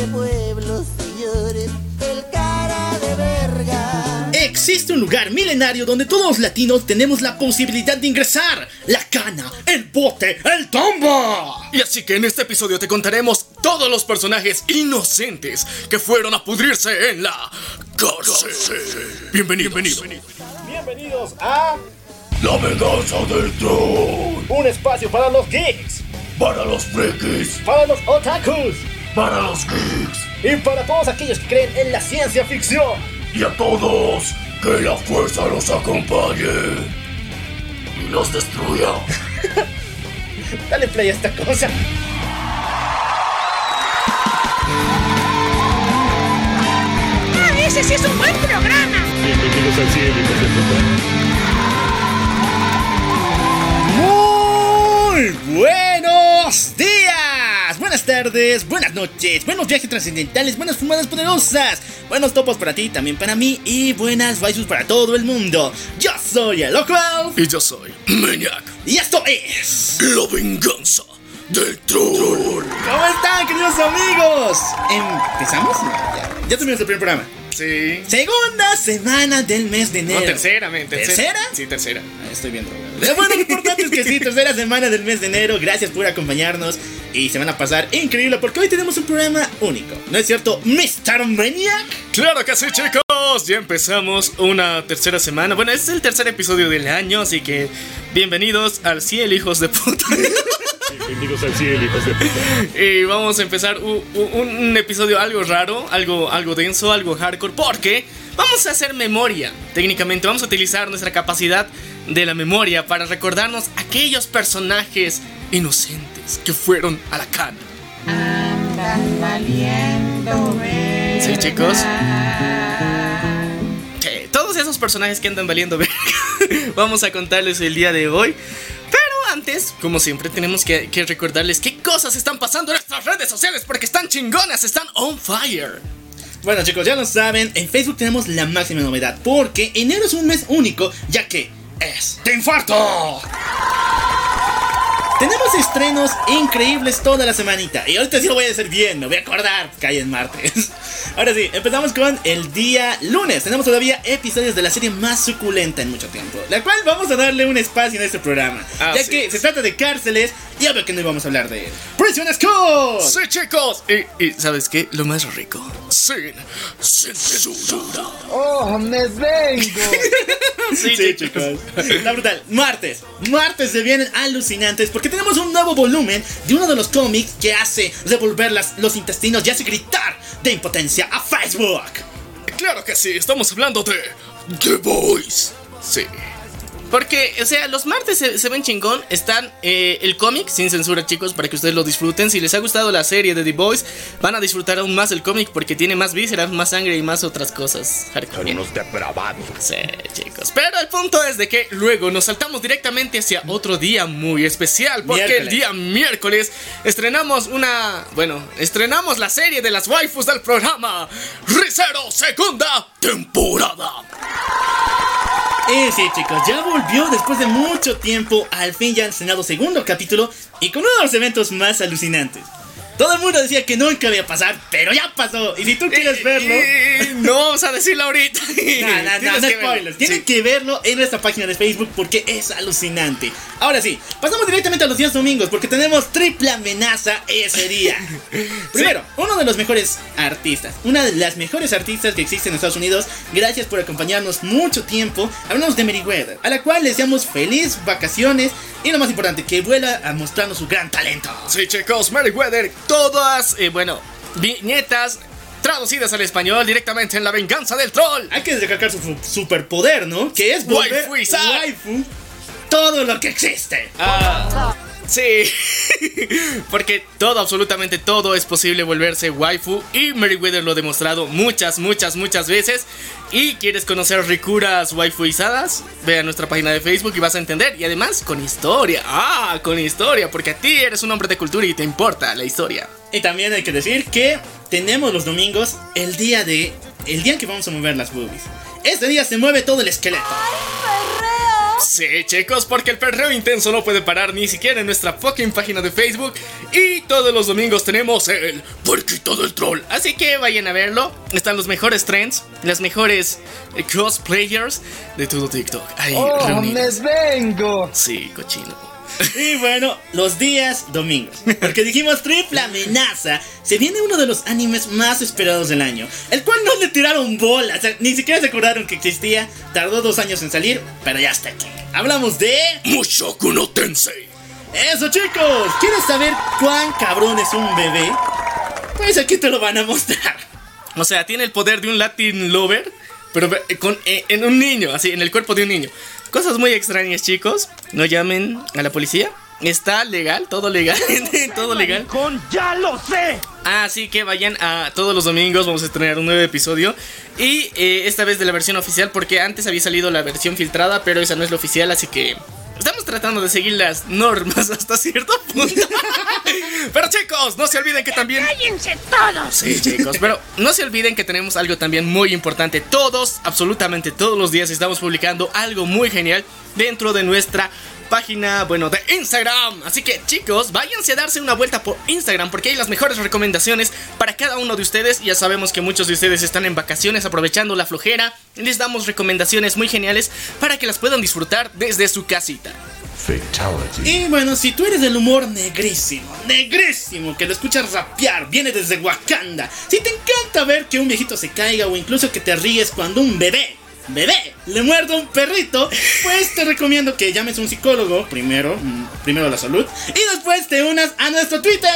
este pueblo, señores, el cara de verga. Existe un lugar milenario donde todos los latinos tenemos la posibilidad de ingresar. La cana, el bote, el tombo. Y así que en este episodio te contaremos todos los personajes inocentes que fueron a pudrirse en la cárcel. Bienvenido, bienvenido. Bienvenidos a La venganza del troll. un espacio para los geeks, Para los frikis. para los otakus Para los geeks. y para todos aquellos que creen en la ciencia ficción. Y a todos, que la fuerza los acompañe. Y los destruya. Dale play a esta cosa. Ah, ese sí es un buen programa. Muy buenos días, buenas tardes, buenas noches, buenos viajes trascendentales, buenas fumadas poderosas, buenos topos para ti, también para mí y buenas vaisus para todo el mundo. Yo soy el Lockwell Y yo soy Maniac. y esto es. La venganza del troll. ¿Cómo están, queridos amigos? ¿Empezamos? No, ya, ya terminamos el primer programa. Sí. Segunda semana del mes de enero. No, tercera, men, ¿Tercera? Sí, tercera. Ah, Estoy bien drogado. Bueno, lo importante es que sí, tercera semana del mes de enero. Gracias por acompañarnos. Y se van a pasar increíble porque hoy tenemos un programa único. ¿No es cierto, Mr. Maniac? Claro que sí, chicos. Ya empezamos una tercera semana. Bueno, este es el tercer episodio del año, así que bienvenidos al cielo, hijos de puta. Bienvenidos al cielo, hijos de puta. Y vamos a empezar un, un episodio algo raro, algo, algo denso, algo hardcore, porque vamos a hacer memoria. Técnicamente vamos a utilizar nuestra capacidad de la memoria para recordarnos aquellos personajes inocentes que fueron a la cana. Sí, chicos. Sí, todos esos personajes que andan valiendo verga, vamos a contarles el día de hoy. Antes, como siempre, tenemos que, recordarles qué cosas están pasando en nuestras redes sociales porque están chingonas, están on fire. Bueno, chicos, ya lo saben. En Facebook tenemos la máxima novedad. Porque enero es un mes único, ya que es de infarto. Tenemos estrenos increíbles toda la semanita. Y ahorita sí lo voy a hacer bien, me voy a acordar. Cae en martes. Ahora sí, empezamos con el día lunes. Tenemos todavía episodios de la serie más suculenta en mucho tiempo. La cual vamos a darle un espacio en este programa. Ah, ya sí. que se trata de cárceles y obvio que no íbamos a hablar de Prison School. Sí, chicos. Y, y, ¿sabes qué? Lo más rico. Sin censura. ¡Oh, me vengo! Sí, Sí, chicos. Está brutal. Martes. Martes se vienen alucinantes porque tenemos un nuevo volumen de uno de los cómics que hace revolver las- los intestinos y hace gritar de impotencia a Facebook. Claro que sí, estamos hablando de The Boys. Sí. Porque, o sea, los martes se, se ven chingón. Están eh, el cómic sin censura, chicos, para que ustedes lo disfruten. Si les ha gustado la serie de The Boys, van a disfrutar aún más el cómic porque tiene más vísceras, más sangre y más otras cosas. Hardcore. Unos depravados. Sí, chicos. Pero el punto es de que luego nos saltamos directamente hacia otro día muy especial. Porque el día miércoles estrenamos una. Bueno, estrenamos la serie de las waifus del programa Ricero Segunda Temporada. Y sí, chicos, ya volvió después de mucho tiempo. Al fin ya han estrenado segundo capítulo y con uno de los eventos más alucinantes. Todo el mundo decía que nunca iba a pasar, pero ya pasó. Y si tú quieres verlo. No vamos a decirlo ahorita. No, no, no, no spoilers. Tienen Sí. que verlo en nuestra página de Facebook porque es alucinante. Ahora sí, pasamos directamente a los días domingos porque tenemos triple amenaza ese día. Primero, uno de los mejores artistas, una de las mejores artistas que existen en Estados Unidos. Gracias por acompañarnos mucho tiempo. Hablamos de Meriwether, a la cual les deseamos feliz vacaciones y lo más importante, que vuelva a mostrarnos su gran talento. Sí, chicos, Meriwether, todas, eh, bueno, viñetas traducidas al español directamente en La Venganza del Troll. Hay que recalcar su superpoder, ¿no? Que es volver Waifuizar. waifu todo lo que existe. Ah, sí, porque todo, absolutamente todo es posible volverse waifu y Meriwether lo ha demostrado muchas, muchas, muchas veces. Y quieres conocer ricuras waifuizadas, ve a nuestra página de Facebook y vas a entender. Y además con historia, ah, con historia, porque a ti eres un hombre de cultura y te importa la historia. Y también hay que decir que tenemos los domingos el día de. El día en que vamos a mover las boobies. Este día se mueve todo el esqueleto. Sí, chicos, porque el perreo intenso no puede parar ni siquiera en nuestra fucking página de Facebook. Y todos los domingos tenemos el Puerquito del Troll. Así que vayan a verlo. Están los mejores trends, las mejores eh, cosplayers de todo TikTok. Ahí reunidos. vengo! Sí, cochino. Y bueno, los días domingos. Porque dijimos triple amenaza. Se viene uno de los animes más esperados del año. El cual no le tiraron bola. O sea, ni siquiera se acordaron que existía. Tardó dos años en salir, pero ya está aquí. Hablamos de. Mushoku no Tensei. ¡Eso, chicos! ¿Quieres saber cuán cabrón es un bebé? Pues aquí te lo van a mostrar. O sea, tiene el poder de un Latin lover, pero con, eh, en un niño, así, en el cuerpo de un niño. Cosas muy extrañas, chicos. No llamen a la policía. Está legal, todo legal, todo legal. ¡Con ya lo sé! Así que vayan a todos los domingos, vamos a estrenar un nuevo episodio. Y eh, esta vez de la versión oficial, porque antes había salido la versión filtrada, pero esa no es la oficial, así que estamos tratando de seguir las normas hasta cierto punto. pero chicos, no se olviden que también... ¡Cállense todos! Sí, chicos, pero no se olviden que tenemos algo también muy importante. Todos, absolutamente todos los días estamos publicando algo muy genial dentro de nuestra página, bueno, de Instagram. Así que chicos, váyanse a darse una vuelta por Instagram porque hay las mejores recomendaciones para cada uno de ustedes. Ya sabemos que muchos de ustedes están en vacaciones aprovechando la flojera. Les damos recomendaciones muy geniales para que las puedan disfrutar desde su casita. Fatality. Y bueno, si tú eres del humor negrísimo, negrísimo, que lo escuchas rapear, viene desde Wakanda. Si te encanta ver que un viejito se caiga o incluso que te ríes cuando un bebé, bebé, le muerde a un perrito, pues te recomiendo que llames a un psicólogo, primero, mm, primero la salud, y después te unas a nuestro Twitter.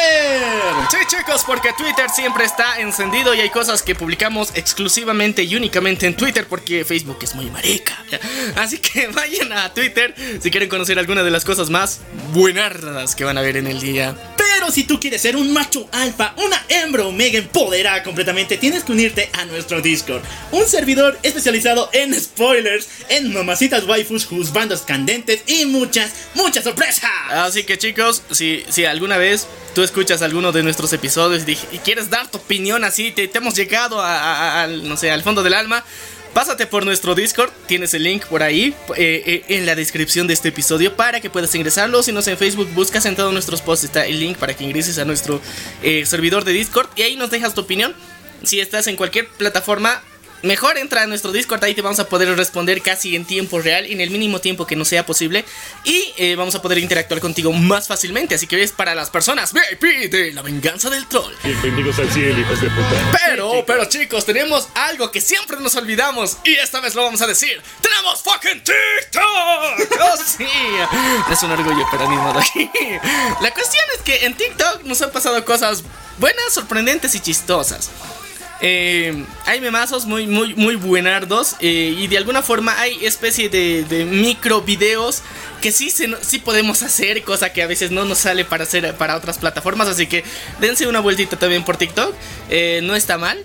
Sí, chicos, porque Twitter siempre está encendido y hay cosas que publicamos exclusivamente y únicamente en Twitter porque Facebook es muy marica. Así que vayan a Twitter si quieren conocer alguna de las cosas más buenardas que van a ver en el día. Pero si tú quieres ser un macho alfa, una hembra omega empoderada completamente, tienes que unirte a nuestro Discord. Un servidor especializado en spoilers, en mamacitas waifus, bandas candentes y muchas, muchas sorpresas. Así que chicos, si, si alguna vez tú escuchas alguno de nuestros episodios y, quieres dar tu opinión así, te, te hemos llegado no sé, al fondo del alma, pásate por nuestro Discord, tienes el link por ahí eh, eh, en la descripción de este episodio para que puedas ingresarlo. Si no es en Facebook, buscas en todos nuestros posts, está el link para que ingreses a nuestro eh, servidor de Discord y ahí nos dejas tu opinión. Si estás en cualquier plataforma, Mejor entra a nuestro Discord, ahí te vamos a poder responder casi en tiempo real, en el mínimo tiempo que nos sea posible. Y eh, vamos a poder interactuar contigo más fácilmente. Así que es para las personas VIP de la venganza del troll. Bienvenidos al cielo, hijos de puta. Pero, pero chicos, tenemos algo que siempre nos olvidamos. Y esta vez lo vamos a decir. ¡Tenemos fucking TikTok! ¡Oh, sí! Es un orgullo para mí, modo aquí. La cuestión es que en TikTok nos han pasado cosas buenas, sorprendentes y chistosas. Eh, hay memazos muy, muy, muy buenardos. eh, y de alguna forma hay especie de, de micro videos que sí, se, sí podemos hacer, cosa que a veces no nos sale para hacer para otras plataformas. Así que dense una vueltita también por TikTok. eh, no está mal.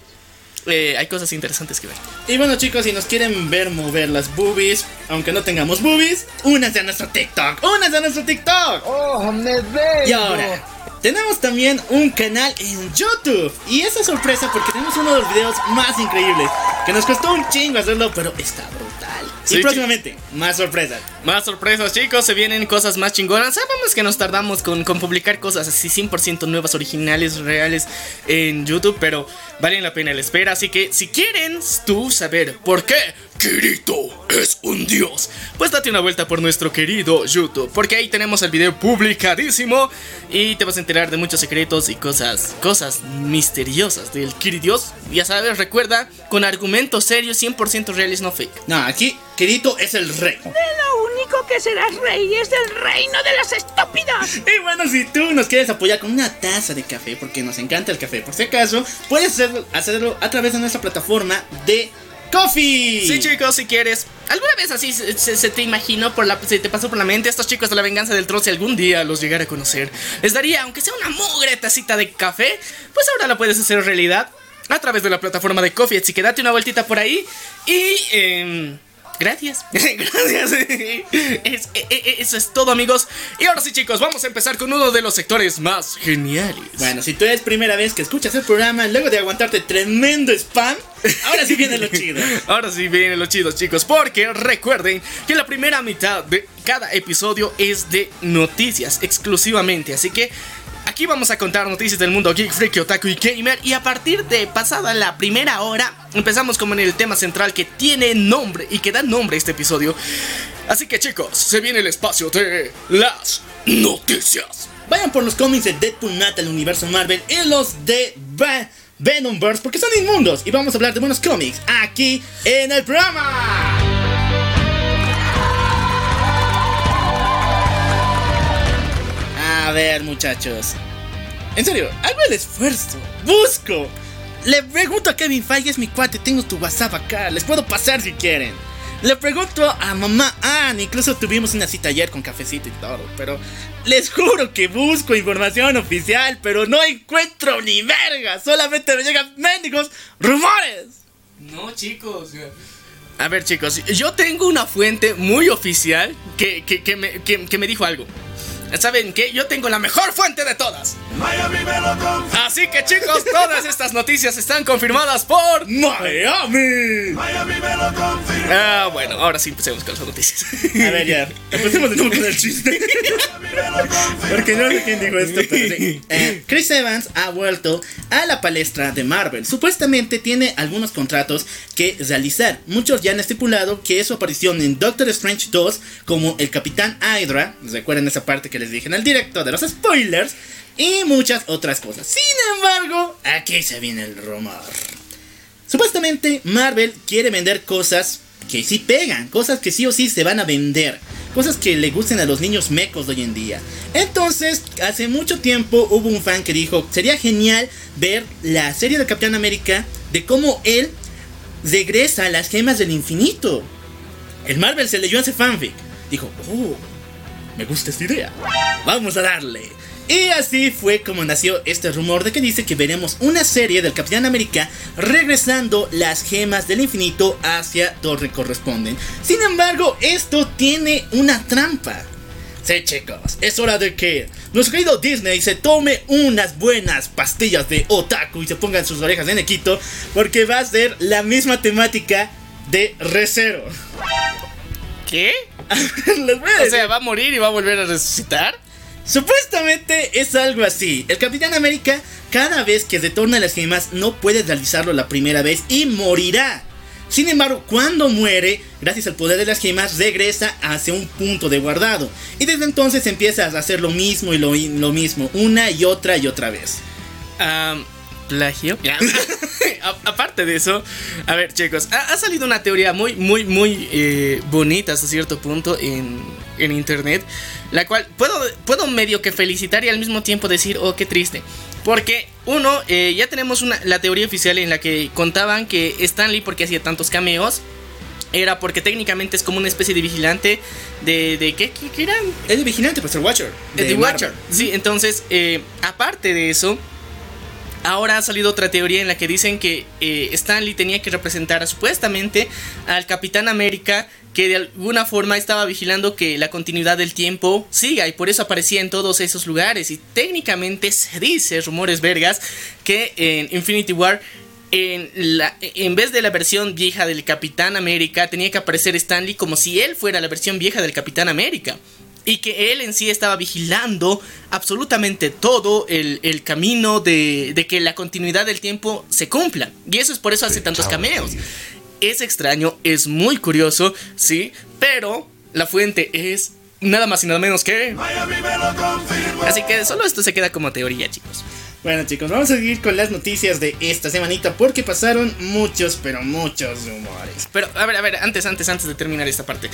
eh, hay cosas interesantes que ver. Y bueno chicos, si nos quieren ver mover las boobies, aunque no tengamos boobies, únanse a nuestro TikTok, únanse a nuestro TikTok. ¡Oh, me vengo! Y ahora, tenemos también un canal en YouTube. Y esa sorpresa porque tenemos uno de los videos más increíbles. Que nos costó un chingo hacerlo, pero está brutal. Sí, y próximamente, más sorpresas. Más sorpresas, chicos. Se vienen cosas más chingonas. Sabemos que nos tardamos con, con publicar cosas así 100% nuevas, originales, reales en YouTube. Pero valen la pena la espera. Así que si quieren tú saber por qué Kirito es un dios. pues date una vuelta por nuestro querido YouTube. Porque ahí tenemos el video publicadísimo. Y te vas a enterar de muchos secretos y cosas, cosas misteriosas del Kiridios. Ya sabes, recuerda, con argumentos serios, 100% reales, no fake. No, aquí Kirito es el rey. De lo único que serás rey es del reino de las estúpidas. Y bueno, si tú nos quieres apoyar con una taza de café, porque nos encanta el café, por si acaso, puedes hacerlo, hacerlo a través de nuestra plataforma de Coffee. Sí, chicos, si quieres. ¿Alguna vez así se, te imaginó, por la, se te pasó por la mente estos chicos de la venganza del troll si algún día los llegara a conocer? Les daría, aunque sea una mugre tacita de café, pues ahora la puedes hacer realidad a través de la plataforma de Coffee. Así que date una vueltita por ahí y... em, Gracias, gracias. Es- e- e- eso es todo, amigos. Y ahora sí, chicos, vamos a empezar con uno de los sectores más geniales. Bueno, si tú eres primera vez que escuchas el programa, luego de aguantarte tremendo spam, ahora sí viene lo chido. Ahora sí vienen los chidos, chicos, porque recuerden que la primera mitad de cada episodio es de noticias exclusivamente, así que aquí vamos a contar noticias del mundo geek, freak, otaku y gamer y a partir de pasada la primera hora empezamos como en el tema central que tiene nombre y que da nombre a este episodio. Así que chicos, se viene el espacio de las noticias. Vayan por los cómics de Deadpool Mata el universo Marvel y los de Ve- Venomverse porque son inmundos y vamos a hablar de buenos cómics aquí en el programa. A ver, muchachos. En serio, hago el esfuerzo. Busco. Le pregunto a Kevin Feige, es mi cuate, tengo tu WhatsApp acá. Les puedo pasar si quieren. Le pregunto a mamá Ann, incluso tuvimos una cita ayer con cafecito y todo, pero les juro que busco información oficial, pero no encuentro ni verga. Solamente me llegan mendigos rumores. No, chicos. A ver, chicos, yo tengo una fuente muy oficial que, que, que me, que me dijo algo. ¿Saben qué? Yo tengo la mejor fuente de todas. Así que, chicos, todas estas noticias están confirmadas por. Miami. Ah, bueno, ahora sí empecemos con las noticias. A ver, ya. Empecemos de nuevo con el chiste. Porque no sé quién dijo esto, pero sí. Eh, Chris Evans ha vuelto a la palestra de Marvel. Supuestamente tiene algunos contratos que realizar. Muchos ya han estipulado que su aparición en Doctor Strange 2 como el Capitán Hydra, recuerden esa parte que les dije en el directo de los spoilers, y muchas otras cosas. Sin embargo, aquí se viene el rumor. Supuestamente Marvel quiere vender cosas que sí pegan, cosas que sí o sí se van a vender, cosas que le gusten a los niños mecos de hoy en día. Entonces, hace mucho tiempo hubo un fan que dijo, sería genial ver la serie de Capitán América de cómo él regresa a las gemas del infinito. El Marvel se leyó ese fanfic. Dijo, oh, me gusta esta idea. Vamos a darle. Y así fue como nació este rumor de que dice que veremos una serie del Capitán América regresando las gemas del infinito hacia donde corresponden. Sin embargo, esto tiene una trampa. Sí, chicos, es hora de que nuestro querido Disney se tome unas buenas pastillas de otaku y se pongan sus orejas en equito, porque va a ser la misma temática de Recero. ¿Qué? Les voy a O sea, ¿va a morir y va a volver a resucitar? Supuestamente es algo así. El Capitán América, cada vez que retorna las gemas, no puede realizarlo la primera vez y morirá. Sin embargo, cuando muere, gracias al poder de las gemas, regresa hacia un punto de guardado. Y desde entonces empieza a hacer lo mismo y lo, lo mismo, una y otra y otra vez. Plagio. A- aparte de eso, a ver, chicos, ha, ha salido una teoría muy, muy, muy eh, bonita hasta cierto punto en, en internet, la cual puedo, puedo medio que felicitar y al mismo tiempo decir, oh, qué triste. Porque, uno, eh, ya tenemos una, la teoría oficial en la que contaban que Stanley, porque hacía tantos cameos, era porque técnicamente es como una especie de vigilante de... de ¿Qué, qué, qué eran? Es el vigilante, pues el Watcher. The de Watcher. Sí, entonces, eh, aparte de eso, ahora ha salido otra teoría en la que dicen que eh, Stanley tenía que representar supuestamente al Capitán América que de alguna forma estaba vigilando que la continuidad del tiempo siga y por eso aparecía en todos esos lugares. Y técnicamente se dice, rumores vergas, que en Infinity War en, la, en vez de la versión vieja del Capitán América tenía que aparecer Stanley como si él fuera la versión vieja del Capitán América y que él en sí estaba vigilando absolutamente todo el, el camino de, de que la continuidad del tiempo se cumpla. Y eso es por eso hace tantos cameos. Es extraño, es muy curioso, sí, pero la fuente es nada más y nada menos que... Así que solo esto se queda como teoría, chicos. Bueno chicos, vamos a seguir con las noticias de esta semanita porque pasaron muchos, pero muchos rumores. Pero, a ver, a ver, antes, antes, antes de terminar esta parte.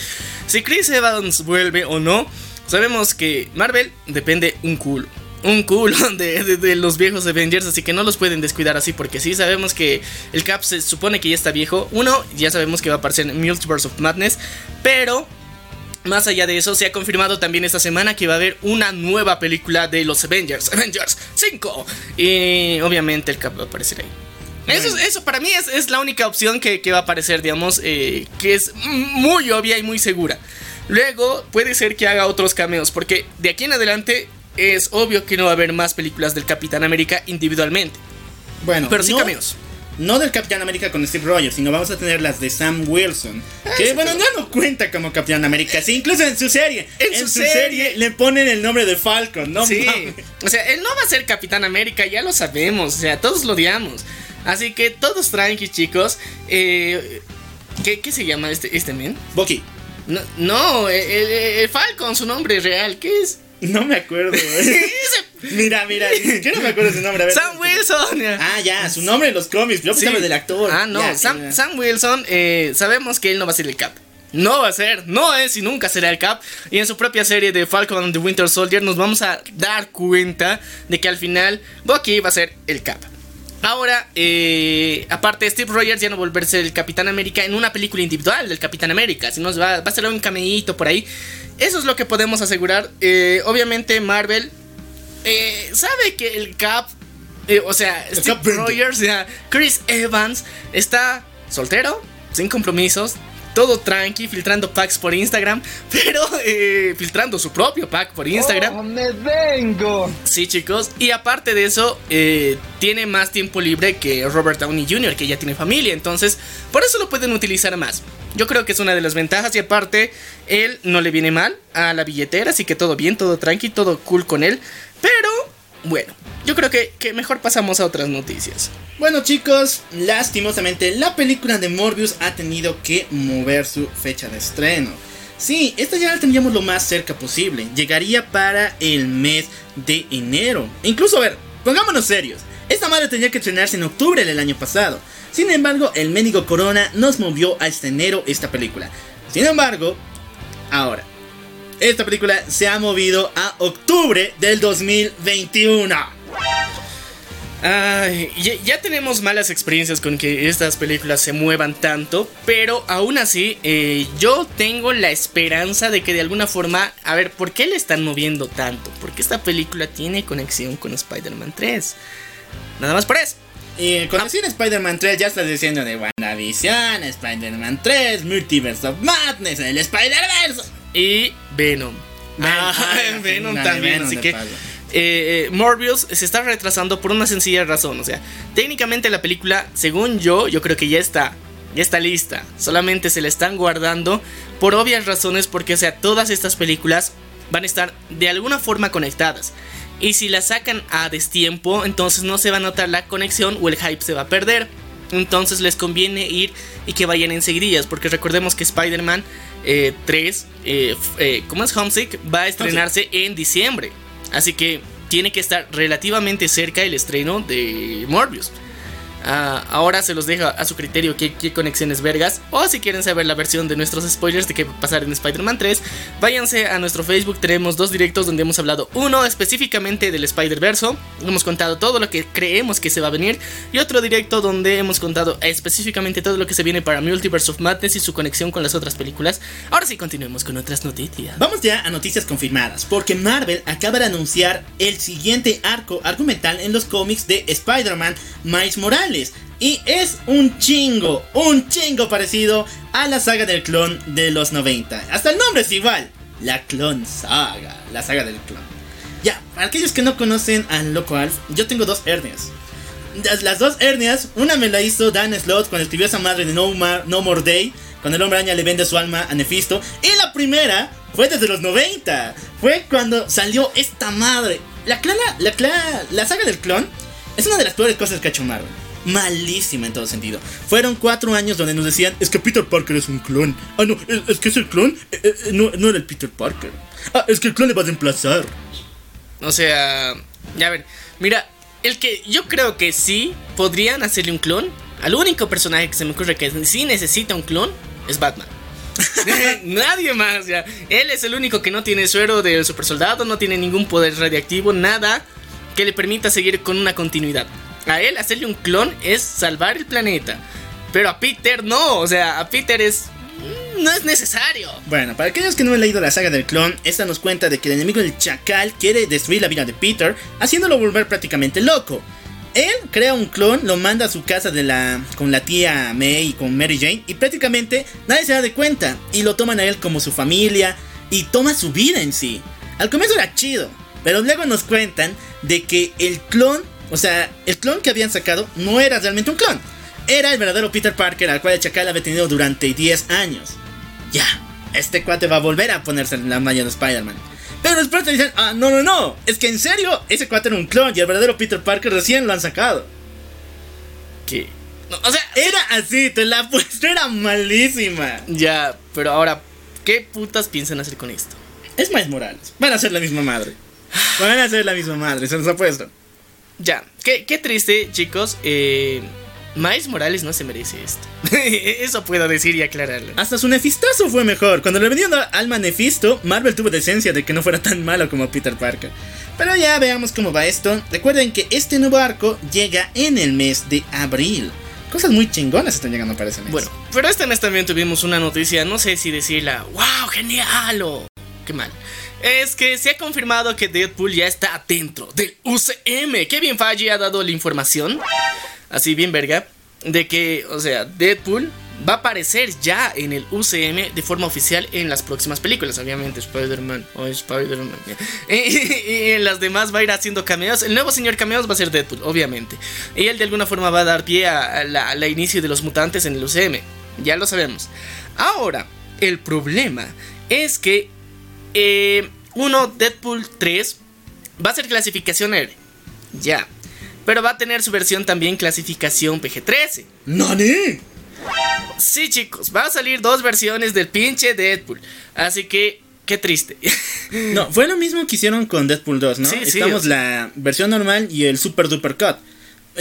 Si Chris Evans vuelve o no, sabemos que Marvel depende un culo. Un culo de, de- de los viejos Avengers, así que no los pueden descuidar así, porque sí sabemos que el Cap se supone que ya está viejo. Uno, ya sabemos que va a aparecer en Multiverse of Madness, pero más allá de eso, se ha confirmado también esta semana que va a haber una nueva película de los Avengers, Avengers 5. Y obviamente el Cap va a aparecer ahí. Eso, es- eso para mí es, es la única opción que, que va a aparecer, digamos, eh, que es muy obvia y muy segura. Luego puede ser que haga otros cameos, porque de aquí en adelante es obvio que no va a haber más películas del Capitán América individualmente. Bueno, Pero sí no- cameos. No del Capitán América con Steve Rogers, sino vamos a tener las de Sam Wilson. Que bueno, ya no cuenta como Capitán América. Sí, incluso en su serie. En su serie. le ponen el nombre de Falcon, ¿no? sí, mames. o sea, él no va a ser Capitán América, ya lo sabemos, o sea, todos lo odiamos. Así que todos tranqui, chicos. Eh, ¿qué, qué se llama este, este men? Bucky. No, no el, el- el Falcon, su nombre real, ¿qué es? No me acuerdo. Mira, mira, ni siquiera me acuerdo su nombre. A ver. Sam Wilson. Ah, ya, su nombre en los cómics. Yo pensaba Sí. del actor. Ah, no, Ya, Sam. Sam Wilson, eh, sabemos que él no va a ser el Cap. No va a ser, no es y nunca será el Cap. Y en su propia serie de Falcon and the Winter Soldier nos vamos a dar cuenta de que al final Bucky va a ser el Cap. Ahora, eh, aparte, Steve Rogers ya no volverse el Capitán América en una película individual del Capitán América, sino va, va a ser un cameíto por ahí. Eso es lo que podemos asegurar. Eh, obviamente, Marvel eh, sabe que el Cap, eh, o sea, El Steve Cap. Rogers, Chris Evans está soltero, sin compromisos. Todo tranqui, filtrando packs por Instagram, pero eh, filtrando su propio pack por Instagram. ¡Oh, me vengo! Sí, chicos. Y aparte de eso, eh, tiene más tiempo libre que Robert Downey Jr., que ya tiene familia. Entonces, por eso lo pueden utilizar más. Yo creo que es una de las ventajas. Y aparte, él no le viene mal a la billetera. Así que todo bien, todo tranqui, todo cool con él. Pero, bueno, yo creo que, que mejor pasamos a otras noticias. Bueno chicos, lastimosamente la película de Morbius ha tenido que mover su fecha de estreno. Sí, esta ya la tendríamos lo más cerca posible. Llegaría para el mes de enero. Incluso, a ver, pongámonos serios. Esta madre tenía que estrenarse en octubre del año pasado. Sin embargo, el médico Corona nos movió a este enero esta película. Sin embargo, ahora, esta película se ha movido a octubre del 2021. Ay, ya, tenemos malas experiencias con que estas películas se muevan tanto, pero aún así eh, yo tengo la esperanza de que de alguna forma, a ver, ¿por qué le están moviendo tanto? Porque esta película tiene conexión con Spider-Man 3. Nada más por eso. Y con decir Spider-Man 3 ya estás diciendo de WandaVision, Spider-Man 3, Multiverse of Madness, el Spider-Verse. Y Venom. Ah, Ah, Venom una de también, Venom así que... eh, eh, Morbius se está retrasando por una sencilla razón. O sea, técnicamente la película, según yo, yo creo que ya está. Ya está lista. Solamente se la están guardando por obvias razones. Porque, o sea, todas estas películas van a estar de alguna forma conectadas. Y si la sacan a destiempo, entonces no se va a notar la conexión o el hype se va a perder. Entonces les conviene ir y que vayan en seguidillas. Porque recordemos que Spider-Man 3, eh, f- eh, ¿cómo es Homesick? Va a estrenarse en diciembre. Así que tiene que estar relativamente cerca el estreno de Morbius. Ah, ahora se los dejo a su criterio qué, qué conexiones vergas. O si quieren saber la versión de nuestros spoilers de qué va a pasar en Spider-Man 3, váyanse a nuestro Facebook. Tenemos dos directos donde hemos hablado. Uno específicamente del Spider-Verso. Hemos contado todo lo que creemos que se va a venir. Y otro directo donde hemos contado específicamente todo lo que se viene para Multiverse of Madness y su conexión con las otras películas. Ahora sí, continuemos con otras noticias. Vamos ya a noticias confirmadas, porque Marvel acaba de anunciar el siguiente arco argumental en los cómics de Spider-Man Miles Morales. Y es un chingo, un chingo parecido a la saga del clon de los 90. Hasta el nombre es igual, la clon saga, la saga del clon. Ya, para aquellos que no conocen al Loco Alf, yo tengo dos hernias. Las, dos hernias, una me la hizo Dan Slott cuando escribió esa madre de No, Mar- no More Day, cuando el hombre araña le vende su alma a Nefisto. Y la primera fue desde los 90, fue cuando salió esta madre. La, clona, la, la saga del clon es una de las peores cosas que ha hecho Marvel. Malísima en todo sentido. Fueron cuatro años donde nos decían, es que Peter Parker es un clon. Ah, no, es, es que es el clon. Eh, eh, no, no era el Peter Parker. Ah, es que el clon le va a reemplazar. O sea, ya ver, mira, el que yo creo que sí podrían hacerle un clon, al único personaje que se me ocurre que sí necesita un clon es Batman. Nadie más, ya. Él es el único que no tiene suero del super soldado, no tiene ningún poder radiactivo, nada que le permita seguir con una continuidad. A él hacerle un clon es salvar el planeta. Pero a Peter no, o sea, a Peter es... mm, No es necesario. Bueno, para aquellos que no han leído la saga del clon, esta nos cuenta de que el enemigo del chacal quiere destruir la vida de Peter, haciéndolo volver prácticamente loco. Él crea un clon, lo manda a su casa de la, con la tía May y con Mary Jane y prácticamente nadie se da de cuenta y lo toman a él como su familia y toma su vida en sí. Al comienzo era chido, pero luego nos cuentan de que el clon, o sea, el clon que habían sacado no era realmente un clon. Era el verdadero Peter Parker al cual el chacal había tenido durante 10 años. Ya, este cuate va a volver a ponerse en la malla de Spider-Man. Pero después te dicen, ah, no, no, no, es que en serio, ese cuate era un clon y el verdadero Peter Parker recién lo han sacado. ¿Qué? No, o sea, Era así, te la apuesto, era malísima. ya, pero ahora, ¿qué putas piensan hacer con esto? Es Miles Morales, van a ser la misma madre. Van a ser la misma madre, se los apuesto. Ya, qué, qué triste, chicos. Eh, Miles Morales no se merece esto. Eso puedo decir y aclararlo. Hasta su nefistazo fue mejor. Cuando le vendieron alma Nefisto, Marvel tuvo decencia de que no fuera tan malo como Peter Parker. Pero ya veamos cómo va esto. Recuerden que este nuevo arco llega en el mes de abril. Cosas muy chingonas están llegando para ese mes. Bueno, pero este mes también tuvimos una noticia, no sé si decirla, wow, genial o qué mal. Es que se ha confirmado que Deadpool ya está dentro del UCM. Kevin Feige ha dado la información, así bien verga, de que, o sea, Deadpool va a aparecer ya en el UCM de forma oficial en las próximas películas. Obviamente, Spider-Man o Spider-Man. y en las demás va a ir haciendo cameos. El nuevo señor cameos va a ser Deadpool, obviamente. Y él de alguna forma va a dar pie a la inicio de los mutantes en el UCM. Ya lo sabemos. Ahora, el problema es que eh, uno, Deadpool 3, va a ser clasificación R. Ya. Pero va a tener su versión también clasificación PG-13. ¡Nani! Sí, chicos, va a salir dos versiones del pinche Deadpool. Así que, qué triste. No, fue lo mismo que hicieron con Deadpool 2, ¿no? Sí, sí, Estamos o sea- la versión normal y el Super Duper Cut.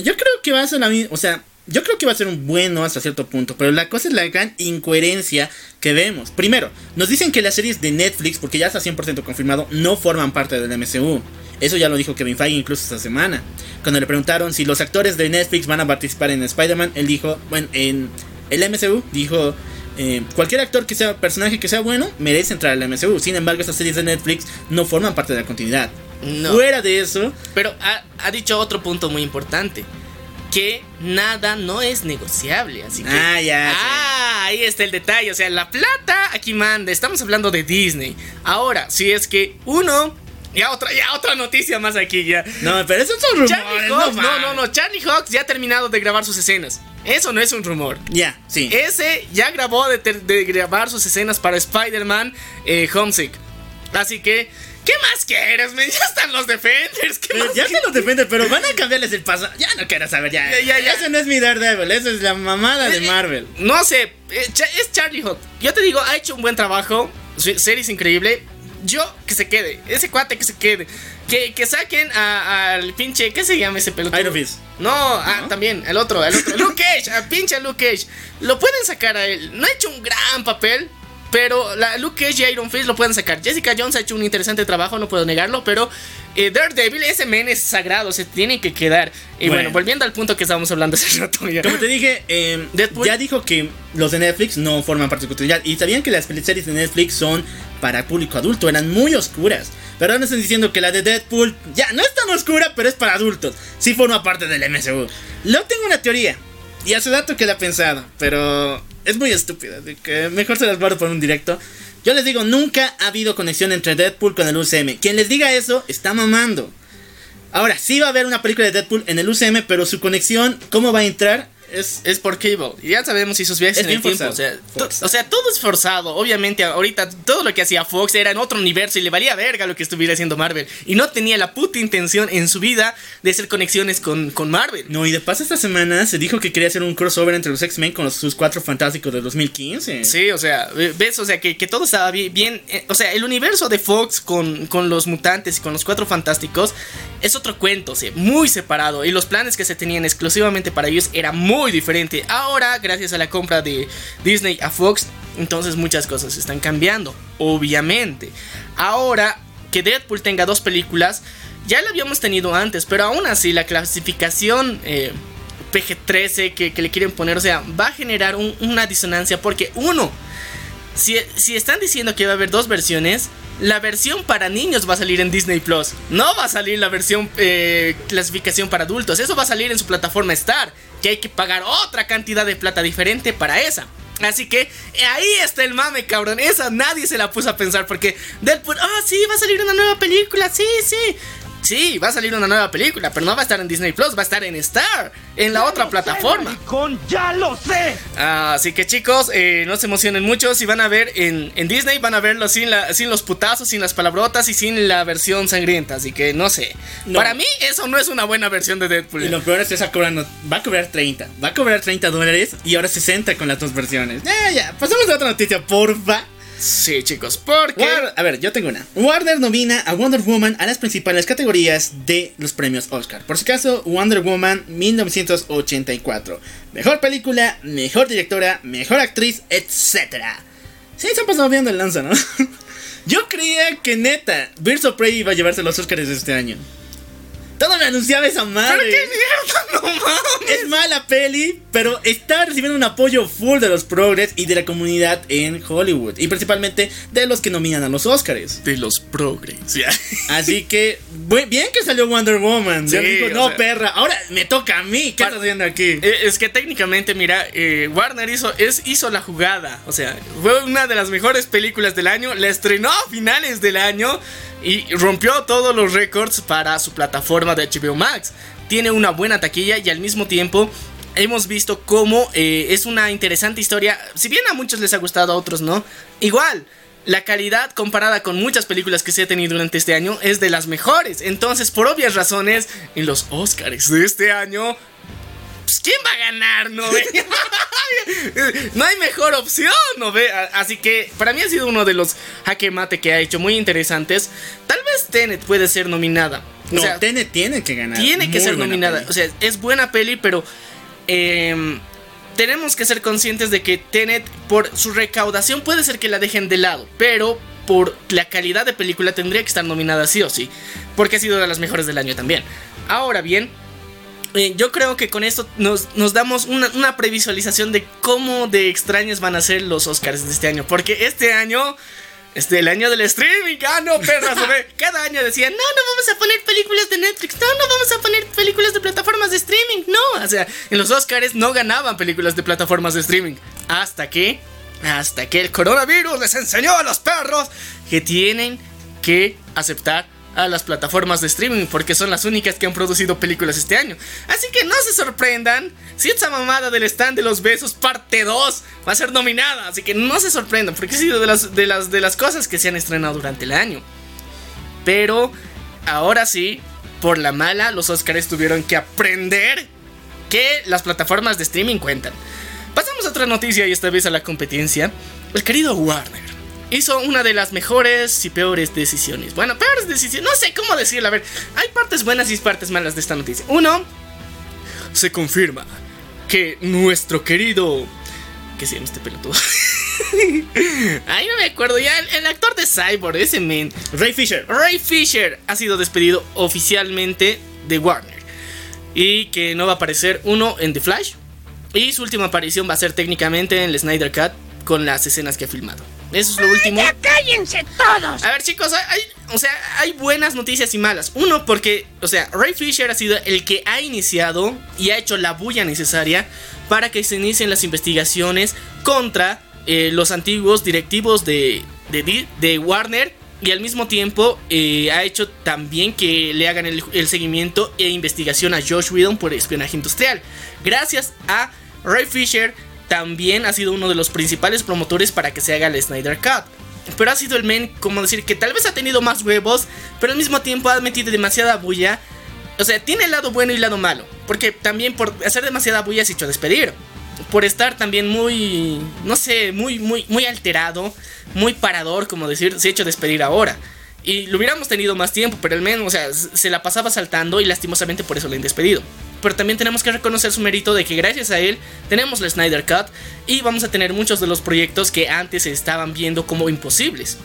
Yo creo que va a ser la misma, o sea, yo creo que va a ser un bueno hasta cierto punto, pero la cosa es la gran incoherencia que vemos. Primero, nos dicen que las series de Netflix, porque ya está 100% confirmado, no forman parte del MCU. Eso ya lo dijo Kevin Feige incluso esta semana. Cuando le preguntaron si los actores de Netflix van a participar en Spider-Man, él dijo, bueno, en el MCU dijo, eh, cualquier actor que sea personaje que sea bueno merece entrar al MCU. Sin embargo, estas series de Netflix no forman parte de la continuidad. No. Fuera de eso, Pero ha, ha dicho otro punto muy importante. Que nada no es negociable. Así que. Ah, ya, sí. Ah, ahí está el detalle. O sea, la plata aquí manda. Estamos hablando de Disney. Ahora, si es que uno. Ya otra, ya otra noticia más aquí ya. no, pero esos son rumores. Charlie no, Hawks, no, no, no. Charlie Hawks ya ha terminado de grabar sus escenas. Eso no es un rumor. Ya, sí. Ese ya grabó de grabar sus escenas para Spider-Man eh, Homesick. Así que, ¿qué más quieres, men? Ya están los Defenders. ¿qué más ya se los defiende, pero van a cambiarles el paso. Ya no quiero saber, ya. Ya, ya, ya. Ese no es mi Daredevil, eso es la mamada de Eh, Marvel. No sé, eh, es Charlie Hawk. Yo te digo, ha hecho un buen trabajo. Su serie es increíble. Yo, que se quede. Ese cuate que se quede. Que, que saquen al pinche. ¿Qué se llama ese pelotudo? Iron Fist. No, ah, también, el otro, el otro. Luke Cage, a pinche Luke Cage. Lo pueden sacar a él. No ha hecho un gran papel. Pero la Luke Cage y Iron Fist lo pueden sacar. Jessica Jones ha hecho un interesante trabajo, no puedo negarlo. Pero eh, Daredevil, ese men es sagrado, se tiene que quedar. Y bueno, Bueno. volviendo al punto que estábamos hablando hace rato ya. Como te dije, eh, Deadpool. ya dijo que los de Netflix no forman parte de su continuidad. Y sabían que las series de Netflix son para público adulto, eran muy oscuras. Pero ahora están diciendo que la de Deadpool ya no es tan oscura, pero es para adultos. Sí forma parte del MCU. Luego tengo una teoría. Y hace dato que la he pensado, pero es muy estúpida. Así que mejor se las guardo por un directo. Yo les digo, nunca ha habido conexión entre Deadpool con el UCM. Quien les diga eso está mamando. Ahora, sí va a haber una película de Deadpool en el UCM, pero su conexión, ¿cómo va a entrar? Es, Es por Cable. Y ya sabemos si sus viajes Es en el tiempo. O sea, to- Forzado. o sea, todo es forzado. Obviamente, ahorita todo lo que hacía Fox era en otro universo y le valía verga lo que estuviera haciendo Marvel. Y no tenía la puta intención en su vida de hacer conexiones con, con Marvel. No, y de paso esta semana se dijo que quería hacer un crossover entre los X-Men con los, sus cuatro fantásticos de 2015. Sí, o sea, ves, o sea, que, que todo estaba bien, bien, eh, o sea, el universo de Fox con, con los mutantes y con los cuatro fantásticos es otro cuento, o sea, muy separado. Y los planes que se tenían exclusivamente para ellos era muy diferente. Ahora, gracias a la compra de Disney a Fox, entonces muchas cosas están cambiando, obviamente. Ahora, que Deadpool tenga dos películas, ya lo habíamos tenido antes, pero aún así la clasificación... eh, PG-13 que, le quieren poner, o sea, va a generar un- una disonancia porque uno, si, si están diciendo que va a haber dos versiones, la versión para niños va a salir en Disney Plus. No va a salir la versión eh, clasificación para adultos. Eso va a salir en su plataforma Star. Que hay que pagar otra cantidad de plata diferente para esa. Así que ahí está el mame, cabrón. Esa nadie se la puso a pensar porque Deadpool, ah, sí, va a salir una nueva película, sí, sí. Sí, va a salir una nueva película, pero no va a estar en Disney Plus, va a estar en Star, en la otra plataforma. Con ya lo sé. así que chicos, eh, no se emocionen mucho. Si van a ver en, Disney, van a verlo sin, la, sin los putazos, sin las palabrotas y sin la versión sangrienta. Así que no sé. Para mí, eso no es una buena versión de Deadpool. Y lo peor es que está cobrando, va a cobrar 30, va a cobrar 30 dólares y ahora 60 con las dos versiones. Ya, ya, pasemos a otra noticia, porfa. Sí, chicos, porque. a ver, yo tengo una. Warner nomina a Wonder Woman a las principales categorías de los premios Oscar. Por si acaso, Wonder Woman 1984. Mejor película, mejor directora, mejor actriz, etc. Sí, se han pasado viendo el lanza, ¿no? yo creía que neta, Birds of Prey iba a llevarse los Oscars de este año. Todo me anunciaba esa madre. ¿Pero qué mierda? No peli, pero está recibiendo un apoyo full de los progres y de la comunidad en Hollywood. Y principalmente de los que nominan a los Oscars. De los progres. Así que, bien que salió Wonder Woman. no, perra, ahora me toca a mí. ¿Qué estás haciendo aquí? Eh, es que técnicamente, mira, eh, Warner hizo, es, hizo la jugada. O sea, fue una de las mejores películas del año. La estrenó a finales del año y rompió todos los récords para su plataforma de HBO Max. Tiene una buena taquilla y al mismo tiempo hemos visto cómo eh, es una interesante historia. Si bien a muchos les ha gustado, a otros no. Igual, la calidad comparada con muchas películas que se ha tenido durante este año es de las mejores. Entonces, por obvias razones, en los Oscars de este año pues, ¿quién va a ganar? No no hay mejor opción, ¿no ve? Así que para mí ha sido uno de los jaque mate que ha hecho muy interesantes. Tal vez Tenet puede ser nominada. No, Tenet tiene que ganar. Tiene que ser nominada. O sea, es buena peli, pero em, tenemos que ser conscientes de que Tenet, por su recaudación, puede ser que la dejen de lado, pero por la calidad de película tendría que estar nominada sí o sí, porque ha sido de las mejores del año también. Ahora bien, eh, yo creo que con esto nos, damos una, previsualización de cómo de extraños van a ser los Oscars de este año. Porque este año, este, el año del streaming, ah, no, perras, cada año decían, no, no vamos a poner películas de Netflix, no, no vamos a poner películas de plataformas de streaming, no. O sea, en los Oscars no ganaban películas de plataformas de streaming. Hasta que, hasta que el coronavirus les enseñó a los perros que tienen que aceptar a las plataformas de streaming porque son las únicas que han producido películas este año. Así que no se sorprendan si esta mamada del stand de los besos parte 2 va a ser nominada. Así que no se sorprendan porque ha sido de las, de las, de las cosas que se han estrenado durante el año. Pero ahora sí, por la mala, los Oscars tuvieron que aprender que las plataformas de streaming cuentan. Pasamos a otra noticia y esta vez a la competencia. El querido Warner hizo una de las mejores y peores decisiones. Bueno, peores decisiones, no sé cómo decirlo. A ver, hay partes buenas y partes malas de esta noticia. Uno, se confirma que nuestro querido... ¿Qué se llama este pelotudo? Ay, no me acuerdo ya. El, actor de Cyborg, ese men. Ray Fisher. Ray Fisher ha sido despedido oficialmente de Warner. Y que no va a aparecer uno en The Flash. Y su última aparición va a ser técnicamente en el Snyder Cut con las escenas que ha filmado. Eso es lo último. ¡Ya cállense todos! A ver, chicos, hay, o sea, hay buenas noticias y malas. Uno, porque, o sea, Ray Fisher ha sido el que ha iniciado y ha hecho la bulla necesaria para que se inicien las investigaciones contra eh, los antiguos directivos de, de, Warner. Y al mismo tiempo eh, ha hecho también que le hagan el, el, seguimiento e investigación a Josh Whedon por espionaje industrial. Gracias a Ray Fisher también ha sido uno de los principales promotores para que se haga el Snyder Cut. Pero ha sido el men, como decir, que tal vez ha tenido más huevos, pero al mismo tiempo ha metido demasiada bulla. O sea, tiene el lado bueno y el lado malo. Porque también por hacer demasiada bulla se ha hecho despedir. Por estar también muy, no sé, muy, muy, muy alterado, muy parador, como decir, se ha hecho despedir ahora. Y lo hubiéramos tenido más tiempo, pero el men, o sea, se la pasaba saltando y lastimosamente por eso lo han despedido pero también tenemos que reconocer su mérito de que gracias a él tenemos la Snyder Cut y vamos a tener muchos de los proyectos que antes se estaban viendo como imposibles.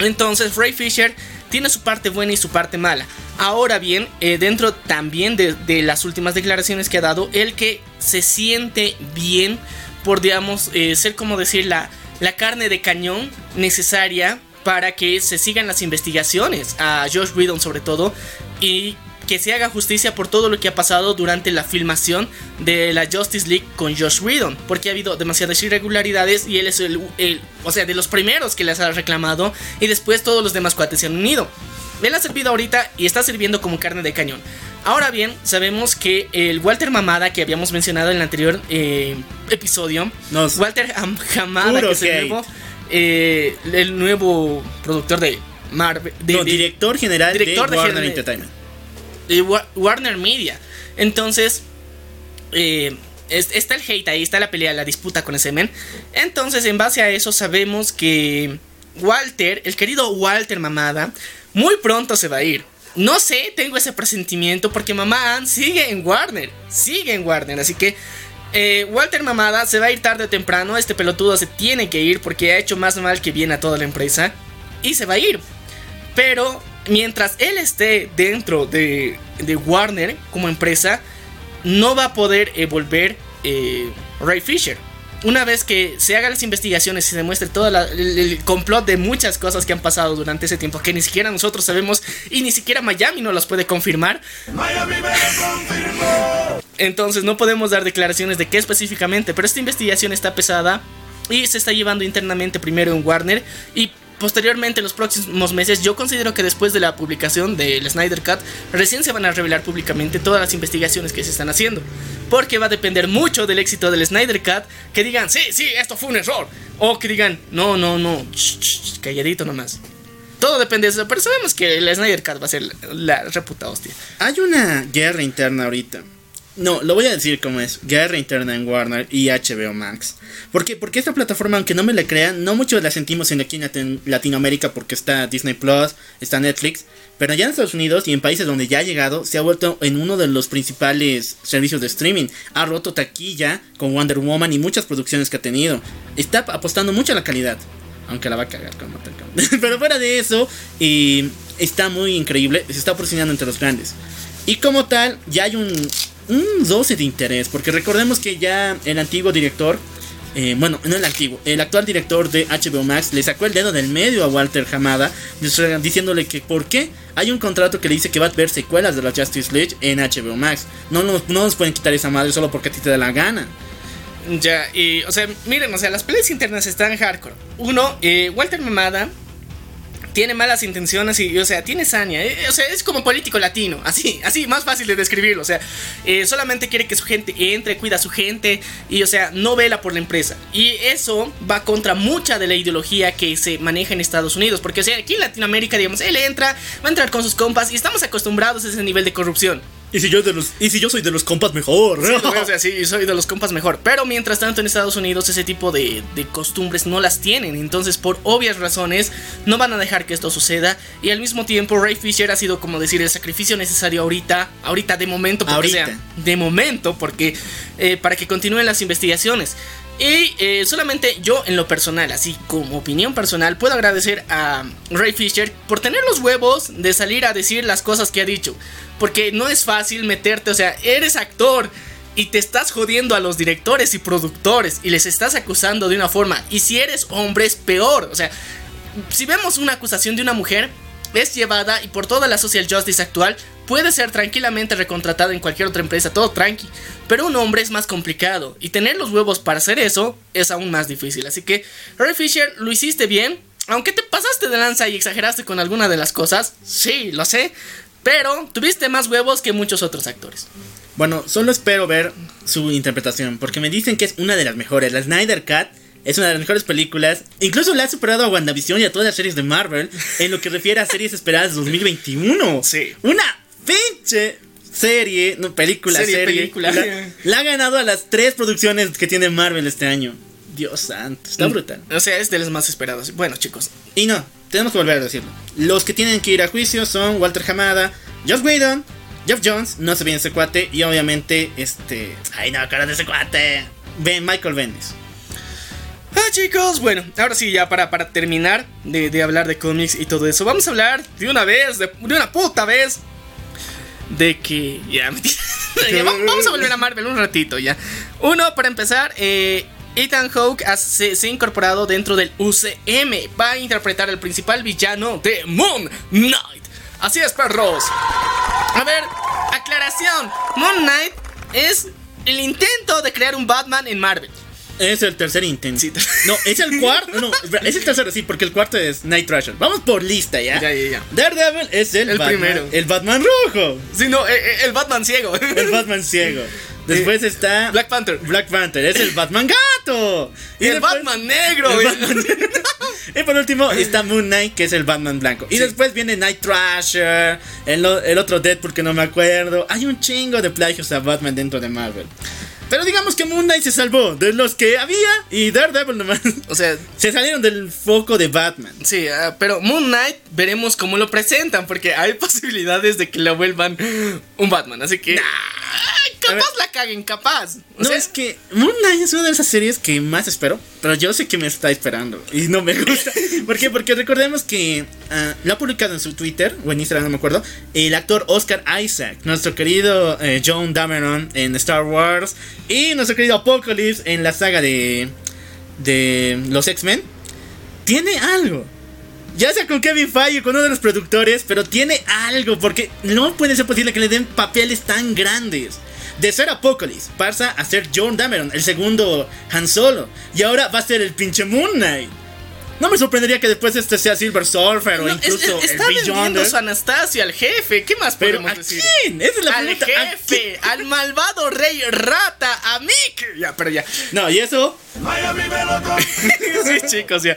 Entonces Ray Fisher tiene su parte buena y su parte mala. Ahora bien, eh, dentro también de, las últimas declaraciones que ha dado, el que se siente bien por, digamos, eh, ser como decir la carne de cañón necesaria para que se sigan las investigaciones a Josh Whedon sobre todo y que se haga justicia por todo lo que ha pasado durante la filmación de la Justice League con Josh Whedon, porque ha habido demasiadas irregularidades y él es el, el- o sea, de los primeros que les ha reclamado y después todos los demás cuates se han unido. Él ha servido ahorita y está sirviendo como carne de cañón. Ahora bien, sabemos que el Walter Mamada que habíamos mencionado en el anterior eh, episodio, Nos- Walter Ham- Hamada, que es el hate. Eh, el nuevo productor de Marvel, de- No, de- director general director de de Warner gener- Entertainment. de Wa- Warner Media. Entonces, eh, es- está el hate ahí, está la pelea, la disputa con ese men. Entonces, en base a eso, sabemos que Walter, el querido Walter Mamada, muy pronto se va a ir. No sé, tengo ese presentimiento porque Mamá Ann sigue en Warner, sigue en Warner, así que eh, Walter Mamada se va a ir tarde o temprano, este pelotudo se tiene que ir porque ha hecho más mal que bien a toda la empresa y se va a ir. Pero mientras él esté dentro de, de Warner como empresa, no va a poder eh, volver eh, Ray Fisher. Una vez que se hagan las investigaciones y se demuestre todo la- el, el complot de muchas cosas que han pasado durante ese tiempo que ni siquiera nosotros sabemos y ni siquiera Miami nos las puede confirmar. Entonces no podemos dar declaraciones de qué específicamente, pero esta investigación está pesada y se está llevando internamente primero en Warner y posteriormente en los próximos meses yo considero que después de la publicación del Snyder Cut recién se van a revelar públicamente todas las investigaciones que se están haciendo. Porque va a depender mucho del éxito del Snyder Cut que digan, sí, sí, esto fue un error. O que digan, no, no, no, ch, calladito nomás. Todo depende de eso, pero sabemos que el Snyder Cut va a ser la reputa hostia. Hay una guerra interna ahorita. No, lo voy a decir como es. Guerra interna en Warner y HBO Max. ¿Por qué? Porque esta plataforma, aunque no me la crean, no mucho la sentimos en aquí en Latin- Latinoamérica porque está Disney Plus, está Netflix. Pero allá en Estados Unidos y en países donde ya ha llegado, se ha vuelto en uno de los principales servicios de streaming. Ha roto taquilla con Wonder Woman y muchas producciones que ha tenido. Está apostando mucho a la calidad. Aunque la va a cagar con Mortal. Pero fuera de eso, está muy increíble. Se está posicionando entre los grandes. Y como tal, ya hay un, un 12 de interés. Porque recordemos que ya el antiguo director. eh, bueno, no el antiguo, el actual director de HBO Max le sacó el dedo del medio a Walter Hamada, diciéndole que por qué hay un contrato que le dice que va a ver secuelas de la Justice League en HBO Max. No nos, no nos pueden quitar esa madre solo porque a ti te da la gana. Ya, y, o sea, miren, o sea, las peleas internas están hardcore. Uno, eh, Walter Mamada tiene malas intenciones y, o sea, tiene saña. eh, o sea, es como político latino, así, así, más fácil de describirlo. O sea, eh, solamente quiere que su gente entre, cuida a su gente y, o sea, no vela por la empresa. Y eso va contra mucha de la ideología que se maneja en Estados Unidos. Porque, o sea, aquí en Latinoamérica, digamos, él entra, va a entrar con sus compas y estamos acostumbrados a ese nivel de corrupción. Y si yo, de los, y si yo soy de los compas mejor. Sí, o sea, sí, soy de los compas mejor. Pero mientras tanto en Estados Unidos ese tipo de, de costumbres no las tienen. Entonces por obvias razones no van a dejar que esto suceda. Y al mismo tiempo Ray Fisher ha sido como decir el sacrificio necesario ahorita. Ahorita de momento. Porque Ahorita. sea, de momento. Porque eh, para que continúen las investigaciones. Y eh, solamente yo en lo personal, así como opinión personal, puedo agradecer a Ray Fisher por tener los huevos de salir a decir las cosas que ha dicho. Porque no es fácil meterte, o sea, eres actor y te estás jodiendo a los directores y productores y les estás acusando de una forma. Y si eres hombre es peor, o sea, si vemos una acusación de una mujer, es llevada y por toda la social justice actual puede ser tranquilamente recontratada en cualquier otra empresa, todo tranqui. Pero un hombre es más complicado y tener los huevos para hacer eso es aún más difícil. Así que, Ray Fisher, lo hiciste bien. Aunque te pasaste de lanza y exageraste con alguna de las cosas, sí, lo sé. Pero tuviste más huevos que muchos otros actores. Bueno, solo espero ver su interpretación, porque me dicen que es una de las mejores. La Snyder Cut es una de las mejores películas. Incluso la ha superado a WandaVision y a todas las series de Marvel en lo que refiere a series esperadas de 2021. Sí. Una pinche serie, no, película, Serie, serie. película. La, la ha ganado a las tres producciones que tiene Marvel este año. Dios santo, está brutal. O sea, es de las más esperadas. Bueno, chicos, Y no, tenemos que volver a decirlo. Los que tienen que ir a juicio son Walter Hamada, Josh Whedon, Jeff Jones, no se viene ese cuate, y obviamente, este. Ay, no, cara de ese cuate. Ben, Michael Bendis. Ah, chicos, bueno, ahora sí, ya para, para terminar de, de hablar de cómics y todo eso, vamos a hablar de una vez, de, una puta vez, de que. Ya, vamos, a volver a Marvel un ratito ya. Uno, para empezar, eh, Ethan Hawke ha- se, se ha incorporado dentro del UCM. Va a interpretar al principal villano de Moon Knight. Así es, perros. A ver, aclaración. Moon Knight es el intento de crear un Batman en Marvel. Es el tercer intento. Sí. No, es el cuarto. No, es el tercero, sí, porque el cuarto es Night Thrasher. Vamos por lista, ¿ya? Ya, ya, ya. Daredevil es el, El Batman- primero. El Batman rojo. Sí, no, eh, eh, el Batman ciego. El Batman ciego. Después está Black Panther. Black Panther, es el Batman gato. Y el después- Batman negro. el güey. Batman- y por último está Moon Knight, que es el Batman blanco. Y Sí. después viene Night Thrasher, el, el otro Deadpool que no me acuerdo. Hay un chingo de plagios a Batman dentro de Marvel. Pero digamos que Moon Knight se salvó de los que había y Daredevil nomás. O sea, Se salieron del foco de Batman. Sí, ah, pero Moon Knight veremos cómo lo presentan, porque hay posibilidades de que lo vuelvan un Batman, así que... Ver. Capaz la caguen, capaz. O No, sea, es que Moon Knight es una de esas series que más espero, pero yo sé que me está esperando y no me gusta. ¿Por qué? Porque recordemos que ah, lo ha publicado en su Twitter o en Instagram, no me acuerdo, el actor Oscar Isaac, nuestro querido eh, John Dameron en Star Wars y nuestro querido Apocalypse en la saga de, de los X-Men. Tiene algo. Ya sea con Kevin Feige o con uno de los productores, pero tiene algo, porque no puede ser posible que le den papeles tan grandes. De ser Apocalypse, pasa a ser John Dameron, el segundo Han Solo, y ahora va a ser el pinche Moon Knight. No me sorprendería que después este sea Silver Surfer o no, es- incluso es- el está vendiendo Beyonder. su Anastasio al jefe, ¿qué más Pero podemos ¿a decir? quién? Esa es la al pregunta. ¿a jefe, al malvado rey rata, a Mick. Ya, pero ya. No, y eso. sí, chicos, ya.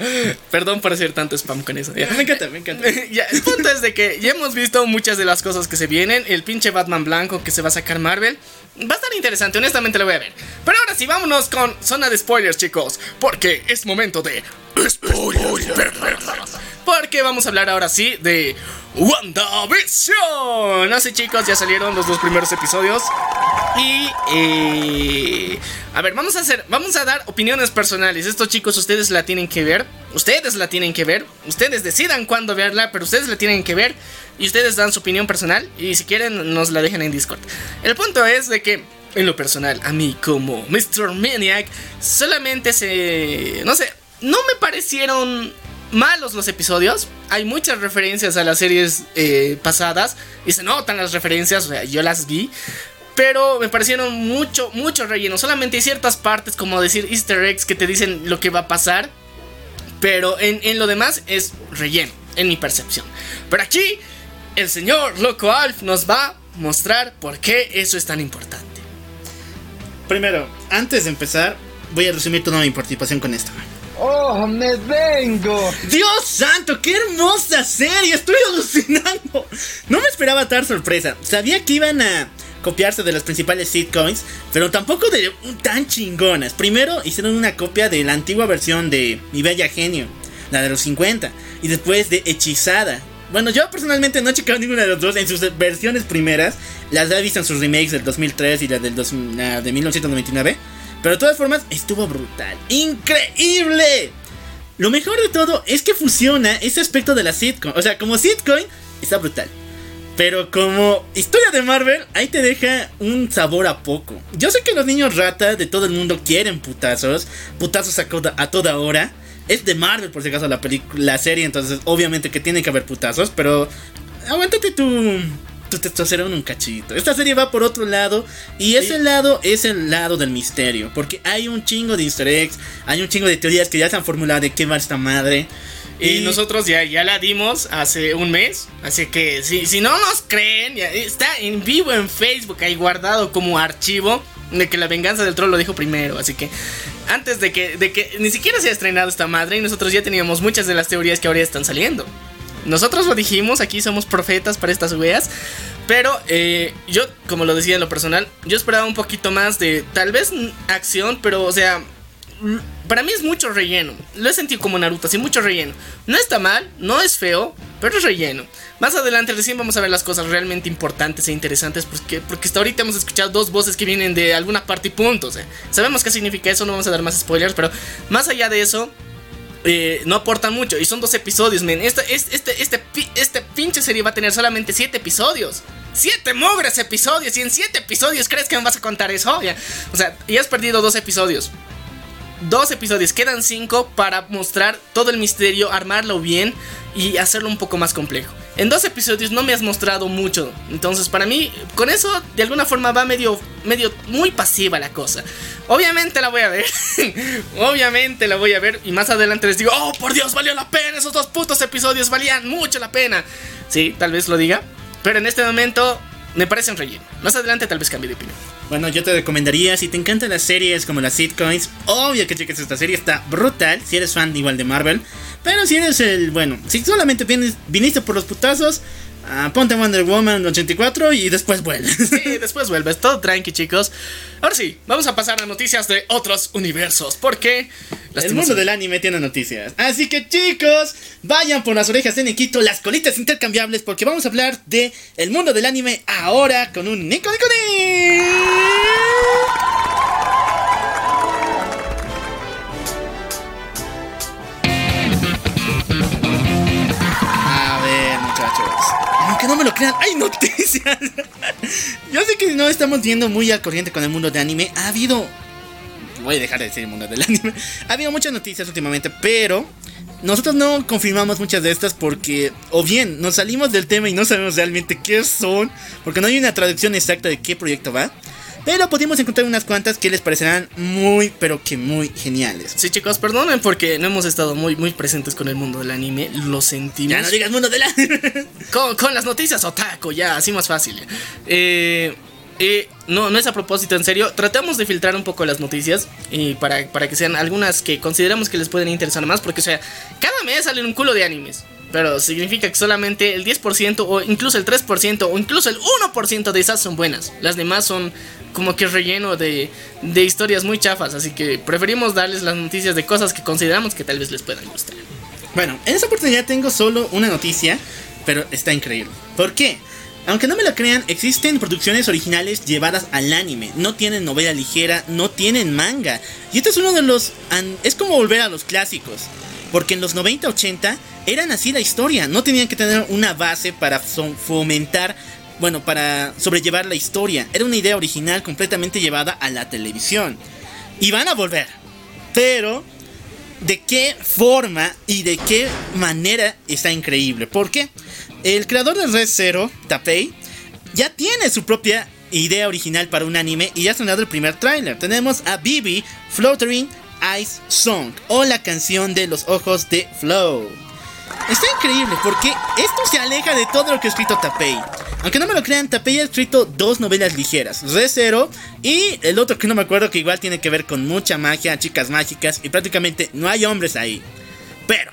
Perdón por hacer tanto spam con eso. ya. Me encanta, me encanta. Ya, el punto es de que ya hemos visto muchas de las cosas que se vienen. El pinche Batman blanco que se va a sacar Marvel. Va a estar interesante, honestamente lo voy a ver. Pero ahora sí, vámonos con zona de spoilers, chicos. Porque es momento de. Porque vamos a hablar ahora sí de WandaVision. Así, chicos, ya salieron los dos primeros episodios. Y eh, a ver, vamos a hacer, vamos a dar opiniones personales. Esto, chicos, ustedes la tienen que ver. Ustedes la tienen que ver. Ustedes decidan cuándo verla, pero ustedes la tienen que ver. Y ustedes dan su opinión personal. Y si quieren, nos la dejan en Discord. El punto es de que, en lo personal, a mí como Mr. Maniac, solamente se. No sé, no me parecieron malos los episodios. Hay muchas referencias a las series eh, pasadas. Y se notan las referencias, yo las vi. Pero me parecieron mucho, mucho relleno. Solamente hay ciertas partes, como decir easter eggs, que te dicen lo que va a pasar. Pero en, en lo demás es relleno, en mi percepción. Pero aquí, el señor Loco Alf nos va a mostrar por qué eso es tan importante. Primero, antes de empezar, voy a resumir toda mi participación con esto. ¡Oh, me vengo! Dios santo, qué hermosa serie, estoy alucinando. No me esperaba tal sorpresa. Sabía que iban a copiarse de las principales sitcoms, pero tampoco de tan chingonas. Primero hicieron una copia de la antigua versión de Mi Bella Genio, la de los 50, y después de Hechizada. Bueno, yo personalmente no he checado ninguna de las dos en sus versiones primeras. Las he visto en sus remakes del 2003 y la del dos- la de 1999. Pero de todas formas, estuvo brutal. ¡Increíble! Lo mejor de todo es que fusiona ese aspecto de la sitcom. O sea, como sitcom, está brutal. Pero como historia de Marvel, ahí te deja un sabor a poco. Yo sé que los niños rata de todo el mundo quieren putazos. Putazos a, a toda hora. Es de Marvel, por si acaso, la, la serie. Entonces, obviamente que tiene que haber putazos. Pero aguántate tu, tu testosterona un cachito. Esta serie va por otro lado. Y ese lado es el lado del misterio. Porque hay un chingo de easter eggs. Hay un chingo de teorías que ya se han formulado de qué va esta madre. Y, nosotros ya, ya la dimos hace un mes. Así que si, si no nos creen, ya está en vivo en Facebook ahí guardado como archivo. De que la venganza del troll lo dijo primero. Así que antes de que, de que ni siquiera se haya estrenado esta madre, y nosotros ya teníamos muchas de las teorías que ahora ya están saliendo. Nosotros lo dijimos, aquí somos profetas para estas weas. Pero eh, yo, como lo decía en lo personal, yo esperaba un poquito más de tal vez acción, pero o sea, para mí es mucho relleno. Lo he sentido como Naruto, así mucho relleno. No está mal, no es feo, pero es relleno. Más adelante recién vamos a ver las cosas realmente importantes e interesantes porque, porque hasta ahorita hemos escuchado dos voces que vienen de alguna parte y punto. sabemos qué significa eso, no vamos a dar más spoilers, pero más allá de eso, eh, no aportan mucho. Y son dos episodios, men. Este, este, este, este pinche serie va a tener solamente siete episodios. Siete mogres episodios. Y en siete episodios crees que me vas a contar eso. O sea, ya has perdido dos episodios. Dos episodios, quedan cinco para mostrar todo el misterio, armarlo bien y hacerlo un poco más complejo. En dos episodios no me has mostrado mucho, entonces para mí con eso de alguna forma va medio, medio muy pasiva la cosa. Obviamente la voy a ver, obviamente la voy a ver y más adelante les digo, oh por Dios, valió la pena, esos dos putos episodios valían mucho la pena. Sí, tal vez lo diga, pero en este momento me parecen relleno. Más adelante tal vez cambie de opinión. Bueno, yo te recomendaría, si te encantan las series como las sitcoms, obvio que cheques esta serie, está brutal, si eres fan igual de Marvel. Pero si eres el, bueno, si solamente vienes, viniste por los putazos, ah, ponte Wonder Woman 84 y después vuelves. Sí, después vuelves, todo tranqui chicos. Ahora sí, vamos a pasar a noticias de otros universos, porque... El mundo del anime tiene noticias. Así que chicos, vayan por las orejas de Nikito, las colitas intercambiables, porque vamos a hablar de el mundo del anime ahora con un Nico Nico no me lo crean, hay noticias. Yo sé que no estamos viendo muy al corriente con el mundo de anime. Ha habido voy a dejar de decir el mundo del anime. Ha habido muchas noticias últimamente, pero nosotros no confirmamos muchas de estas porque, o bien, nos salimos del tema y no sabemos realmente qué son, porque no hay una traducción exacta de qué proyecto va. Pero pudimos encontrar unas cuantas que les parecerán muy, pero que muy geniales. Sí, chicos, perdonen porque no hemos estado muy, muy presentes con el mundo del anime. Lo sentimos. Ya no digas mundo del anime. Con, con las noticias otaku, ya, así más fácil. Eh. Eh, no, no es a propósito, en serio. Tratamos de filtrar un poco las noticias y para, para que sean algunas que consideramos que les pueden interesar más. Porque, o sea, cada mes salen un culo de animes. Pero significa que solamente el 10% o incluso el 3% o incluso el 1% de esas son buenas. Las demás son como que relleno de, de historias muy chafas. Así que preferimos darles las noticias de cosas que consideramos que tal vez les puedan gustar. Bueno, en esta oportunidad tengo solo una noticia, pero está increíble. ¿Por qué? Aunque no me lo crean, existen producciones originales llevadas al anime. No tienen novela ligera, no tienen manga. Y este es uno de los... Es como volver a los clásicos. Porque en los 90-80 eran así la historia. No tenían que tener una base para fomentar... Bueno, para sobrellevar la historia. Era una idea original completamente llevada a la televisión. Y van a volver. Pero... ¿De qué forma y de qué manera está increíble? ¿Por qué? El creador de Red Zero, Tapei, ya tiene su propia idea original para un anime y ya ha sonado el primer tráiler. Tenemos a Bibi Floating Ice Song o la canción de los ojos de Flow. Está increíble porque esto se aleja de todo lo que ha escrito Tapei. Aunque no me lo crean, Tapei ha escrito dos novelas ligeras, Re Zero y el otro que no me acuerdo que igual tiene que ver con mucha magia, chicas mágicas y prácticamente no hay hombres ahí. Pero,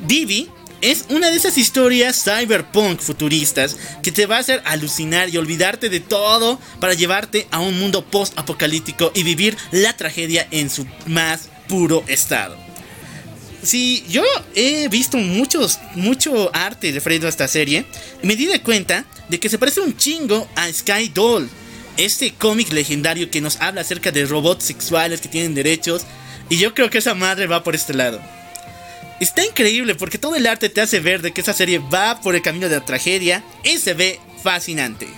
Bibi es una de esas historias cyberpunk futuristas que te va a hacer alucinar y olvidarte de todo para llevarte a un mundo post-apocalíptico y vivir la tragedia en su más puro estado. Si yo he visto muchos, mucho arte referido a esta serie, me di de cuenta de que se parece un chingo a Sky Doll, este cómic legendario que nos habla acerca de robots sexuales que tienen derechos, y yo creo que esa madre va por este lado. Está increíble porque todo el arte te hace ver de que esa serie va por el camino de la tragedia y se ve fascinante.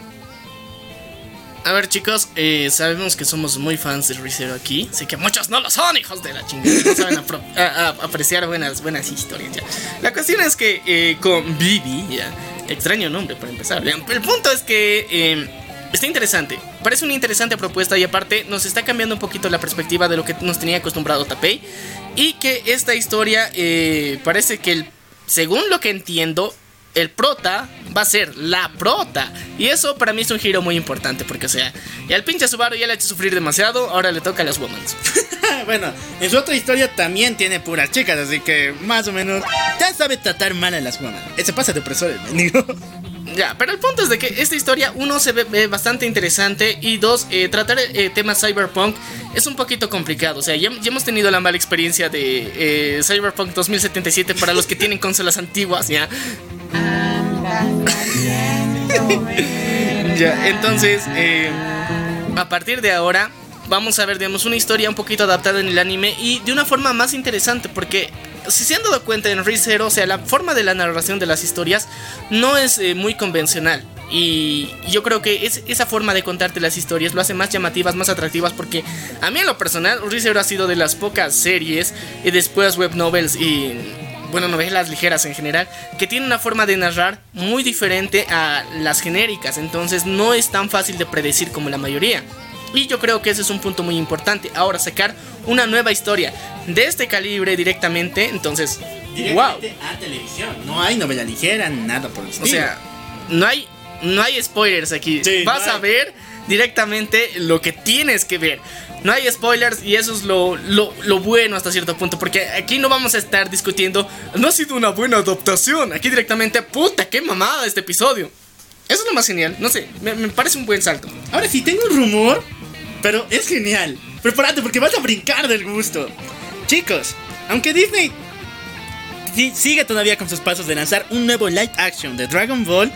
A ver chicos, eh, sabemos que somos muy fans de Rizero aquí, sé que muchos no lo son, hijos de la chingada, no saben apreciar buenas, buenas historias. ya. La cuestión es que eh, con Bibi, ya, extraño nombre para empezar, el punto es que eh, está interesante, parece una interesante propuesta y aparte nos está cambiando un poquito la perspectiva de lo que nos tenía acostumbrado Tapei y que esta historia eh, parece que el, según lo que entiendo el prota va a ser la prota. Y eso para mí es un giro muy importante. Porque, o sea, el pinche Subaru ya le ha hecho sufrir demasiado. Ahora le toca a las womans. bueno, en su otra historia también tiene puras chicas, así que más o menos ya sabe tratar mal a las women. Ese pasa de opresores, mendigo. Ya, pero el punto es de que esta historia, uno, se ve, ve bastante interesante. Y dos, eh, tratar eh, temas cyberpunk es un poquito complicado. O sea, ya, ya hemos tenido la mala experiencia de eh, Cyberpunk 2077 para los que tienen consolas antiguas, ya. ya, entonces, eh, a partir de ahora, vamos a ver, digamos, una historia un poquito adaptada en el anime y de una forma más interesante, porque si se han dado cuenta en ReZero, o sea, la forma de la narración de las historias no es eh, muy convencional. Y yo creo que es, esa forma de contarte las historias lo hace más llamativas, más atractivas. Porque a mí en lo personal, ReZero ha sido de las pocas series y después web novels y bueno, novelas ligeras en general, que tienen una forma de narrar muy diferente a las genéricas, entonces no es tan fácil de predecir como la mayoría. Y yo creo que ese es un punto muy importante. Ahora sacar una nueva historia de este calibre directamente, entonces, wow. Directamente a televisión. No hay novela ligera, nada por el O estilo. sea, no hay no hay spoilers aquí. Sí, Vas no a ver directamente lo que tienes que ver. No hay spoilers y eso es lo, lo, lo bueno hasta cierto punto. Porque aquí no vamos a estar discutiendo. No ha sido una buena adaptación. Aquí directamente, puta, qué mamada este episodio. Eso es lo más genial. No sé, me, me parece un buen salto. Ahora sí, tengo un rumor, pero es genial. Prepárate porque vas a brincar del gusto. Chicos, aunque Disney si- sigue todavía con sus pasos de lanzar un nuevo live action de Dragon Ball,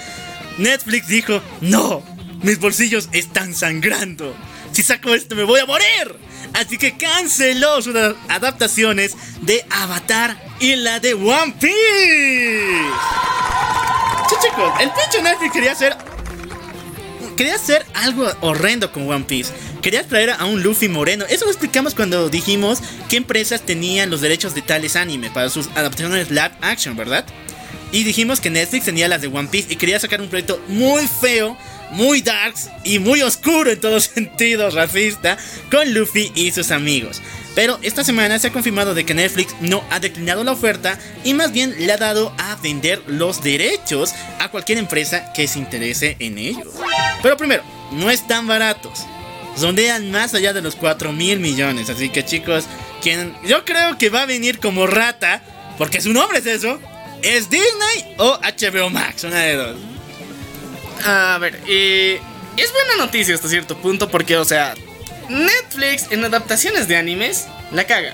Netflix dijo, no, mis bolsillos están sangrando. Si saco esto me voy a morir. Así que canceló sus adaptaciones de Avatar y la de One Piece. Chicos, el pinche Netflix quería hacer Quería hacer algo horrendo con One Piece. Quería traer a un Luffy moreno. Eso lo explicamos cuando dijimos qué empresas tenían los derechos de tales animes para sus adaptaciones live action, ¿verdad? Y dijimos que Netflix tenía las de One Piece y quería sacar un proyecto muy feo, muy darks y muy oscuro en todos sentidos, racista, con Luffy y sus amigos. Pero esta semana se ha confirmado de que Netflix no ha declinado la oferta y más bien le ha dado a vender los derechos a cualquier empresa que se interese en ellos. Pero primero, no están baratos. Sondean más allá de los 4 mil millones. Así que chicos, quien yo creo que va a venir como rata, porque su nombre es eso, es Disney o HBO Max, una de dos. A ver, eh, es buena noticia hasta cierto punto porque, o sea, Netflix en adaptaciones de animes la caga.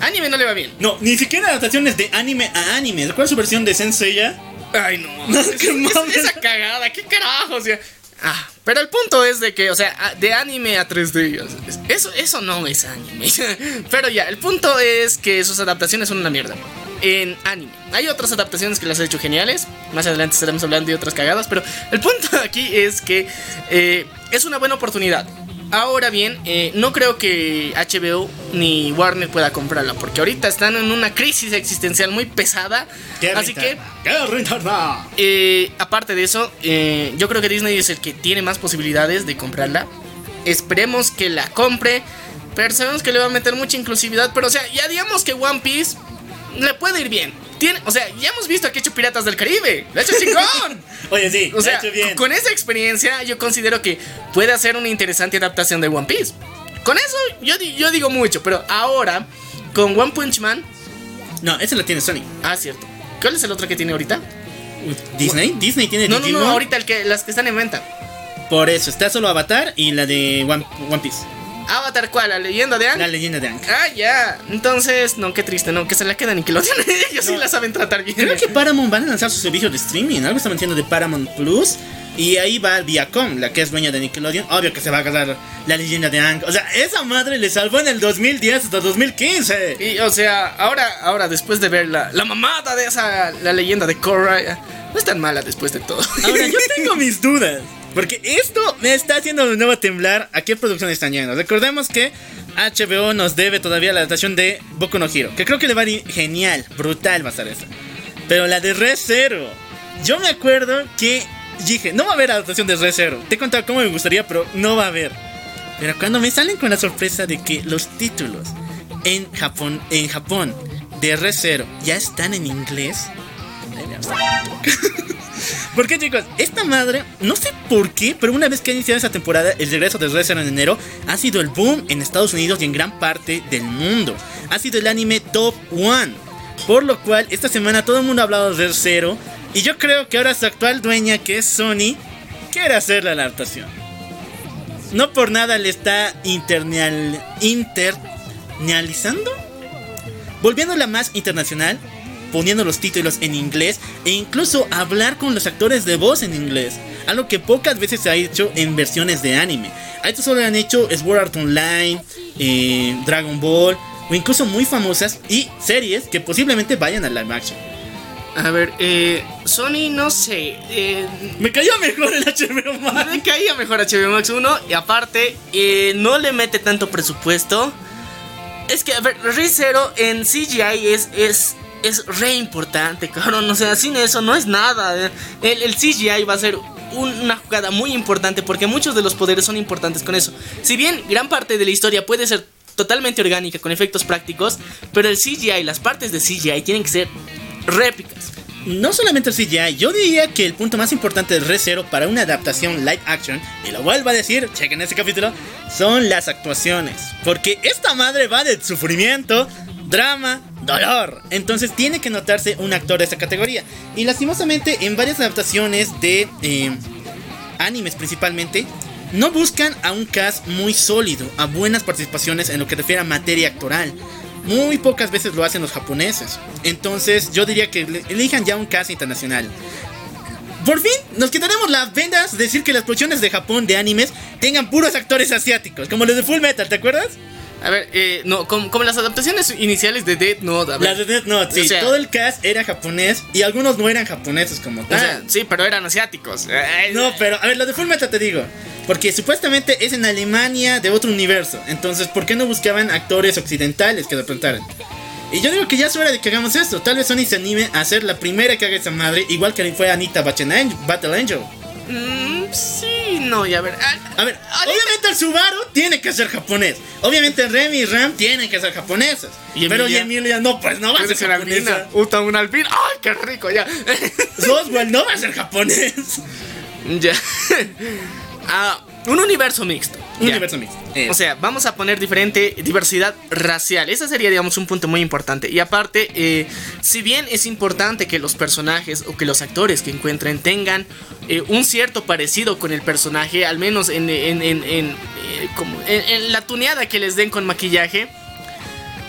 Anime no le va bien. No, ni siquiera adaptaciones de anime a anime. ¿Cuál es su versión de Senseiya? Ay, no. Es- qué es- esa cagada, qué carajo, o sea. Ah, pero el punto es de que, o sea, de anime a 3D, o sea, eso, eso no es anime. Pero ya, el punto es que sus adaptaciones son una mierda. En anime. Hay otras adaptaciones que las he hecho geniales. Más adelante estaremos hablando de otras cagadas. Pero el punto aquí es que eh, es una buena oportunidad. Ahora bien, eh, no creo que HBO ni Warner pueda comprarla. Porque ahorita están en una crisis existencial muy pesada. Así que eh, aparte de eso, eh, yo creo que Disney es el que tiene más posibilidades de comprarla. Esperemos que la compre. Pero sabemos que le va a meter mucha inclusividad. Pero, o sea, ya digamos que One Piece le puede ir bien. Tiene, o sea, ya hemos visto que ha hecho Piratas del Caribe. Lo ha hecho chingón. Oye, sí, O sea, hecho bien. con esa experiencia, yo considero que puede hacer una interesante adaptación de One Piece. Con eso, yo, yo digo mucho. Pero ahora, con One Punch Man. No, ese lo tiene Sony. Ah, cierto. ¿Cuál es el otro que tiene ahorita? ¿Disney? Disney tiene No, no, no, ahorita el que, las que están en venta. Por eso, está solo Avatar y la de One, One Piece. Avatar, ¿cuál? ¿La leyenda de Aang? La leyenda de Aang. Ah, ya. Entonces, no, qué triste, no, que se la quedan y que lo tienen. Ellos sí la saben tratar bien. Creo que Paramount van a lanzar su servicio de streaming. Algo estaban diciendo de Paramount Plus. Y ahí va Viacom, la que es dueña de Nickelodeon. Obvio que se va a agarrar la leyenda de Aang. O sea, esa madre le salvó en el 2010 hasta 2015. Y, o sea, ahora, ahora, después de ver la, la mamada de esa, la leyenda de Korra, no es tan mala después de todo. Ahora, yo tengo mis dudas. Porque esto me está haciendo de nuevo temblar a qué producción están yendo. Recordemos que HBO nos debe todavía la adaptación de Boku no Hero. Que creo que le va a ir genial, brutal va a estar esa. Pero la de Re Zero. Yo me acuerdo que dije, no va a haber adaptación de Re Zero. Te he contado cómo me gustaría, pero no va a haber. Pero cuando me salen con la sorpresa de que los títulos en Japón, en Japón de Re Zero ya están en inglés. ahí me. Porque chicos, esta madre, no sé por qué, pero una vez que ha iniciado esa temporada, el regreso de Zero en enero ha sido el boom en Estados Unidos y en gran parte del mundo. Ha sido el anime top one. Por lo cual, esta semana todo el mundo ha hablado de Zero. Y yo creo que ahora su actual dueña, que es Sony, quiere hacer la adaptación. No por nada le está internal, internalizando. Volviéndola más internacional, poniendo los títulos en inglés e incluso hablar con los actores de voz en inglés. Algo que pocas veces se ha hecho en versiones de anime. A esto solo han hecho Sword Art Online, eh, Dragon Ball o incluso muy famosas y series que posiblemente vayan a live action. A ver, eh, Sony, no sé. Eh, Me cayó mejor el HBO Max. me caía mejor HBO Max 1 y aparte eh, no le mete tanto presupuesto. Es que, a ver, ReZero en CGI es, es, es re importante, cabrón. O sea, sin eso no es nada. eh. El, el CGI va a ser un- una jugada muy importante porque muchos de los poderes son importantes con eso. Si bien gran parte de la historia puede ser totalmente orgánica con efectos prácticos, pero el CGI, las partes de CGI tienen que ser réplicas. No solamente el CGI, yo diría que el punto más importante del ReZero para una adaptación live action, y lo vuelvo a decir, chequen ese capítulo, son las actuaciones. Porque esta madre va de sufrimiento, drama, dolor. Entonces tiene que notarse un actor de esta categoría. Y lastimosamente en varias adaptaciones de eh, animes principalmente, no buscan a un cast muy sólido, a buenas participaciones en lo que refiere a materia actoral. Muy pocas veces lo hacen los japoneses. Entonces yo diría que elijan ya un cast internacional. Por fin nos quitaremos las vendas de decir que las producciones de Japón de animes tengan puros actores asiáticos, como los de Full Metal, ¿te acuerdas? A ver, eh, no, como, como las adaptaciones iniciales de Death Note. A ver, Las de Death Note, sí, O sea- todo el cast era japonés y algunos no eran japoneses como o tal. sea, sí, pero eran asiáticos. No, pero a ver, lo de Full Metal te digo. Porque supuestamente es en Alemania de otro universo. Entonces, ¿por qué no buscaban actores occidentales que representaran? Y yo digo que ya es hora de que hagamos esto. Tal vez Sony se anime a ser la primera que haga esa madre, igual que fue Anita Battle Angel. Mm, sí, no, y a ver. A ver, obviamente el Subaru tiene que ser japonés. Obviamente Remy y Ram tienen que ser japoneses. ¿Y pero y Emilia? Emilia no, pues no va a ser japonesa. Uta, un albino. ¡Ay, qué rico! Ya. Roswell no va a ser japonés. ya. Ah, un universo mixto. Un Ya. universo mixto. Eh, O sea, vamos a poner diferente diversidad racial. Ese sería, digamos, un punto muy importante. Y aparte, eh, si bien es importante que los personajes o que los actores que encuentren tengan eh, un cierto parecido con el personaje, al menos en, en- en- eh, como en- la tuneada que les den con maquillaje.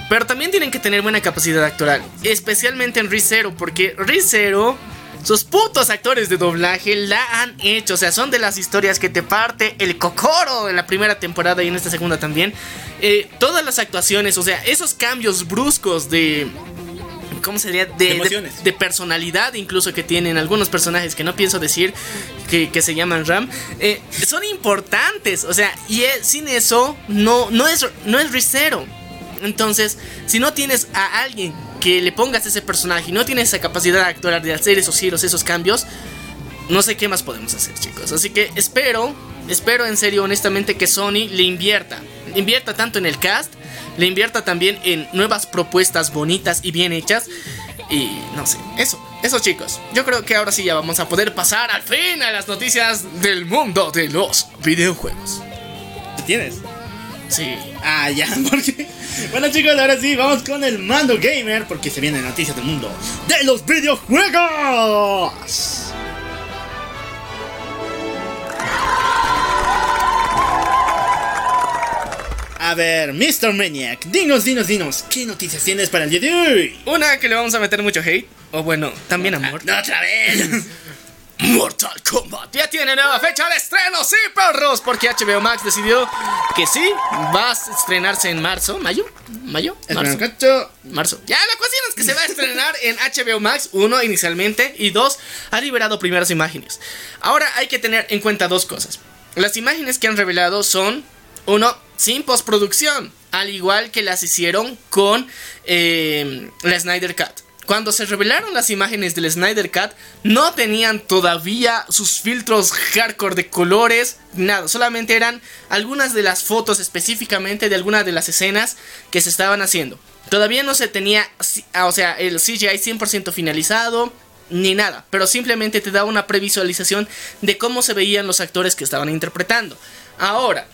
Pero también tienen que tener buena capacidad actoral. Especialmente en ReZero, porque ReZero, sus putos actores de doblaje la han hecho. O sea, son de las historias que te parte el cocoro en la primera temporada y en esta segunda también. Eh, todas las actuaciones, o sea, esos cambios bruscos de. ¿Cómo sería? De, de- emociones. de personalidad incluso que tienen algunos personajes que no pienso decir que, que se llaman Ram eh, son importantes o sea y eh, sin eso no no es no es ReZero entonces si no tienes a alguien que le pongas ese personaje y no tienes esa capacidad actoral de hacer esos giros esos cambios no sé qué más podemos hacer chicos así que espero espero en serio honestamente que Sony le invierta invierta tanto en el cast le invierta también en nuevas propuestas bonitas y bien hechas. Y no sé, eso, eso chicos. Yo creo que ahora sí ya vamos a poder pasar al fin a las noticias del mundo de los videojuegos. ¿Tienes? Sí. Ah, ya, porque. Bueno, chicos, ahora sí, vamos con el mando gamer, porque se vienen noticias del mundo de los videojuegos. A ver, Mr. Maniac, dinos, dinos, dinos, ¿qué noticias tienes para el día de hoy? Una que le vamos a meter mucho hate. O bueno, también amor. ¡No, otra vez! Mortal Kombat ya tiene nueva fecha de estreno, sí, perros, porque HBO Max decidió que sí, va a estrenarse en marzo, mayo, mayo, marzo. marzo. Ya, la cuestión es que se va a estrenar en HBO Max, uno inicialmente, y dos, ha liberado primeras imágenes. Ahora hay que tener en cuenta dos cosas. Las imágenes que han revelado son, uno, sin postproducción, al igual que las hicieron con eh, la Snyder Cut. Cuando se revelaron las imágenes del Snyder Cut, no tenían todavía sus filtros hardcore de colores, nada, solamente eran algunas de las fotos específicamente de algunas de las escenas que se estaban haciendo. Todavía no se tenía, o sea, el CGI 100% finalizado, ni nada, pero simplemente te da una previsualización de cómo se veían los actores que estaban interpretando. Ahora,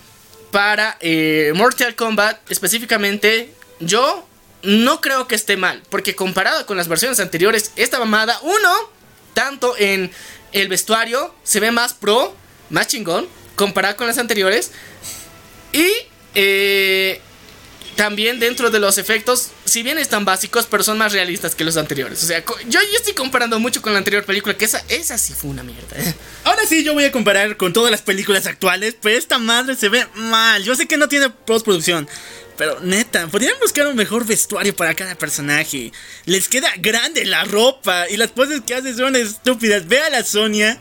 para eh, Mortal Kombat específicamente, yo no creo que esté mal, porque comparado con las versiones anteriores, esta mamada, uno, tanto en el vestuario, se ve más pro, más chingón, comparado con las anteriores, y eh, también dentro de los efectos, si bien están básicos, pero son más realistas que los anteriores. O sea, yo, yo estoy comparando mucho con la anterior película, que esa, esa sí fue una mierda. Ahora sí, yo voy a comparar con todas las películas actuales, pero esta madre se ve mal. Yo sé que no tiene postproducción, Pero neta, podrían buscar un mejor vestuario para cada personaje. Les queda grande la ropa y las poses que hace son estúpidas. Ve a la Sonia.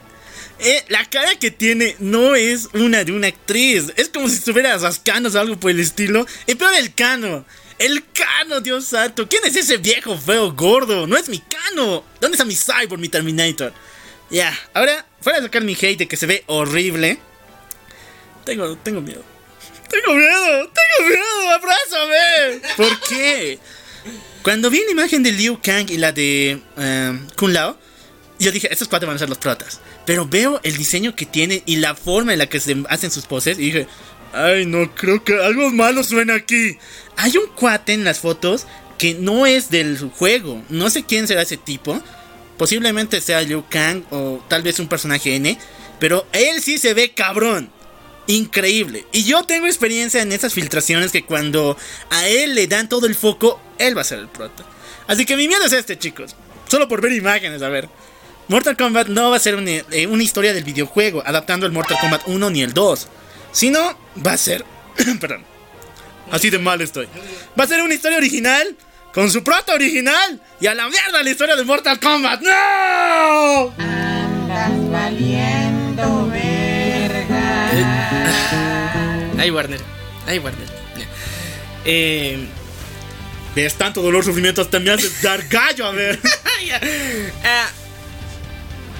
Eh, la cara que tiene no es una de una actriz. Es como si estuviera rascando o algo por el estilo. Y peor el cano. El cano, Dios santo. ¿Quién es ese viejo feo gordo? No es mi cano. ¿Dónde está mi cyborg, mi Terminator? Ya, ahora, fuera de sacar mi hate que se ve horrible. Tengo, tengo miedo. Tengo miedo, tengo miedo, abrázame. ¿Por qué? Cuando vi la imagen de Liu Kang y la de um, Kun Lao, yo dije, estos cuatro van a ser los protas. Pero veo el diseño que tiene y la forma en la que se hacen sus poses y dije, ay, no, creo que algo malo suena aquí. Hay un cuate en las fotos que no es del juego. No sé quién será ese tipo. Posiblemente sea Liu Kang o tal vez un personaje N. Pero él sí se ve cabrón increíble. Y yo tengo experiencia en esas filtraciones que cuando a él le dan todo el foco, él va a ser el prota. Así que mi miedo es este, chicos. Solo por ver imágenes, a ver. Mortal Kombat no va a ser una, eh, una historia del videojuego, adaptando el Mortal Kombat 1 ni el 2. Sino, va a ser... perdón. Así de mal estoy. Va a ser una historia original, con su prota original, y a la mierda la historia de Mortal Kombat. ¡No! Andas Ay, Warner. Ay, Warner. Eh, Ves tanto dolor, sufrimiento, hasta me haces dar gallo, a ver. Ah,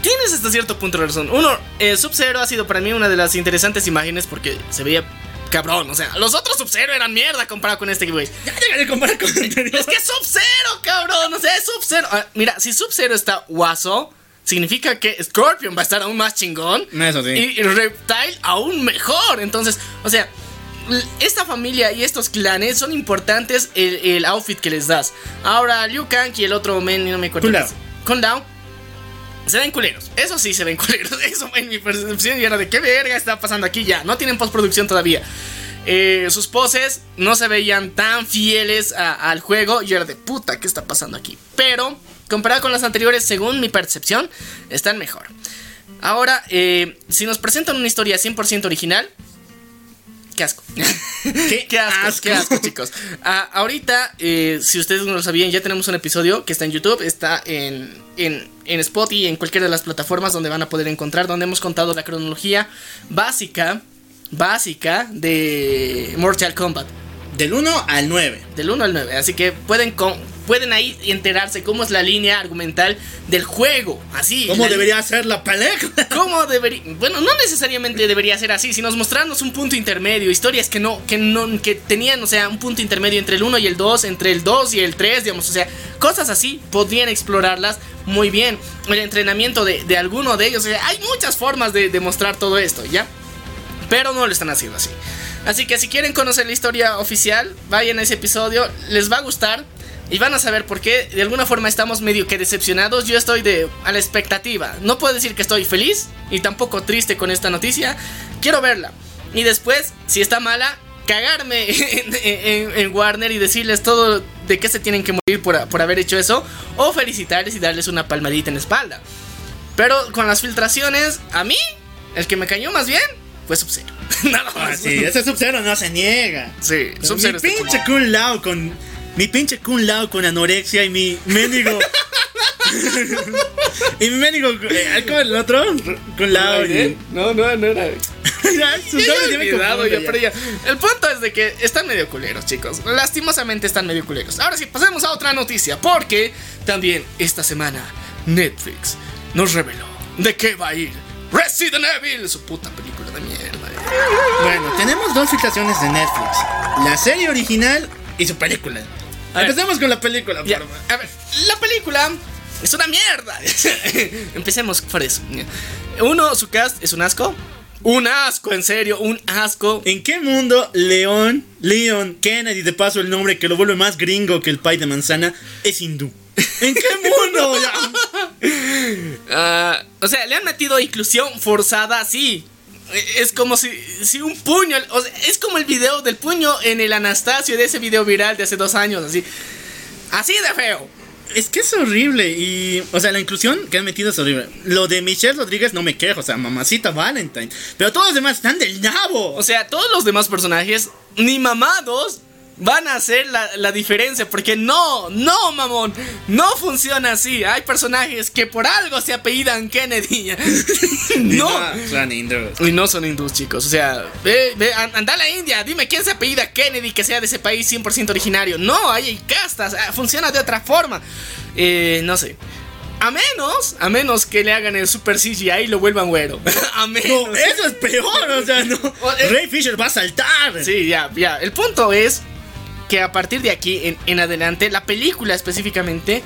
Tienes hasta cierto punto razón. Uno, eh, Sub-Zero ha sido para mí una de las interesantes imágenes porque se veía cabrón. O sea, los otros Sub-Zero eran mierda comparado con este güey. ya llegaré a comparar con el anterior. Es que es Sub-Zero, cabrón. O sea, es Sub-Zero. Ah, mira, si Sub-Zero está guaso, significa que Scorpion va a estar aún más chingón. Eso sí. Y Reptile aún mejor. Entonces, o sea, esta familia y estos clanes son importantes el, el outfit que les das. Ahora, Liu Kang y el otro men, no me acuerdo. Qué Lao. Se ven culeros. Eso sí se ven culeros. Eso en mi percepción era de qué verga está pasando aquí ya. No tienen postproducción todavía. Eh, sus poses no se veían tan fieles a- al juego. Y era de puta, ¿qué está pasando aquí? Pero, comparado con las anteriores, según mi percepción, están mejor. Ahora, eh, si nos presentan una historia 100% original, qué asco. Qué asco, asco. qué asco, chicos. Ah, ahorita, eh, si ustedes no lo sabían, ya tenemos un episodio que está en YouTube, está en, en, en Spotify y en cualquiera de las plataformas donde van a poder encontrar, donde hemos contado la cronología básica, básica de Mortal Kombat. Del 1 al 9. Del 1 al 9. Así que pueden, con- pueden ahí enterarse cómo es la línea argumental del juego. Así. ¿Cómo debería ser la película? ¿Cómo debería.? Bueno, no necesariamente debería ser así. Si nos mostrarnos un punto intermedio, historias que no, que no, que tenían, o sea, un punto intermedio entre el 1 y el 2, entre el 2 y el 3, digamos, o sea, cosas así, podrían explorarlas muy bien. El entrenamiento de, de alguno de ellos, o sea, hay muchas formas de, de mostrar todo esto, ¿ya? Pero no lo están haciendo así. Así que si quieren conocer la historia oficial, vayan a ese episodio, les va a gustar. Y van a saber por qué de alguna forma estamos medio que decepcionados. Yo estoy de a la expectativa. No puedo decir que estoy feliz y tampoco triste con esta noticia. Quiero verla. Y después, si está mala, cagarme en, en- en Warner y decirles todo de qué se tienen que morir por, por haber hecho eso. O felicitarles y darles una palmadita en la espalda. Pero con las filtraciones, a mí, el que me cayó más bien fue Sub-Zero. Nada Ah, más. sí, ese Sub-Zero no se niega. Sí, Sub-Zero pinche Lao con. Mi pinche Kun Lao con anorexia y mi mendigo. y mi mendigo. eh, ¿Cómo el otro? Kun Lao. y- No, no, no era. ya, olvidado, pero ya. El punto es de que están medio culeros, chicos. Lastimosamente están medio culeros. Ahora sí, pasemos a otra noticia. Porque también esta semana Netflix nos reveló de qué va a ir Resident Evil, su puta película de mierda. eh. Bueno, tenemos dos filtraciones de Netflix: la serie original y su película. A ver. Empecemos con la película, Ya, a ver, la película es una mierda. Empecemos por eso. Uno, su cast es un asco. Un asco, en serio, un asco. ¿En qué mundo León, Leon Kennedy, de paso el nombre que lo vuelve más gringo que el pie de manzana, es hindú? ¿En qué mundo? Ah, o sea, le han metido inclusión forzada, sí. Es como si, si un puño, o sea, es como el video del puño en el Anastasio de ese video viral de hace dos años, así. Así de feo. Es que es horrible y, o sea, la inclusión que han metido es horrible. Lo de Michelle Rodríguez no me quejo, o sea, mamacita Valentine. Pero todos los demás están del nabo. O sea, todos los demás personajes, ni mamados, van a hacer la, la diferencia. Porque no, no, mamón. No funciona así. Hay personajes que por algo se apellidan Kennedy. no. Son hindús. Y no son hindús, chicos. O sea, ve, ve, an- anda a la India. Dime quién se apellida Kennedy que sea de ese país 100% originario. No, hay castas. ah, Funciona de otra forma. Eh, no sé. A menos, a menos que le hagan el super CGI y lo vuelvan güero. a menos. No, eso es peor, o sea, no. eh. Ray Fisher va a saltar. Sí, ya, ya. El punto es que a partir de aquí en, en adelante, la película específicamente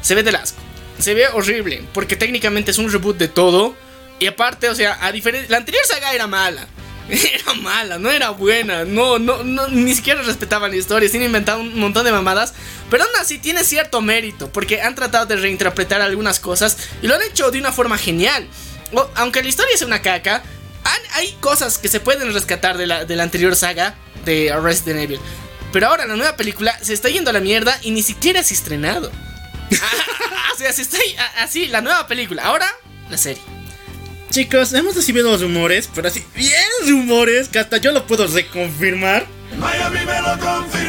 se ve de asco. Se ve horrible, porque técnicamente es un reboot de todo. Y aparte, o sea, a diferencia. La anterior saga era mala. Era mala, no era buena. No, no, no, ni siquiera respetaban la historia. Se han inventado un montón de mamadas. Pero aún así tiene cierto mérito. Porque han tratado de reinterpretar algunas cosas. Y lo han hecho de una forma genial. O- aunque la historia sea una caca. han- hay cosas que se pueden rescatar de la, de la anterior saga de Resident Evil. Pero ahora la nueva película se está yendo a la mierda y ni siquiera se ha estrenado. o sea, se está y- a- así, la nueva película. Ahora, la serie. Chicos, hemos recibido los rumores, pero así, bien rumores, que hasta yo lo puedo reconfirmar.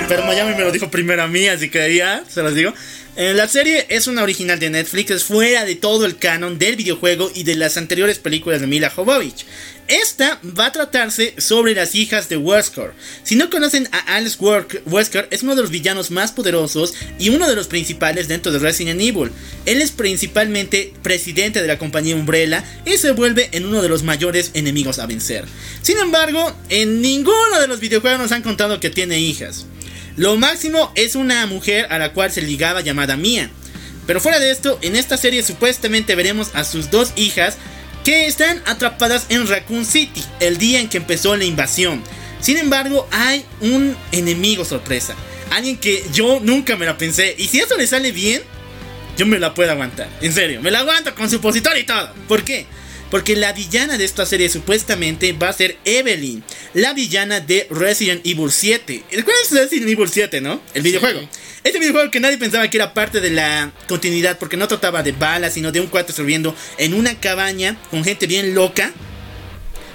Pero Miami me lo dijo primero a mí, así que ya, se los digo. Eh, la serie es una original de Netflix, es fuera de todo el canon del videojuego y de las anteriores películas de Mila Jovovich. Esta va a tratarse sobre las hijas de Wesker. Si no conocen a Alice Wesker, es uno de los villanos más poderosos y uno de los principales dentro de Resident Evil. Él es principalmente presidente de la compañía Umbrella y se vuelve en uno de los mayores enemigos a vencer. Sin embargo, en ninguno de los videojuegos nos han contado que tiene hijas. Lo máximo es una mujer a la cual se ligaba llamada Mia. Pero fuera de esto, en esta serie supuestamente veremos a sus dos hijas que están atrapadas en Raccoon City el día en que empezó la invasión. Sin embargo, hay un enemigo sorpresa. Alguien que yo nunca me la pensé. Y si eso le sale bien, yo me la puedo aguantar. En serio, me la aguanto con supositor y todo. ¿Por qué? Porque la villana de esta serie supuestamente va a ser Evelyn, la villana de Resident Evil 7. ¿Recuerdas Resident Evil 7, no? El videojuego. Este videojuego que nadie pensaba que era parte de la continuidad porque no trataba de balas, sino de un cuate sobreviviendo en una cabaña con gente bien loca.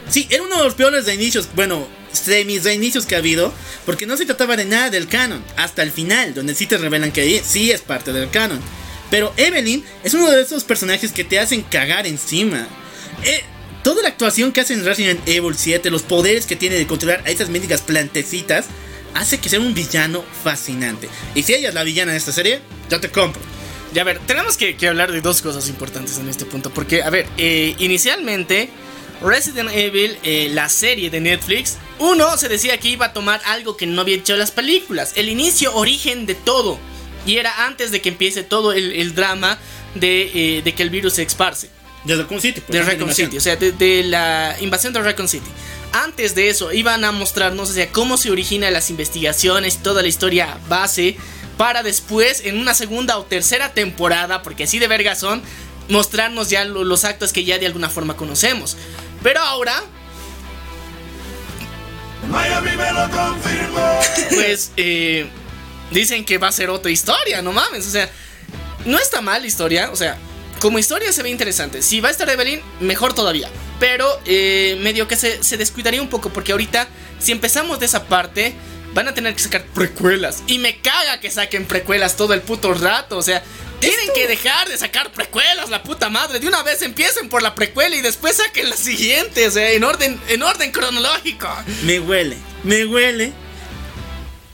Sí, era uno de los peores reinicios, bueno, semis reinicios que ha habido, porque no se trataba de nada del canon, hasta el final, donde sí te revelan que ahí sí es parte del canon. Pero Evelyn es uno de esos personajes que te hacen cagar encima. Eh, toda la actuación que hace en Resident Evil 7, los poderes que tiene de controlar a esas mendigas plantecitas, hace que sea un villano fascinante. Y si ella es la villana de esta serie, yo te compro. Ya, a ver, tenemos que, hablar de dos cosas importantes en este punto. Porque, a ver, eh, inicialmente, Resident Evil, eh, la serie de Netflix, uno se decía que iba a tomar algo que no había hecho las películas. El inicio, origen de todo. Y era antes de que empiece todo el, drama de, de que el virus se esparce. De Raccoon City. pues, De Raccoon animación. City, o sea, de, de la invasión de Raccoon City. Antes de eso, iban a mostrarnos, o sea, cómo se originan las investigaciones, toda la historia base, para después, en una segunda o tercera temporada, porque así de verga son, mostrarnos ya lo- los actos que ya de alguna forma conocemos. Pero ahora, pues, eh, dicen que va a ser otra historia, no mames, o sea, no está mal la historia, o sea, como historia se ve interesante. Si va a estar Evelyn, mejor todavía. Pero eh, medio que se, se descuidaría un poco porque ahorita, si empezamos de esa parte, van a tener que sacar precuelas. Y me caga que saquen precuelas todo el puto rato, o sea... Tienen que dejar de sacar precuelas, la puta madre. De una vez empiecen por la precuela y después saquen la siguiente, o sea, en orden, en orden cronológico. Me huele, me huele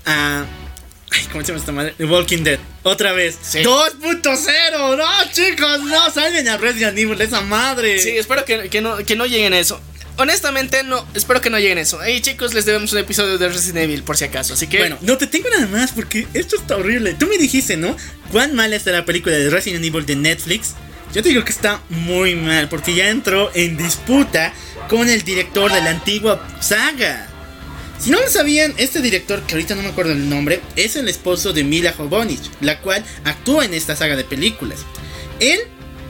a. Ay, ¿cómo se llama esta madre? The Walking Dead. Otra vez. Sí. 2.0. No, chicos, no salven a Resident Evil, esa madre. Sí, espero que, que no, que no lleguen a eso. Honestamente, no, espero que no lleguen a eso. Hey, chicos, les debemos un episodio de Resident Evil, por si acaso. Así que, Bueno, no te tengo nada más porque esto está horrible. Tú me dijiste, ¿no? ¿Cuán mala está la película de Resident Evil de Netflix? Yo te digo que está muy mal porque ya entró en disputa con el director de la antigua saga. Si no lo sabían, este director, que ahorita no me acuerdo el nombre, es el esposo de Mila Jovovich, la cual actúa en esta saga de películas. Él,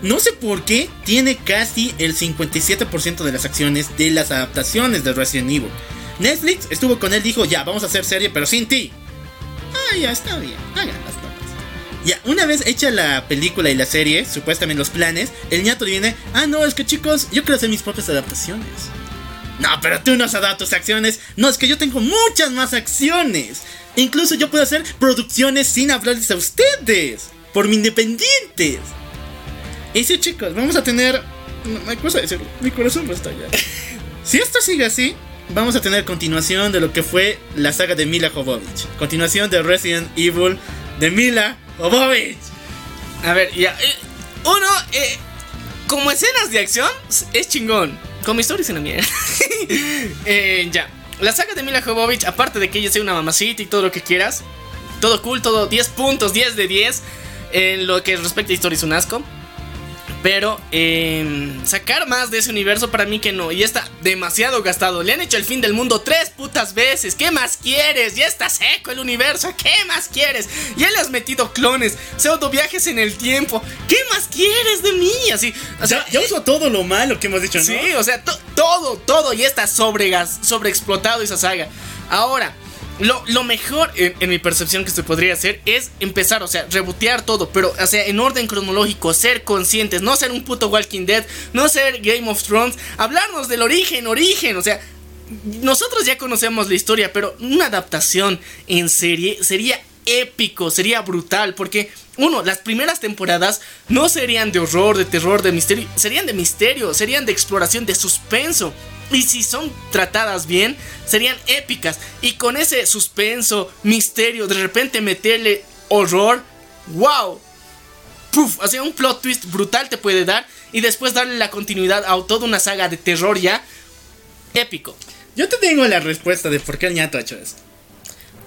no sé por qué, tiene casi el 57% de las acciones de las adaptaciones de Resident Evil. Netflix estuvo con él, dijo, ya, vamos a hacer serie, pero sin ti. Ah, ya está bien, hagan las tomas. Ya, una vez hecha la película y la serie, supuestamente los planes, el ñato viene, ah, no, es que chicos, yo quiero hacer mis propias adaptaciones. No, pero tú no has dado tus acciones. No, es que yo tengo muchas más acciones. Incluso yo puedo hacer producciones sin hablarles a ustedes. Por mi independientes. Y sí, chicos, vamos a tener. No, no hay cosa de decirlo. Mi corazón va a estallar. si esto sigue así, vamos a tener continuación de lo que fue la saga de Mila Jovovich. Continuación de Resident Evil de Mila Jovovich. A ver, ya. eh, uno, eh, como escenas de acción, es chingón. Historia es una mierda. Eh, ya. La saga de Mila Jovovich, aparte de que ella sea una mamacita y todo lo que quieras, todo cool, todo 10 puntos, 10 de 10. En lo que respecta a historia es un asco. Pero eh, sacar más de ese universo para mí que no. Y está demasiado gastado. Le han hecho el fin del mundo tres putas veces. ¿Qué más quieres? Ya está seco el universo. ¿Qué más quieres? Ya le has metido clones, pseudo viajes en el tiempo. ¿Qué más quieres de mí? Así. O sea, Ya, ya uso todo lo malo que hemos dicho, ¿no? Sí, o sea, to- todo, todo ya está sobregas, sobreexplotado esa saga. Ahora, lo, lo mejor en, mi percepción que se podría hacer es empezar, o sea, rebotear todo, pero, o sea, en orden cronológico, ser conscientes, no ser un puto Walking Dead, no ser Game of Thrones, hablarnos del origen, origen, o sea, nosotros ya conocemos la historia, pero una adaptación en serie sería épico, sería brutal, porque uno, las primeras temporadas no serían de horror, de terror, de misterio, serían de misterio, serían de exploración, de suspenso. Y si son tratadas bien, serían épicas. Y con ese suspenso, misterio, de repente meterle horror, wow. Puf, o sea, un plot twist brutal te puede dar. Y después darle la continuidad a toda una saga de terror ya. Épico. Yo te tengo la respuesta de por qué el ñato ha hecho esto.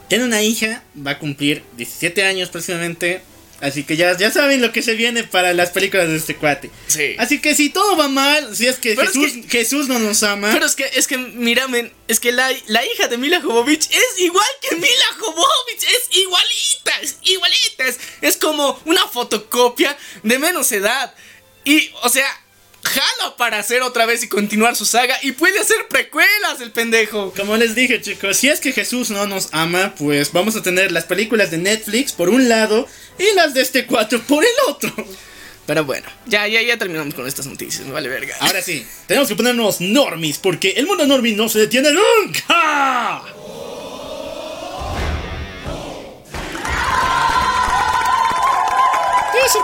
Tiene una hija, va a cumplir 17 años próximamente. Así que ya, ya saben lo que se viene para las películas de este cuate. Sí. Así que si todo va mal, si es que, Pero es Jesús, Jesús no nos ama. Pero es que, es que, mira, men, es que la, la hija de Mila Jovovich es igual que Mila Jovovich, es igualita, es igualita, es, es como una fotocopia de menos edad. Y, o sea, jala para hacer otra vez y continuar su saga y puede hacer precuelas el pendejo. Como les dije, chicos, si es que Jesús no nos ama, pues vamos a tener las películas de Netflix por un lado y las de este cuate por el otro. Pero bueno, ya, ya, ya terminamos con estas noticias, me vale verga. Ahora sí, tenemos que ponernos normis porque el mundo normis no se detiene nunca.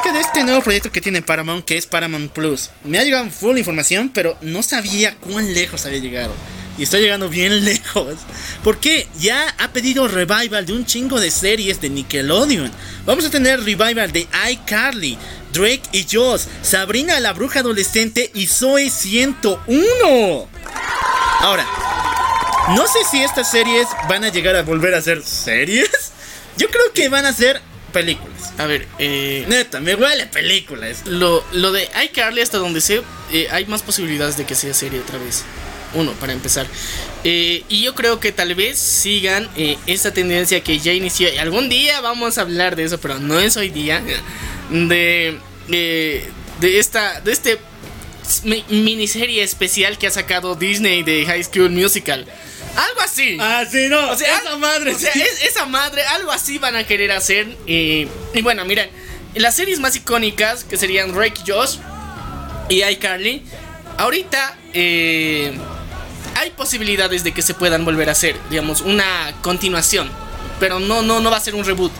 Que de este nuevo proyecto que tiene Paramount, que es Paramount Plus, me ha llegado full información, pero no sabía cuán lejos había llegado. Y estoy llegando bien lejos. Porque ya ha pedido revival de un chingo de series de Nickelodeon. Vamos a tener revival de iCarly, Drake y Joss, Sabrina la bruja adolescente y Zoe 101. Ahora, no sé si estas series van a llegar a volver a ser series. Yo creo que van a ser películas. A ver, eh... Neta, me huele películas. Lo, lo de iCarly hasta donde sé, eh, hay más posibilidades de que sea serie otra vez. Uno, para empezar. Eh, y yo creo que tal vez sigan eh, esa tendencia que ya inició. Y algún día vamos a hablar de eso, pero no es hoy día. De, eh, de esta, de este mi- miniserie especial que ha sacado Disney de High School Musical. Algo así. Ah, sí, no. O sea, esa madre. o sea, sí. es- esa madre, algo así van a querer hacer. eh, y bueno, miren, las series más icónicas que serían Drake y Josh y iCarly, ahorita eh, hay posibilidades de que se puedan volver a hacer, digamos, una continuación. Pero no, no, no va a ser un reboot.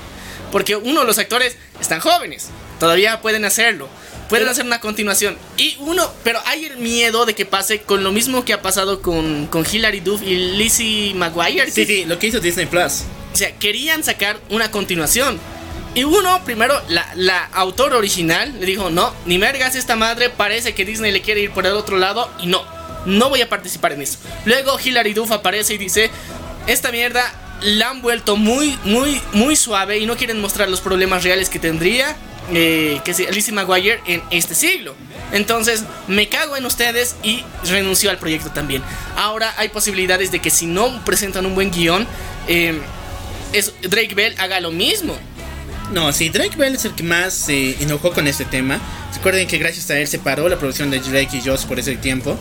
Porque uno, los actores están jóvenes, todavía pueden hacerlo. Pueden hacer una continuación. Y uno, pero hay el miedo de que pase con lo mismo que ha pasado con, con Hilary Duff y Lizzie McGuire. Sí, sí, lo que hizo Disney Plus. O sea, querían sacar una continuación. Y uno, primero, la, la autor original le dijo, no, ni mergas esta madre, parece que Disney le quiere ir por el otro lado y no, no voy a participar en eso. Luego Hilary Duff aparece y dice, esta mierda la han vuelto muy, muy, muy suave y no quieren mostrar los problemas reales que tendría eh, que sea Lizzie McGuire en este siglo. Entonces, me cago en ustedes y renunció al proyecto también. Ahora hay posibilidades de que si no presentan un buen guion, eh, es- Drake Bell haga lo mismo. No, sí, Drake Bell es el que más se enojó con este tema. Recuerden que gracias a él se paró la producción de Drake y Josh por ese tiempo.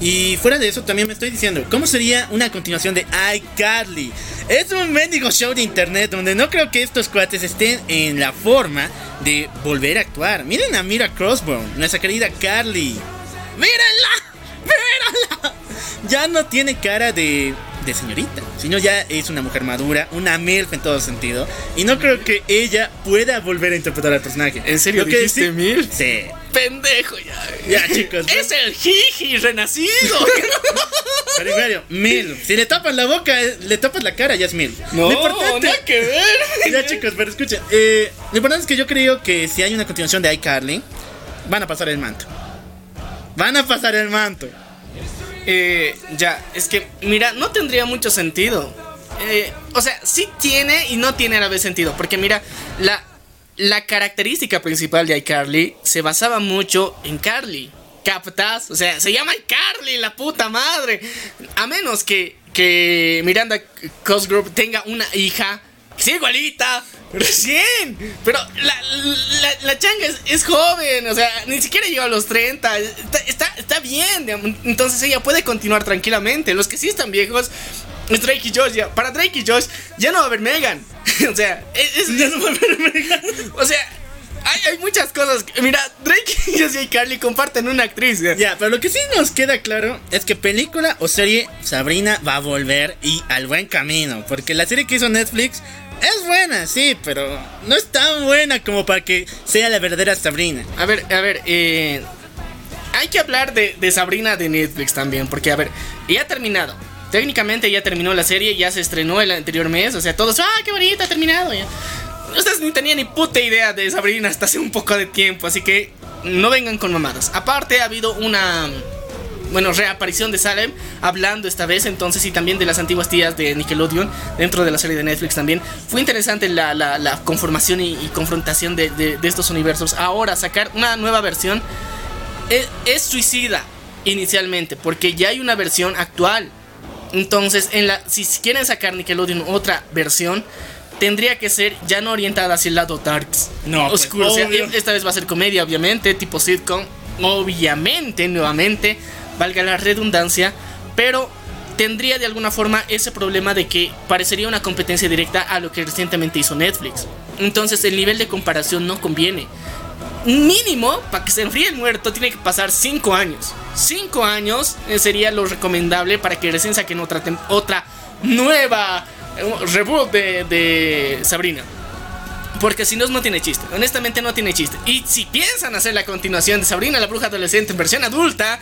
Y fuera de eso, también me estoy diciendo, ¿cómo sería una continuación de iCarly? Es un mendigo show de internet donde no creo que estos cuates estén en la forma de volver a actuar. Miren a Mira Crossbone, nuestra querida Carly. ¡Mírenla! ¡Mírenla! ya no tiene cara de, de señorita, sino ya es una mujer madura, una MILF en todo sentido. Y no creo que ella pueda volver a interpretar al personaje. ¿En serio que dijiste sí- MILF? Sí. Pendejo ya. Ya, chicos. Es el Jiji renacido. Serio, MILF. Si le tapas la boca, eh, le tapas la cara, ya es MILF. No, nada que ver. Ya chicos, pero escuchen, eh, lo importante es que yo creo que si hay una continuación de iCarly, van a pasar el manto. Van a pasar el manto. Eh, ya, es que, mira, no tendría mucho sentido. Eh, o sea, sí tiene y no tiene a la vez sentido. Porque mira, la, la característica principal de iCarly se basaba mucho en Carly. ¿Captas? O sea, se llama iCarly, la puta madre. A menos que, que Miranda Cosgrove tenga una hija. Sea igualita, recién. Pero la, la, la changa es, es joven, o sea, ni siquiera llegó a los 30. Está, está, está bien, entonces ella puede continuar tranquilamente. Los que sí están viejos es Drake y Josh. Ya. Para Drake y Josh ya no va a haber Megan. o sea, es, Ya no va a haber Megan. o sea, hay, hay muchas cosas. Mira, Drake y Carly comparten una actriz. ya. Ya, pero lo que sí nos queda claro es que película o serie Sabrina va a volver y al buen camino. Porque la serie que hizo Netflix es buena, sí, pero no es tan buena como para que sea la verdadera Sabrina. A ver, a ver, eh, hay que hablar de, Sabrina de Netflix también, porque a ver, ya ha terminado. Técnicamente ya terminó la serie, ya se estrenó el anterior mes, o sea, todos, ah, qué bonita, ha terminado ya. Ustedes ni tenían ni puta idea de Sabrina hasta hace un poco de tiempo, así que no vengan con mamadas. Aparte ha habido una, bueno, reaparición de Salem, hablando esta vez entonces y también de las antiguas tías de Nickelodeon dentro de la serie de Netflix también. Fue interesante la, la- la conformación y, y confrontación de, de- de estos universos. Ahora sacar una nueva versión es, es suicida inicialmente, porque ya hay una versión actual. Entonces, en la, si quieren sacar Nickelodeon otra versión, tendría que ser ya no orientada hacia el lado darks. No, pues, oscuro. O sea, obvio. esta vez va a ser comedia, obviamente, tipo sitcom. Obviamente, nuevamente, valga la redundancia, pero tendría de alguna forma ese problema de que parecería una competencia directa a lo que recientemente hizo Netflix. Entonces, el nivel de comparación no conviene mínimo, para que se enfríe el muerto, tiene que pasar 5 años. 5 años eh, sería lo recomendable para que recién saquen otra, otra nueva eh, reboot de, de Sabrina. Porque si no, no tiene chiste. Honestamente, no tiene chiste. Y si piensan hacer la continuación de Sabrina, la bruja adolescente en versión adulta,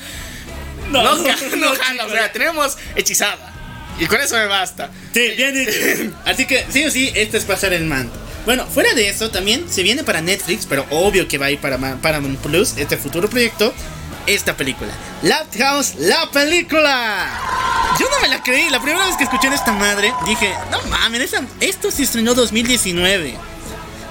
no, no, no jala. O sea, tenemos hechizada. Y con eso me basta. Sí, bien dicho. Así que sí o sí, esto es pasar el manto. Bueno, fuera de eso, también se viene para Netflix, pero obvio que va a ir para Paramount Plus, este futuro proyecto, esta película. House, la película. Yo no me la creí, la primera vez que escuché de esta madre, dije, no mames, esa- esto se estrenó 2019.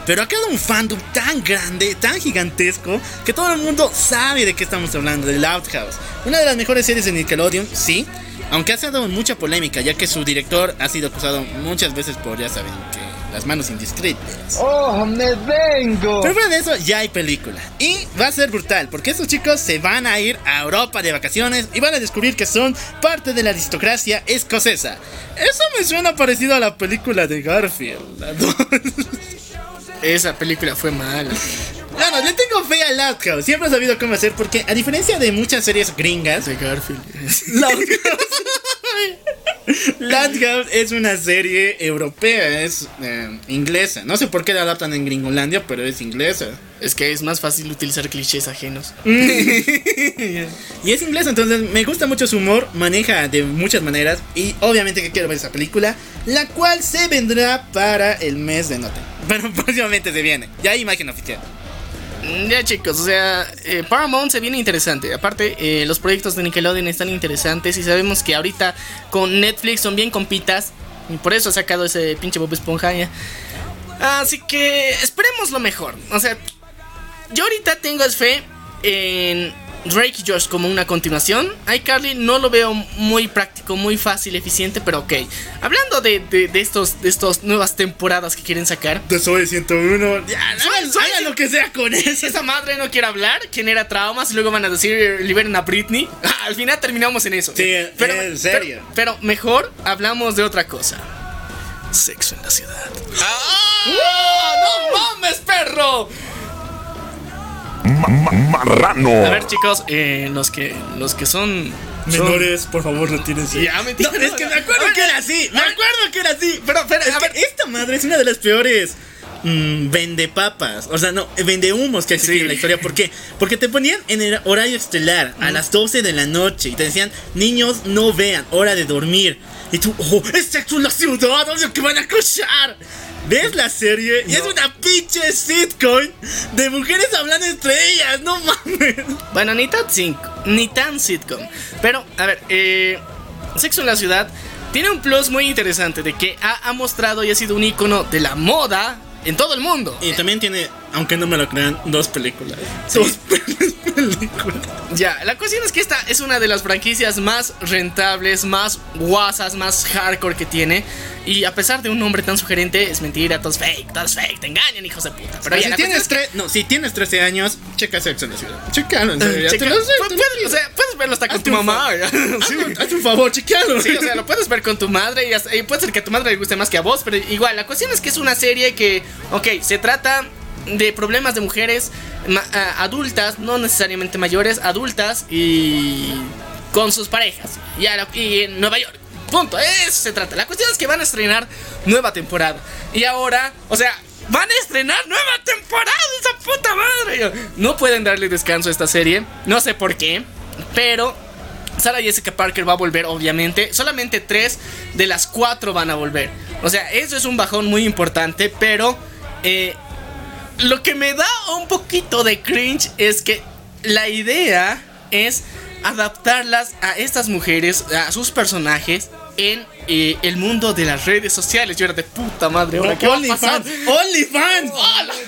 Pero ha quedado un fandom tan grande, tan gigantesco, que todo el mundo sabe de qué estamos hablando, de Loud House. Una de las mejores series de Nickelodeon, sí, aunque ha dado mucha polémica, ya que su director ha sido acusado muchas veces por, ya saben, que las manos indiscretas. ¡Oh, me vengo! Pero fuera de eso, ya hay película. Y va a ser brutal, porque estos chicos se van a ir a Europa de vacaciones y van a descubrir que son parte de la aristocracia escocesa. Eso me suena parecido a la película de Garfield. Esa película fue mala. Claro, le tengo fe a Loud. Siempre he sabido cómo hacer, porque a diferencia de muchas series gringas, De Garfield. Loud House, Loud House es una serie europea, es eh, inglesa. No sé por qué la adaptan en Gringolandia, pero es inglesa. Es que es más fácil utilizar clichés ajenos. Y es inglesa, entonces me gusta mucho su humor, maneja de muchas maneras y obviamente que quiero ver esa película, la cual se vendrá para el mes de nota. Pero próximamente se viene, ya hay imagen oficial. Mm, Ya chicos, o sea, eh, Paramount se viene interesante. Aparte, eh, los proyectos de Nickelodeon están interesantes y sabemos que ahorita con Netflix son bien compitas. Y por eso ha sacado ese pinche Bob Esponja ya. Así que esperemos lo mejor. O sea, yo ahorita tengo fe en Drake y Josh como una continuación. iCarly no lo veo muy práctico, muy fácil, eficiente, pero ok. Hablando de, de, de estos, de estas nuevas temporadas que quieren sacar. De Soy 101, ya, hagan, soy- hagan lo que sea con eso. Esa madre no quiere hablar, genera traumas y luego van a decir liberen a Britney. Al final terminamos en eso. Sí, en serio. Pero, pero mejor hablamos de otra cosa. Sexo en la ciudad. ¡Ah! ¡No mames, perro! Ma- ma- marrano. A ver, chicos, eh, los que los que son Menores, por favor, retírense. Ya, mentira, No, es que me acuerdo que era así. Me a ver. acuerdo que era así. Pero, pero, Es a que ver. esta madre es una de las peores. Mm, vende papas, o sea, no, vende humos que existen Sí. en la historia. ¿Por qué? Porque te ponían en el horario estelar a las 12 de la noche y te decían, niños, no vean, hora de dormir. Y tú, oh, es sexo en la ciudad, obvio que van a escuchar. ¿Ves la serie? Y es una pinche sitcom de mujeres hablando entre ellas, no mames. Bueno, ni tan, ni tan sitcom. Pero, a ver, eh, Sexo en la Ciudad tiene un plus muy interesante de que ha, ha mostrado y ha sido un icono de la moda en todo el mundo. Y también tiene, aunque no me lo crean, dos películas. Dos películas. Ya, la cuestión es que esta es una de las franquicias más rentables, más guasas, más hardcore que tiene. Y a pesar de un nombre tan sugerente, es mentira, todo es fake, todo es fake, te engañan, hijos de puta. Pero Pero ya, si tienes, tre- no, si tienes 13 años, checa Sexo en la Ciudad. Checalo, en que- serio. checa- lo sé, puedes, pido. o sea, puedes verlo hasta con Hazte tu mamá. ya. Sí. Hazme un favor, chequealo. Sí, o sea, lo puedes ver con tu madre y, hasta- y puede ser que a tu madre le guste más que a vos, pero igual, la cuestión es que es una serie que, ok, se trata de problemas de mujeres adultas, no necesariamente mayores, adultas y con sus parejas. Y en Nueva York. Punto, eso se trata. La cuestión es que van a estrenar nueva temporada. Y ahora, o sea, van a estrenar nueva temporada, esa puta madre. No pueden darle descanso a esta serie, no sé por qué, pero Sarah Jessica Parker va a volver, obviamente. Solamente tres de las cuatro van a volver. O sea, eso es un bajón muy importante, pero eh, lo que me da un poquito de cringe es que la idea es adaptarlas a estas mujeres, a sus personajes, en eh, el mundo de las redes sociales. Yo era de puta madre, ahora qué? OnlyFans. OnlyFans.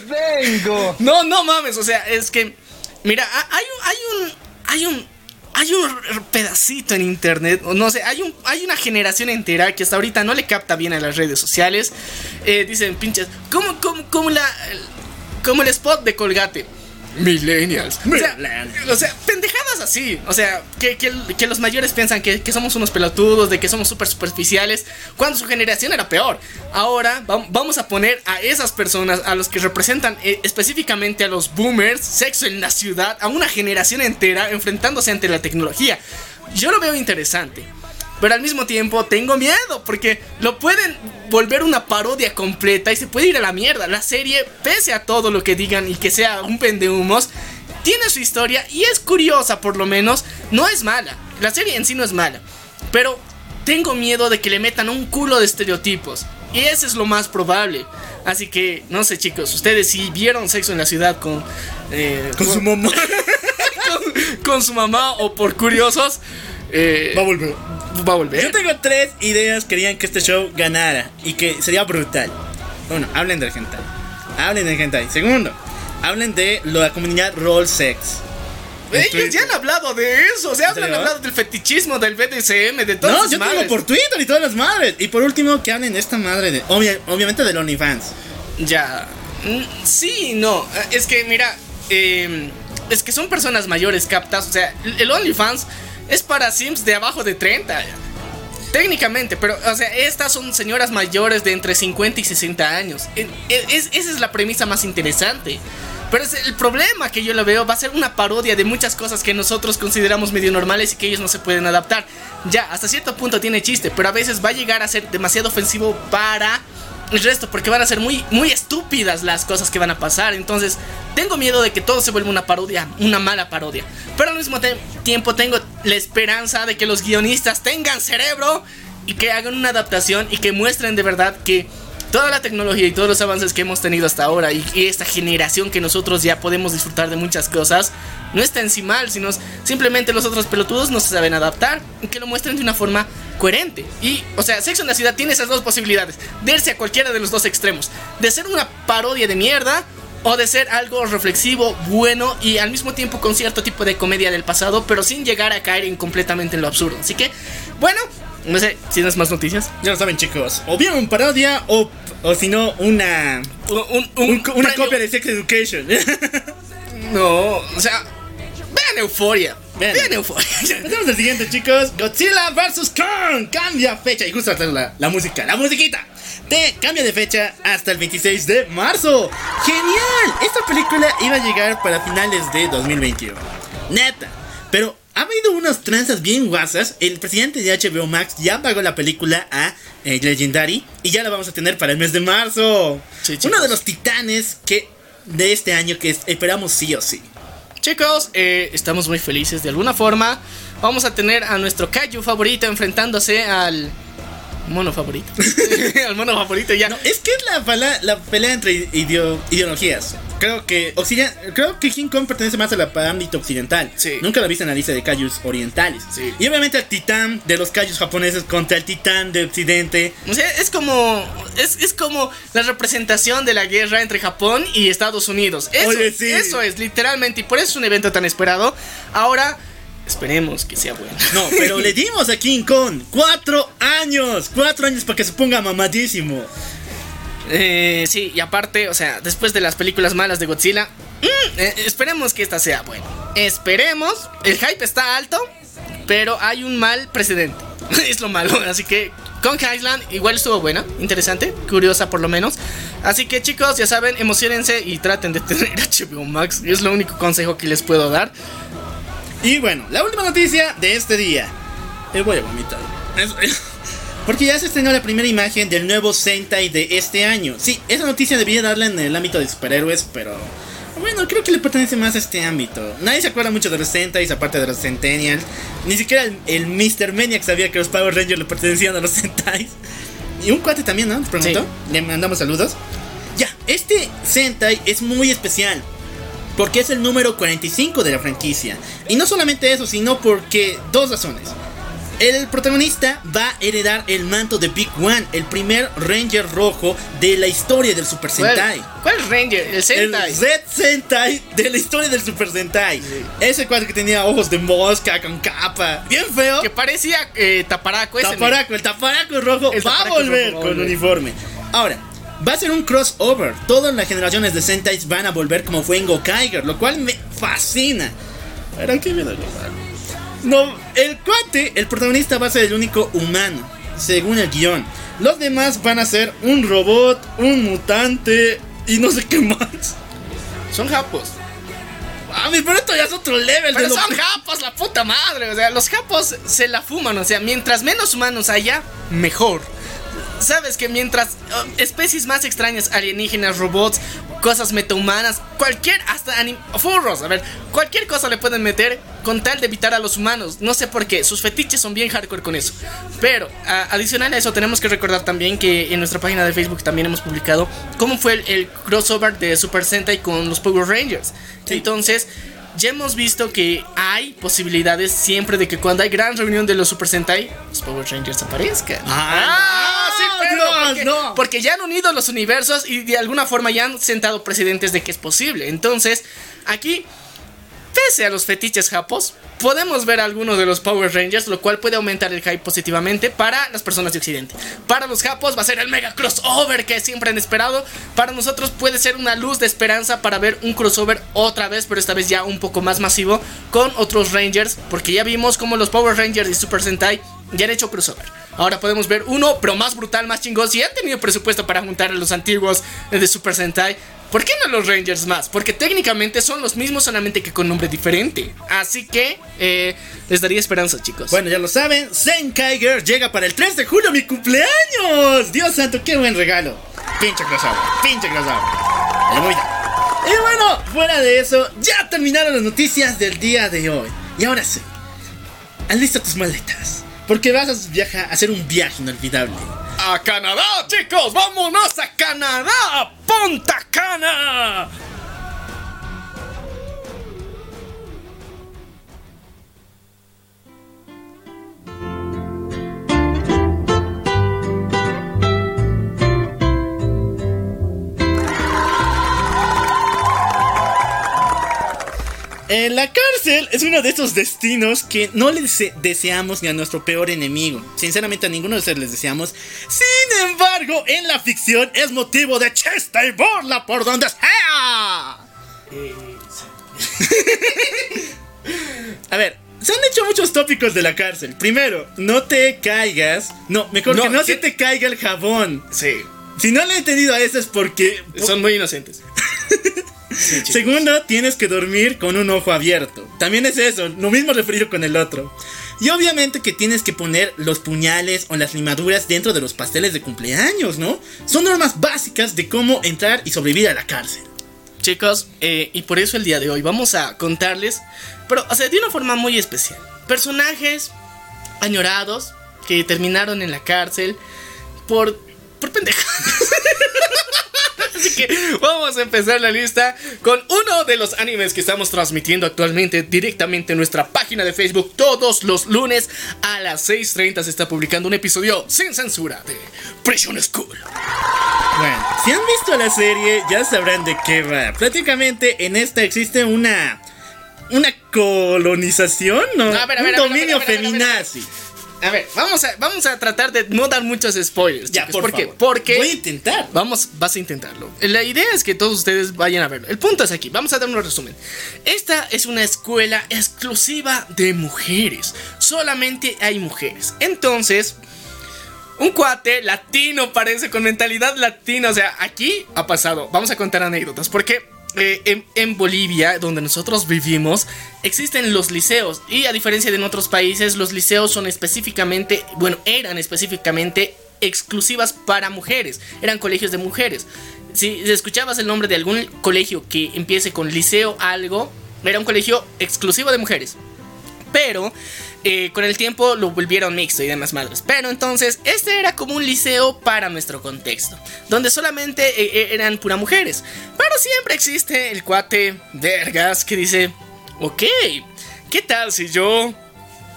Vengo. No, no mames, o sea, es que. Mira, ha- hay un. Hay un. Hay un. Hay un pedacito en internet, no sé, hay, un, hay una generación entera que hasta ahorita no le capta bien a las redes sociales. Eh, dicen, pinches, como, como, como la. Como el spot de Colgate. Millennials. O sea, o sea, pendejadas así. O sea, que, que- que los mayores piensan que, que somos unos pelotudos, de que somos súper superficiales, cuando su generación era peor. Ahora vam- vamos a poner a esas personas, a los que representan eh, específicamente a los boomers, sexo en la ciudad, a una generación entera enfrentándose ante la tecnología. Yo lo veo interesante. Pero al mismo tiempo tengo miedo porque lo pueden volver una parodia completa y se puede ir a la mierda. La serie, pese a todo lo que digan y que sea un pendehumos, tiene su historia y es curiosa por lo menos. No es mala. La serie en sí no es mala. Pero tengo miedo de que le metan un culo de estereotipos. Y ese es lo más probable. Así que, no sé chicos, ustedes si vieron Sexo en la Ciudad con... eh, Con su mamá. con, con su mamá o por curiosos... eh, Va a volver. Va a volver. Yo tengo tres ideas que harían que este show ganara y que sería brutal. Uno, hablen del hentai. Hablen del hentai. Segundo, hablen de la comunidad roll sex. Ellos ya han hablado de eso, o sea, han hablado del fetichismo, del BDSM, de todas No, yo madres. por Twitter y todas las madres. Y por último, que hablen de esta madre de. obvia- obviamente del OnlyFans. Ya. Mm, Sí, no. eh, Es que, mira, eh, es que son personas mayores captas. O sea, el OnlyFans es para Sims de abajo de 30. Técnicamente, pero, o sea, estas son señoras mayores de entre 50 y 60 años. Eh, es- esa es la premisa más interesante. Pero es el problema que yo lo veo va a ser una parodia de muchas cosas que nosotros consideramos medio normales y que ellos no se pueden adaptar. Ya, hasta cierto punto tiene chiste, pero a veces va a llegar a ser demasiado ofensivo para el resto, porque van a ser muy, muy estúpidas las cosas que van a pasar. Entonces, tengo miedo de que todo se vuelva una parodia, una mala parodia. Pero al mismo tiempo tengo la esperanza de que los guionistas tengan cerebro y que hagan una adaptación y que muestren de verdad que toda la tecnología y todos los avances que hemos tenido hasta ahora y, esta generación que nosotros ya podemos disfrutar de muchas cosas no está en sí mal, sino simplemente los otros pelotudos no se saben adaptar y que lo muestren de una forma coherente. Y, o sea, Sexo en la Ciudad tiene esas dos posibilidades, de irse a cualquiera de los dos extremos, de ser una parodia de mierda o de ser algo reflexivo, bueno y al mismo tiempo con cierto tipo de comedia del pasado, pero sin llegar a caer en completamente en lo absurdo. Así que, bueno, no sé, ¿tienes más noticias? Ya lo saben, chicos. O bien un parodia o, o si no, una. Un- un- un- un una copia de Sex Education. No, o sea, vean Euforia. Vean. Vean, Euforia. Pasamos al siguiente, chicos. Godzilla vs. Kong. Cambia fecha. Y justo hasta la, la música, la musiquita. Te cambia de fecha hasta el 26 de marzo. ¡Genial! Esta película iba a llegar para finales de 2021. Neta. Pero ha habido unas tranzas bien guasas. El presidente de HBO Max ya pagó la película a eh, Legendary y ya la vamos a tener para el mes de marzo. Sí, Uno de los titanes que de este año que es- esperamos sí o sí. Chicos, eh, estamos muy felices de alguna forma. Vamos a tener a nuestro Kaiju favorito enfrentándose al mono favorito. al mono favorito ya. No, es que es la, pala- la pelea entre ideo- ideologías. Creo que Occiden- creo que King Kong pertenece más al ámbito occidental. Sí. Nunca lo he visto en la lista de kaijus orientales. Sí. Y obviamente el titán de los kaijus japoneses contra el titán de occidente. O sea, es como es, es como la representación de la guerra entre Japón y Estados Unidos. Eso, Oye, sí. eso es, literalmente. Y por eso es un evento tan esperado. Ahora, esperemos que sea bueno. No, pero le dimos a King Kong cuatro años. Cuatro años para que se ponga mamadísimo. Eh, sí, y aparte, o sea, después de las películas malas de Godzilla, mm, eh, esperemos que esta sea buena. Esperemos, el hype está alto, pero hay un mal precedente. es lo malo, así que Kong Island igual estuvo buena, interesante, curiosa por lo menos. Así que chicos, ya saben, emocionense y traten de tener HBO Max. Es lo único consejo que les puedo dar. Y bueno, la última noticia de este día. Eh, voy a vomitar. Es- Porque ya se estrenó la primera imagen del nuevo Sentai de este año. Sí, esa noticia debía darla en el ámbito de superhéroes, pero bueno, creo que le pertenece más a este ámbito. Nadie se acuerda mucho de los Sentais, aparte de los Centennials. Ni siquiera el, el Mr. Maniac sabía que los Power Rangers le pertenecían a los Sentais. Y un cuate también, ¿no? Preguntó. Le mandamos saludos. Ya, este Sentai es muy especial. Porque es el número 45 de la franquicia. Y no solamente eso, sino porque dos razones. El protagonista va a heredar el manto de Big One, el primer Ranger rojo de la historia del Super Sentai. ¿Cuál, cuál Ranger? El El Sentai. Red Sentai de la historia del Super Sentai. Ese cuadro que tenía ojos de mosca con capa. Bien feo. Que parecía eh, Taparaco. ese Taparaco, el taparaco rojo El va a taparaco volver rojo a con volver. uniforme. Ahora, va a ser un crossover. Todas las generaciones de Sentais van a volver como fue en Gokaiger, lo cual me fascina. Aquí me da igual. No, el cuate, el protagonista va a ser el único humano, según el guion. Los demás van a ser un robot, un mutante y no sé qué más. Son japos. Ah, pero esto ya es otro level de Pero lo son japos, la puta madre. O sea, los japos se la fuman. O sea, mientras menos humanos haya, mejor. Sabes que mientras uh, especies más extrañas, alienígenas, robots, cosas metahumanas, cualquier, hasta furros, a ver, cualquier cosa le pueden meter con tal de evitar a los humanos. No sé por qué, sus fetiches son bien hardcore con eso. Pero, a- adicional a eso, tenemos que recordar también que en nuestra página de Facebook también hemos publicado cómo fue el, el crossover de Super Sentai con los Power Rangers. Entonces, ya hemos visto que hay posibilidades siempre de que cuando hay gran reunión de los Super Sentai, los Power Rangers aparezcan. Ah, sí, pero no, porque, no. porque ya han unido los universos y de alguna forma ya han sentado precedentes de que es posible. Entonces, aquí, pese a los fetiches japos, podemos ver algunos de los Power Rangers, lo cual puede aumentar el hype positivamente para las personas de Occidente. Para los japos va a ser el mega crossover que siempre han esperado. Para nosotros puede ser una luz de esperanza para ver un crossover otra vez, pero esta vez ya un poco más masivo con otros Rangers, porque ya vimos como los Power Rangers y Super Sentai ya han hecho crossover. Ahora podemos ver uno, pero más brutal, más chingón. Si han tenido presupuesto para juntar a los antiguos de Super Sentai, ¿por qué no los Rangers más? Porque técnicamente son los mismos, solamente que con nombre diferente. Así que eh, les daría esperanza, chicos. Bueno, ya lo saben, Senkaiger llega para el 3 de julio, mi cumpleaños. Dios santo, qué buen regalo. Pinche crossover, pinche crossover. Y bueno, fuera de eso, ya terminaron las noticias del día de hoy. Y ahora sí, alista tus maletas. Porque vas a hacer un viaje inolvidable. a Canadá, chicos, vámonos a Canadá, Punta Cana. En la cárcel es uno de esos destinos que no le dese- deseamos ni a nuestro peor enemigo. Sinceramente a ninguno de ustedes les deseamos. Sin embargo, en la ficción es motivo de chesta y burla por donde sea. a ver, se han hecho muchos tópicos de la cárcel. Primero, no te caigas. No, mejor No, que no se te caiga el jabón. Sí, Si no le he entendido a eso es porque... son muy inocentes. Segundo, tienes que dormir con un ojo abierto. También es eso, lo mismo referido con el otro. Y obviamente que tienes que poner los puñales o las limaduras dentro de los pasteles de cumpleaños, ¿no? Son normas básicas de cómo entrar y sobrevivir a la cárcel. Chicos, eh, y por eso el día de hoy vamos a contarles, pero o sea, de una forma muy especial. Personajes añorados que terminaron en la cárcel por, por pendejadas. Así que vamos a empezar la lista con uno de los animes que estamos transmitiendo actualmente directamente en nuestra página de Facebook. Todos los lunes a las 6.30 se está publicando un episodio sin censura de Prison School. Bueno, si han visto la serie ya sabrán de qué va. Prácticamente en esta existe una... Una colonización, ¿no? No, a ver, a ver, un dominio feminazi. A ver, vamos a, vamos a tratar de no dar muchos spoilers. Ya, chicos. por ¿Por qué? favor. Porque Voy a intentar. Vamos, vas a intentarlo. La idea es que todos ustedes vayan a verlo. El punto es aquí, vamos a dar un resumen. Esta es una escuela exclusiva de mujeres. Solamente hay mujeres. Entonces, un cuate latino parece con mentalidad latina. O sea, aquí ha pasado. Vamos a contar anécdotas. Porque eh, en, en Bolivia, donde nosotros vivimos, existen los liceos. Y a diferencia de en otros países, los liceos son específicamente, bueno, eran específicamente exclusivas para mujeres. Eran colegios de mujeres. Si escuchabas el nombre de algún colegio que empiece con liceo algo, era un colegio exclusivo de mujeres. Pero eh, con el tiempo lo volvieron mixto y demás madres. Pero entonces, este era como un liceo para nuestro contexto, donde solamente eh, eh, eran pura mujeres. Pero siempre existe el cuate vergas que dice, ok, ¿qué tal si yo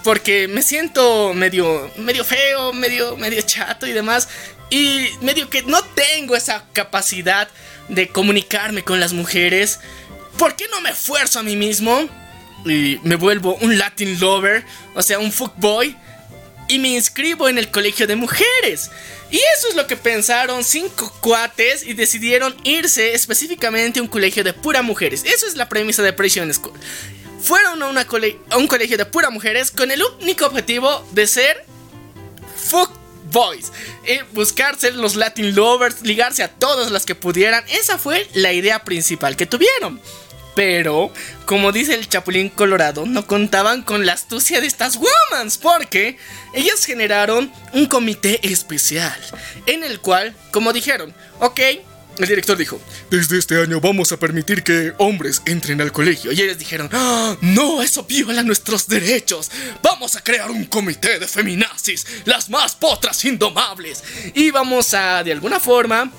porque me siento medio medio feo, medio medio chato y demás y medio que no tengo esa capacidad de comunicarme con las mujeres. ¿Por qué no me esfuerzo a mí mismo y me vuelvo un Latin lover, o sea, un fuckboy y me inscribo en el colegio de mujeres? Y eso es lo que pensaron cinco cuates y decidieron irse específicamente a un colegio de pura mujeres. Eso es la premisa de Prison School. Fueron a, una a un colegio de pura mujeres con el único objetivo de ser fuck boys. Eh, buscarse los Latin lovers, ligarse a todas las que pudieran. Esa fue la idea principal que tuvieron. Pero, como dice el Chapulín Colorado, no contaban con la astucia de estas womans, porque ellas generaron un comité especial, en el cual, como dijeron, ok, el director dijo, desde este año vamos a permitir que hombres entren al colegio. Y ellos dijeron, "Ah, no, eso viola nuestros derechos. Vamos a crear un comité de feminazis, las más potras indomables. Y vamos a, de alguna forma,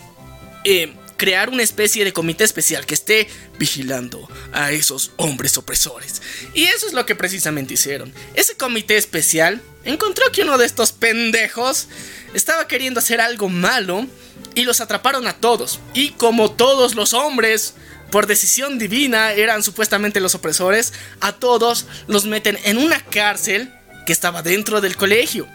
eh, crear una especie de comité especial que esté vigilando a esos hombres opresores. Y eso es lo que precisamente hicieron. Ese comité especial encontró que uno de estos pendejos estaba queriendo hacer algo malo y los atraparon a todos. Y como todos los hombres, por decisión divina, eran supuestamente los opresores, a todos los meten en una cárcel que estaba dentro del colegio.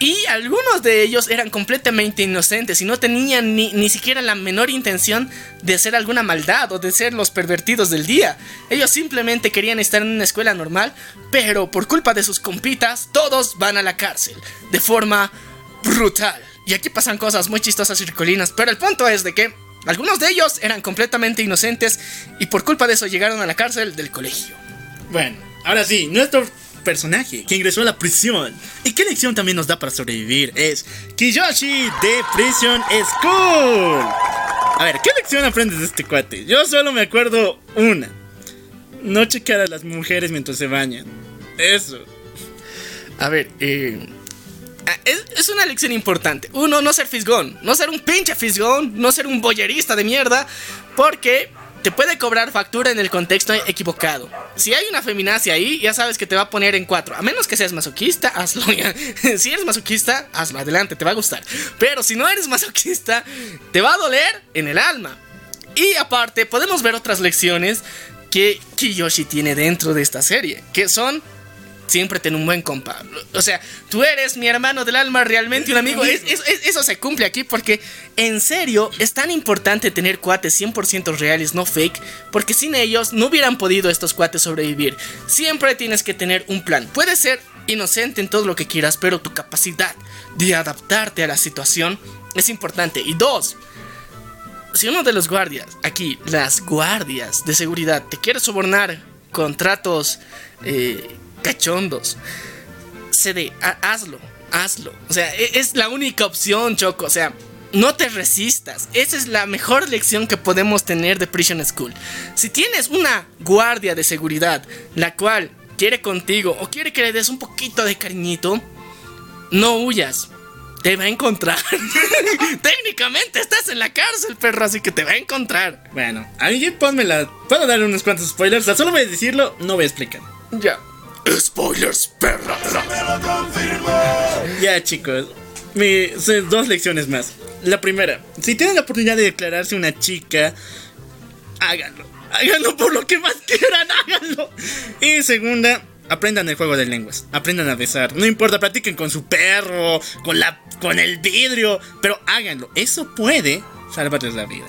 Y algunos de ellos eran completamente inocentes y no tenían ni, ni siquiera la menor intención de hacer alguna maldad o de ser los pervertidos del día. Ellos simplemente querían estar en una escuela normal, pero por culpa de sus compitas, todos van a la cárcel de forma brutal. Y aquí pasan cosas muy chistosas y ricolinas, pero el punto es de que algunos de ellos eran completamente inocentes y por culpa de eso llegaron a la cárcel del colegio. Bueno, ahora sí, nuestro personaje que ingresó a la prisión y qué lección también nos da para sobrevivir es Kiyoshi de Prison School. A ver, ¿qué lección aprendes de este cuate? Yo solo me acuerdo una. No checar a las mujeres mientras se bañan. Eso. A ver, eh, ah, es, es una lección importante. Uno, no ser fisgón. No ser un pinche fisgón. No ser un boyerista de mierda. Porque te puede cobrar factura en el contexto equivocado. Si hay una feminacia ahí, ya sabes que te va a poner en cuatro. A menos que seas masoquista, hazlo. ya. si eres masoquista, hazlo. Adelante, te va a gustar. Pero si no eres masoquista, te va a doler en el alma. Y aparte, podemos ver otras lecciones que Kiyoshi tiene dentro de esta serie. Que son siempre ten un buen compa. O sea, tú eres mi hermano del alma, realmente un amigo. Es- es- es- eso se cumple aquí porque, en serio, es tan importante tener cuates 100% reales, no fake, porque sin ellos no hubieran podido estos cuates sobrevivir. Siempre tienes que tener un plan. Puedes ser inocente en todo lo que quieras, pero tu capacidad de adaptarte a la situación es importante. Y dos, si uno de los guardias, aquí, las guardias de seguridad, te quiere sobornar con tratos eh, cachondos, cede, ha- hazlo, hazlo. O sea, e- es la única opción, Choco. O sea, no te resistas. Esa es la mejor lección que podemos tener de Prison School. Si tienes una guardia de seguridad, la cual quiere contigo o quiere que le des un poquito de cariñito, no huyas. Te va a encontrar. Técnicamente estás en la cárcel, perro, así que te va a encontrar. Bueno, a mí ponme la. Puedo dar unos cuantos spoilers. O sea, solo voy a decirlo, no voy a explicar. Ya. Spoilers, perra. Ya, chicos. Mi, dos lecciones más. La primera, si tienen la oportunidad de declararse una chica, háganlo. Háganlo por lo que más quieran, háganlo. Y segunda, aprendan el juego de lenguas. Aprendan a besar. No importa, practiquen con su perro, con la con el vidrio, pero háganlo. Eso puede salvarles la vida.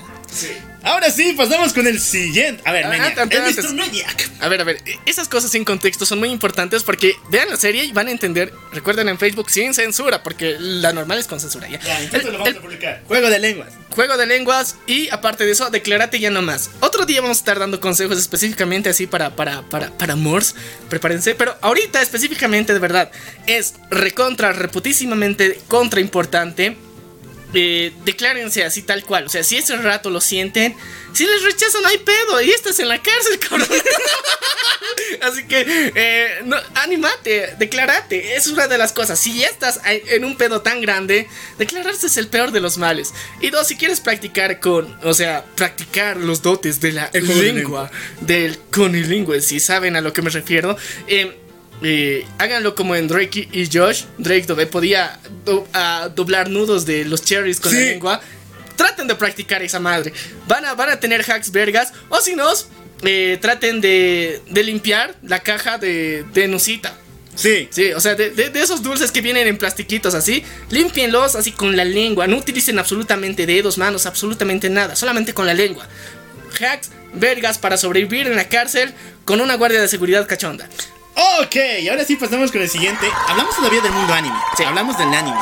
Ahora sí, pasamos con el siguiente. A ver, Ah, Maniac. antes, el antes. Mr. Maniac. A ver, a ver, e- esas cosas sin contexto son muy importantes porque vean la serie y van a entender. Recuerden en Facebook sin censura, porque la normal es con censura ya. El- el publicar. Juego de lenguas. juego de lenguas y aparte de eso, declárate ya nomás. Otro día vamos a estar dando consejos específicamente así para, para, para, para Morse. Prepárense, pero ahorita específicamente de verdad es recontra, reputísimamente contra importante. Eh, declárense así tal cual. O sea, si ese rato lo sienten, si les rechazan, hay pedo. Y estás en la cárcel, cabrón. así que, eh, no, animate, declárate. Es una de las cosas. Si ya estás en un pedo tan grande, declararse es el peor de los males. Y dos, si quieres practicar con, o sea, practicar los dotes de la lengua, del conilingüe, si saben a lo que me refiero. eh, eh, háganlo como en Drake y Josh. Drake do- podía do- a doblar nudos de los cherries con la lengua. Traten de practicar esa madre. Van a, van a tener hacks vergas. O si no, eh, traten de, de limpiar la caja de, de Nusita. Sí. Sí, o sea, de, de- de esos dulces que vienen en plastiquitos así, límpienlos así con la lengua. No utilicen absolutamente dedos, manos, absolutamente nada. Solamente con la lengua. Hacks, vergas para sobrevivir en la cárcel con una guardia de seguridad cachonda. Ok, y ahora sí pasamos con el siguiente. Hablamos todavía del mundo anime. Hablamos del anime.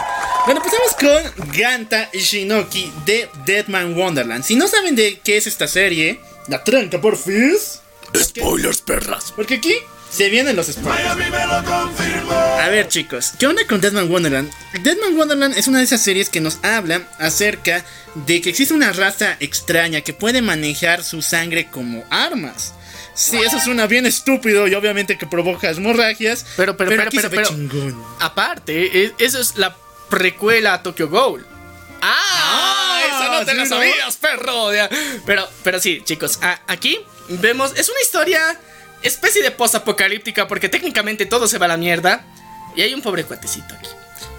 Bueno, pasamos con Ganta Shinoki de Deadman Wonderland. Si no saben de qué es esta serie, la tranca por Fizz. Spoilers, perras. Porque aquí se vienen los spoilers. A ver, chicos, ¿qué onda con Deadman Wonderland? Deadman Wonderland es una de esas series que nos habla acerca de que existe una raza extraña que puede manejar su sangre como armas. Sí, eso suena bien estúpido y obviamente que provoca hemorragias. Pero, pero, pero, pero, pero- chingón. Aparte, e- eso es la precuela a Tokyo Ghoul. ¡Ah! Ah, eso no te sí, lo ¿no? sabías, perro. Pero, pero sí, chicos, a- aquí vemos, es una historia especie de post-apocalíptica porque técnicamente todo se va a la mierda. Y hay un pobre cuatecito aquí.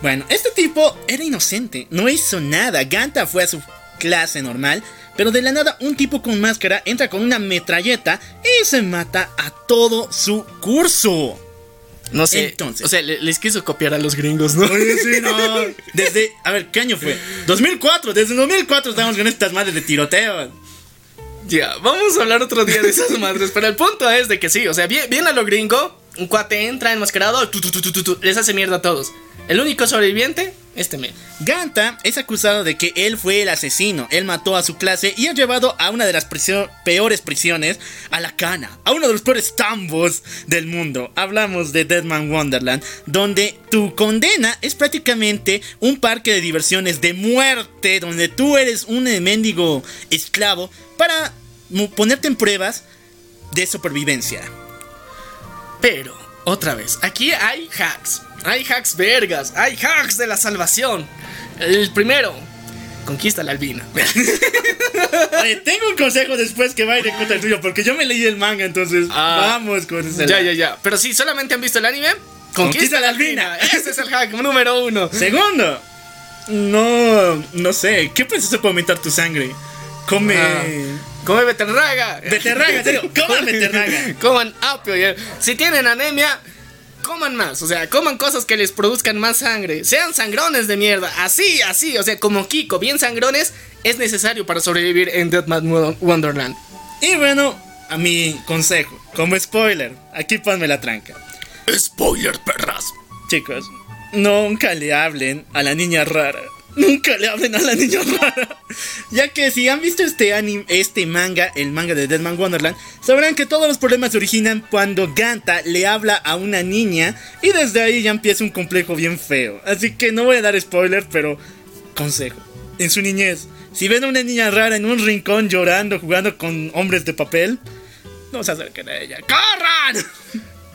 Bueno, este tipo era inocente, no hizo nada. Ganta fue a su clase normal, pero de la nada un tipo con máscara entra con una metralleta y se mata a todo su curso. No sé. Entonces. O sea, le- les quiso copiar a los gringos, ¿no? Oye, sí, no. Desde, a ver, ¿qué año fue? 2004, desde 2004 estamos con estas madres de tiroteo. Ya, vamos a hablar otro día de esas madres. Pero el punto es de que sí, o sea, bien, bien a lo gringo. Un cuate entra enmascarado, tu, les hace mierda a todos. El único sobreviviente, este men. Ganta es acusado de que él fue el asesino, él mató a su clase y ha llevado a una de las peores prisiones, a la cana, a uno de los peores tambos del mundo. Hablamos de Deadman Wonderland, donde tu condena es prácticamente un parque de diversiones de muerte, donde tú eres un mendigo esclavo para ponerte en pruebas de supervivencia. Pero, otra vez, aquí hay hacks. Hay hacks vergas, hay hacks de la salvación. El primero, conquista la albina. Oye, tengo un consejo después que va a ir en contra del tuyo, porque yo me leí el manga, entonces Ah. vamos con ese. ya, ya, ya. Pero si solamente han visto el anime, conquista, la albina. Ese es el hack número uno. Segundo, no, no sé, ¿qué pensaste para aumentar tu sangre? Come. Ah. Come beterraga. Beterraga, en serio, coman beterraga. coman apio. ya. Si tienen anemia, coman más. O sea, coman cosas que les produzcan más sangre. Sean sangrones de mierda. Así, así. O sea, como Kiko, bien sangrones, es necesario para sobrevivir en Deadman Wonderland. Y bueno, a mi consejo, como spoiler, aquí ponme la tranca. Spoiler, perras. Chicos, nunca le hablen a la niña rara. Nunca le hablen a la niña rara. Ya que si han visto este anime, este manga, el manga de Deadman Wonderland, sabrán que todos los problemas se originan cuando Ganta le habla a una niña y desde ahí ya empieza un complejo bien feo. Así que no voy a dar spoiler, pero consejo. En su niñez, si ven a una niña rara en un rincón llorando, jugando con hombres de papel, no se acerquen a ella. ¡Corran!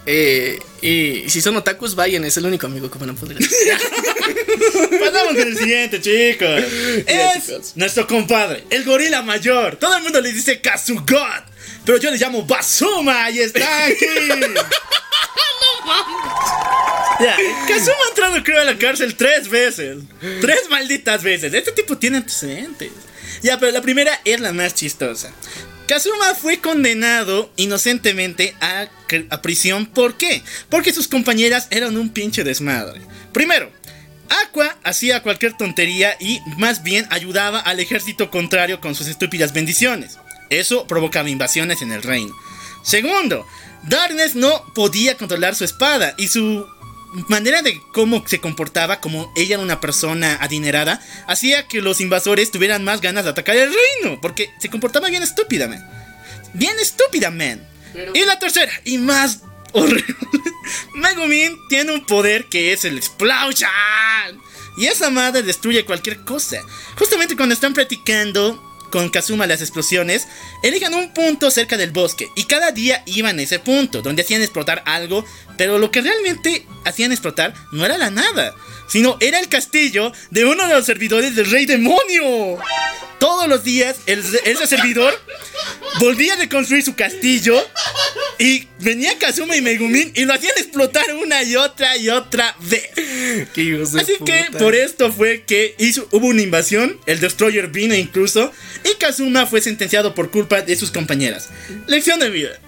Eh, y si son otakus, vayan, es el único amigo que van a poder. Pasamos con el siguiente, chicos. Es nuestro compadre, el gorila mayor. Todo el mundo le dice Kazugot, pero yo le llamo Basuma y está aquí. Ya, Kazuma ha entrado creo a la cárcel tres veces. Tres malditas veces. Este tipo tiene antecedentes. Ya, pero la primera es la más chistosa. Kazuma fue condenado inocentemente a, prisión. ¿Por qué? Porque sus compañeras eran un pinche desmadre. Primero, Aqua hacía cualquier tontería y más bien ayudaba al ejército contrario con sus estúpidas bendiciones. Eso provocaba invasiones en el reino. Segundo, Darkness no podía controlar su espada y su manera de cómo se comportaba, como ella era una persona adinerada, hacía que los invasores tuvieran más ganas de atacar el reino, porque se comportaba bien estúpida, man. Bien estúpida, man. Y la tercera, y más horrible, Megumin tiene un poder que es el Explosion. Y esa madre destruye cualquier cosa. Justamente cuando están practicando con Kazuma las explosiones, elijan un punto cerca del bosque y cada día iban a ese punto donde hacían explotar algo, pero lo que realmente hacían explotar no era la nada, sino era el castillo de uno de los servidores del rey demonio. Todos los días el, ese servidor volvía a reconstruir su castillo y venía Kazuma y Megumin y lo hacían explotar una y otra y otra vez. Así que por esto fue que hizo, hubo una invasión, el Destroyer vino incluso, y Kazuma fue sentenciado por culpa de sus compañeras. Lección de vida.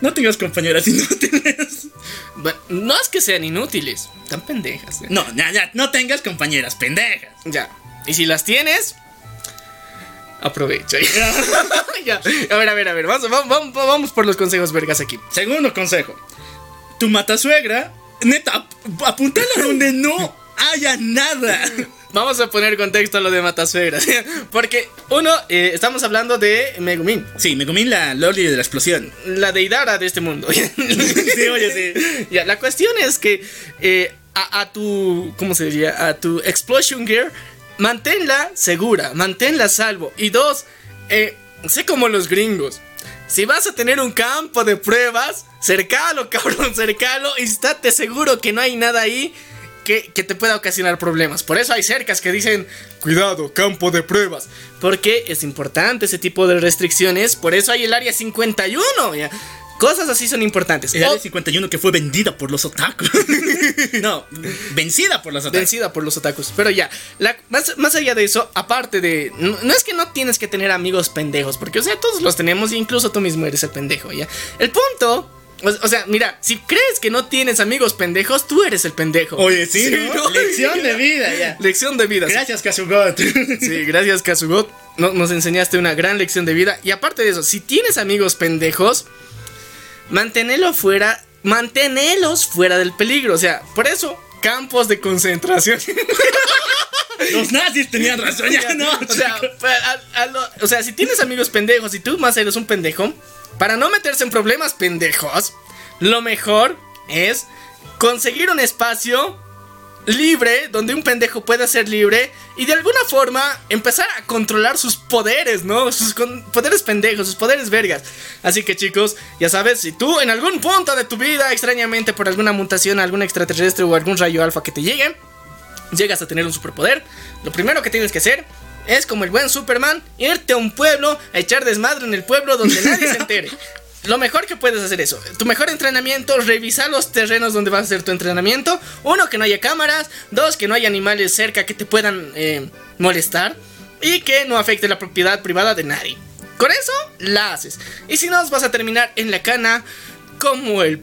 No tengas compañeras no es que sean inútiles, están pendejas. ¿eh? No, ya, ya, no tengas compañeras pendejas. Ya. Y si las tienes, aprovecha. ya. A ver, a ver, a ver. Vamos, vamos, vamos por los consejos vergas aquí. Segundo consejo. Tu matasuegra, neta, apuntala donde no haya nada. Vamos a poner contexto a lo de Matasuegra. Porque, uno, eh, estamos hablando de Megumin. Sí, Megumin, la Loli de la explosión. La deidara de este mundo. sí, oye, sí. Ya, la cuestión es que eh, a, a, tu. ¿Cómo se diría? A tu Explosion Gear, manténla segura, manténla a salvo. Y dos, eh, sé como los gringos. Si vas a tener un campo de pruebas, cercalo, cabrón, cercalo. Y estate seguro que no hay nada ahí que, te pueda ocasionar problemas. Por eso hay cercas que dicen, cuidado, campo de pruebas. Porque es importante ese tipo de restricciones. Por eso hay el área 51. ¿ya? Cosas así son importantes. El área 51 que fue vendida por los otakus. no, vencida por los otakus. Vencida por los otakus. Pero ya, más, allá de eso, aparte de. No, no, es que no tienes que tener amigos pendejos, porque, o sea, todos los tenemos, e incluso tú mismo eres el pendejo, ¿ya? El punto o, sea, mira, si crees que no tienes amigos pendejos, tú eres el pendejo. Oye, sí, Lección de vida, ya. Lección de vida. Gracias, Kazugot. Sí, gracias, Kazugot. nos enseñaste una gran lección de vida. Y aparte de eso, si tienes amigos pendejos, manténelo fuera, manténelos fuera del peligro. O sea, por eso, campos de concentración. Los nazis tenían razón, ya no. O sea, o sea, si tienes amigos pendejos y tú más eres un pendejo, para no meterse en problemas pendejos, lo mejor es conseguir un espacio libre donde un pendejo pueda ser libre y de alguna forma empezar a controlar sus poderes, ¿no? Sus poderes pendejos, sus poderes vergas. Así que chicos, ya sabes, si tú en algún punto de tu vida, extrañamente por alguna mutación, algún extraterrestre o algún rayo alfa que te llegue, llegas a tener un superpoder, lo primero que tienes que hacer es como el buen Superman, irte a un pueblo a echar desmadre en el pueblo donde nadie se entere. Lo mejor que puedes hacer eso. Tu mejor entrenamiento, revisar los terrenos donde vas a hacer tu entrenamiento. Uno, que no haya cámaras. Dos, que no haya animales cerca que te puedan eh, molestar. Y que no afecte la propiedad privada de nadie. Con eso, la haces. Y si no, vas a terminar en la cana como el...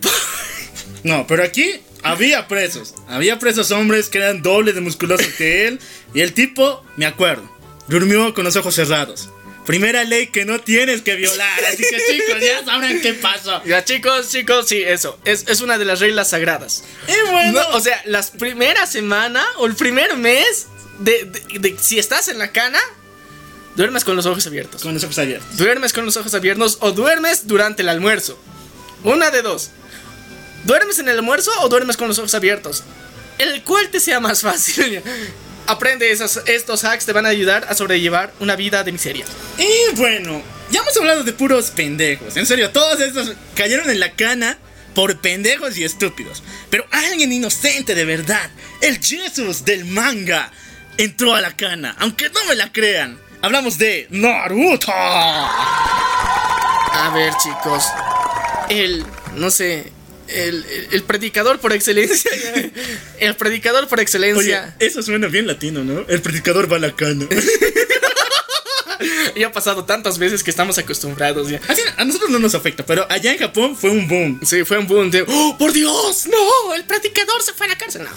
no, pero aquí había presos. Había presos hombres que eran dobles de musculosos que él. Y el tipo, me acuerdo Durmió con los ojos cerrados. Primera ley que no tienes que violar. Así que chicos, ya sabrán qué pasó. Ya chicos, chicos, sí, eso. Es, es una de las reglas sagradas. Y bueno. o sea, las primeras semana o el primer mes de, de- de- si estás en la cana, duermes con los ojos abiertos. Con los ojos abiertos. Duermes con los ojos abiertos o duermes durante el almuerzo. Una de dos. ¿Duermes en el almuerzo o duermes con los ojos abiertos? El cual te sea más fácil. Aprende esas, estos hacks, te van a ayudar a sobrellevar una vida de miseria. Y bueno, ya hemos hablado de puros pendejos. En serio, todos estos cayeron en la cana por pendejos y estúpidos. Pero alguien inocente de verdad, el Jesus del manga, entró a la cana. Aunque no me la crean. Hablamos de Naruto. A ver, chicos. El, no sé, el, predicador por excelencia. El predicador por Oye, excelencia. eso suena bien latino, ¿no? El predicador va a la cana. Ya ha pasado tantas veces que estamos acostumbrados ya. Así, a nosotros no nos afecta, pero allá en Japón fue un boom. Sí, fue un boom de. ¡Oh, por Dios! ¡No! El predicador se fue a la cárcel. No.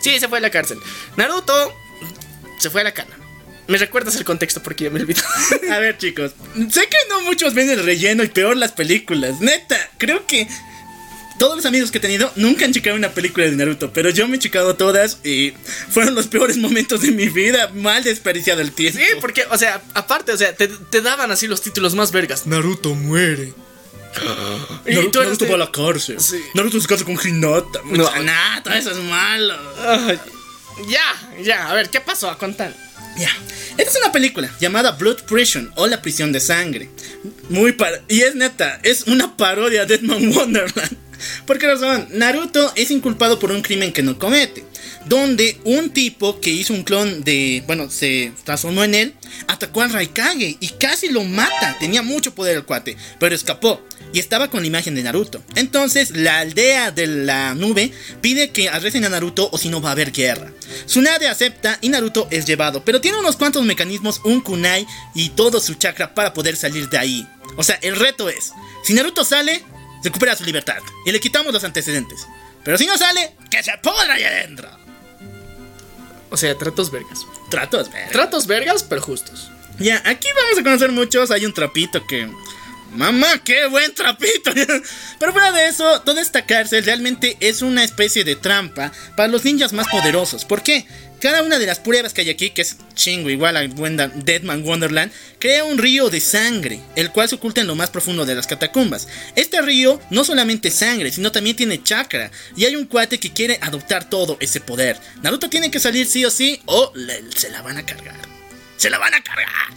Sí, se fue a la cárcel. Naruto se fue a la cana. ¿Me recuerdas el contexto? Porque ya me olvidé. A ver, chicos, sé que no muchos ven el relleno y peor las películas. Neta, creo que todos los amigos que he tenido nunca han checado una película de Naruto, pero yo me he checado todas y fueron los peores momentos de mi vida. Mal desperdiciado el tiempo. Sí, porque, o sea, aparte, o sea, te, te daban así los títulos más vergas. Naruto muere. Y Naruto, tú eres Naruto de- va a la cárcel. Sí. Naruto se casa con Hinata. No. Nada, todo eso es malo. Ya, ya, a ver, ¿qué pasó? A contar. Ya. Esta es una película llamada Blood Prison o La prisión de sangre. Muy par y es neta, es una parodia de Deadman Wonderland. ¿Por qué razón? Naruto es inculpado por un crimen que no comete. Donde un tipo que hizo un clon de. Bueno, se transformó en él. Atacó al Raikage y casi lo mata. Tenía mucho poder el cuate. Pero escapó. Y estaba con la imagen de Naruto. Entonces la aldea de la nube pide que arresten a Naruto o si no va a haber guerra. Tsunade acepta y Naruto es llevado. Pero tiene unos cuantos mecanismos, un kunai y todo su chakra para poder salir de ahí. O sea, el reto es: si Naruto sale, recupera su libertad. Y le quitamos los antecedentes. Pero si no sale, que se pudra ahí adentro. O sea, tratos vergas. Tratos, ver. Tratos vergas, pero justos. Ya, aquí vamos a conocer muchos. Hay un trapito que. Mamá, qué buen trapito. Pero fuera de eso, toda esta cárcel realmente es una especie de trampa para los ninjas más poderosos. ¿Por qué? Cada una de las pruebas que hay aquí, que es chingo igual a Deadman Wonderland, crea un río de sangre, el cual se oculta en lo más profundo de las catacumbas. Este río no solamente es sangre, sino también tiene chakra, y hay un cuate que quiere adoptar todo ese poder. Naruto tiene que salir sí o sí, o le- se la van a cargar. Se la van a cargar.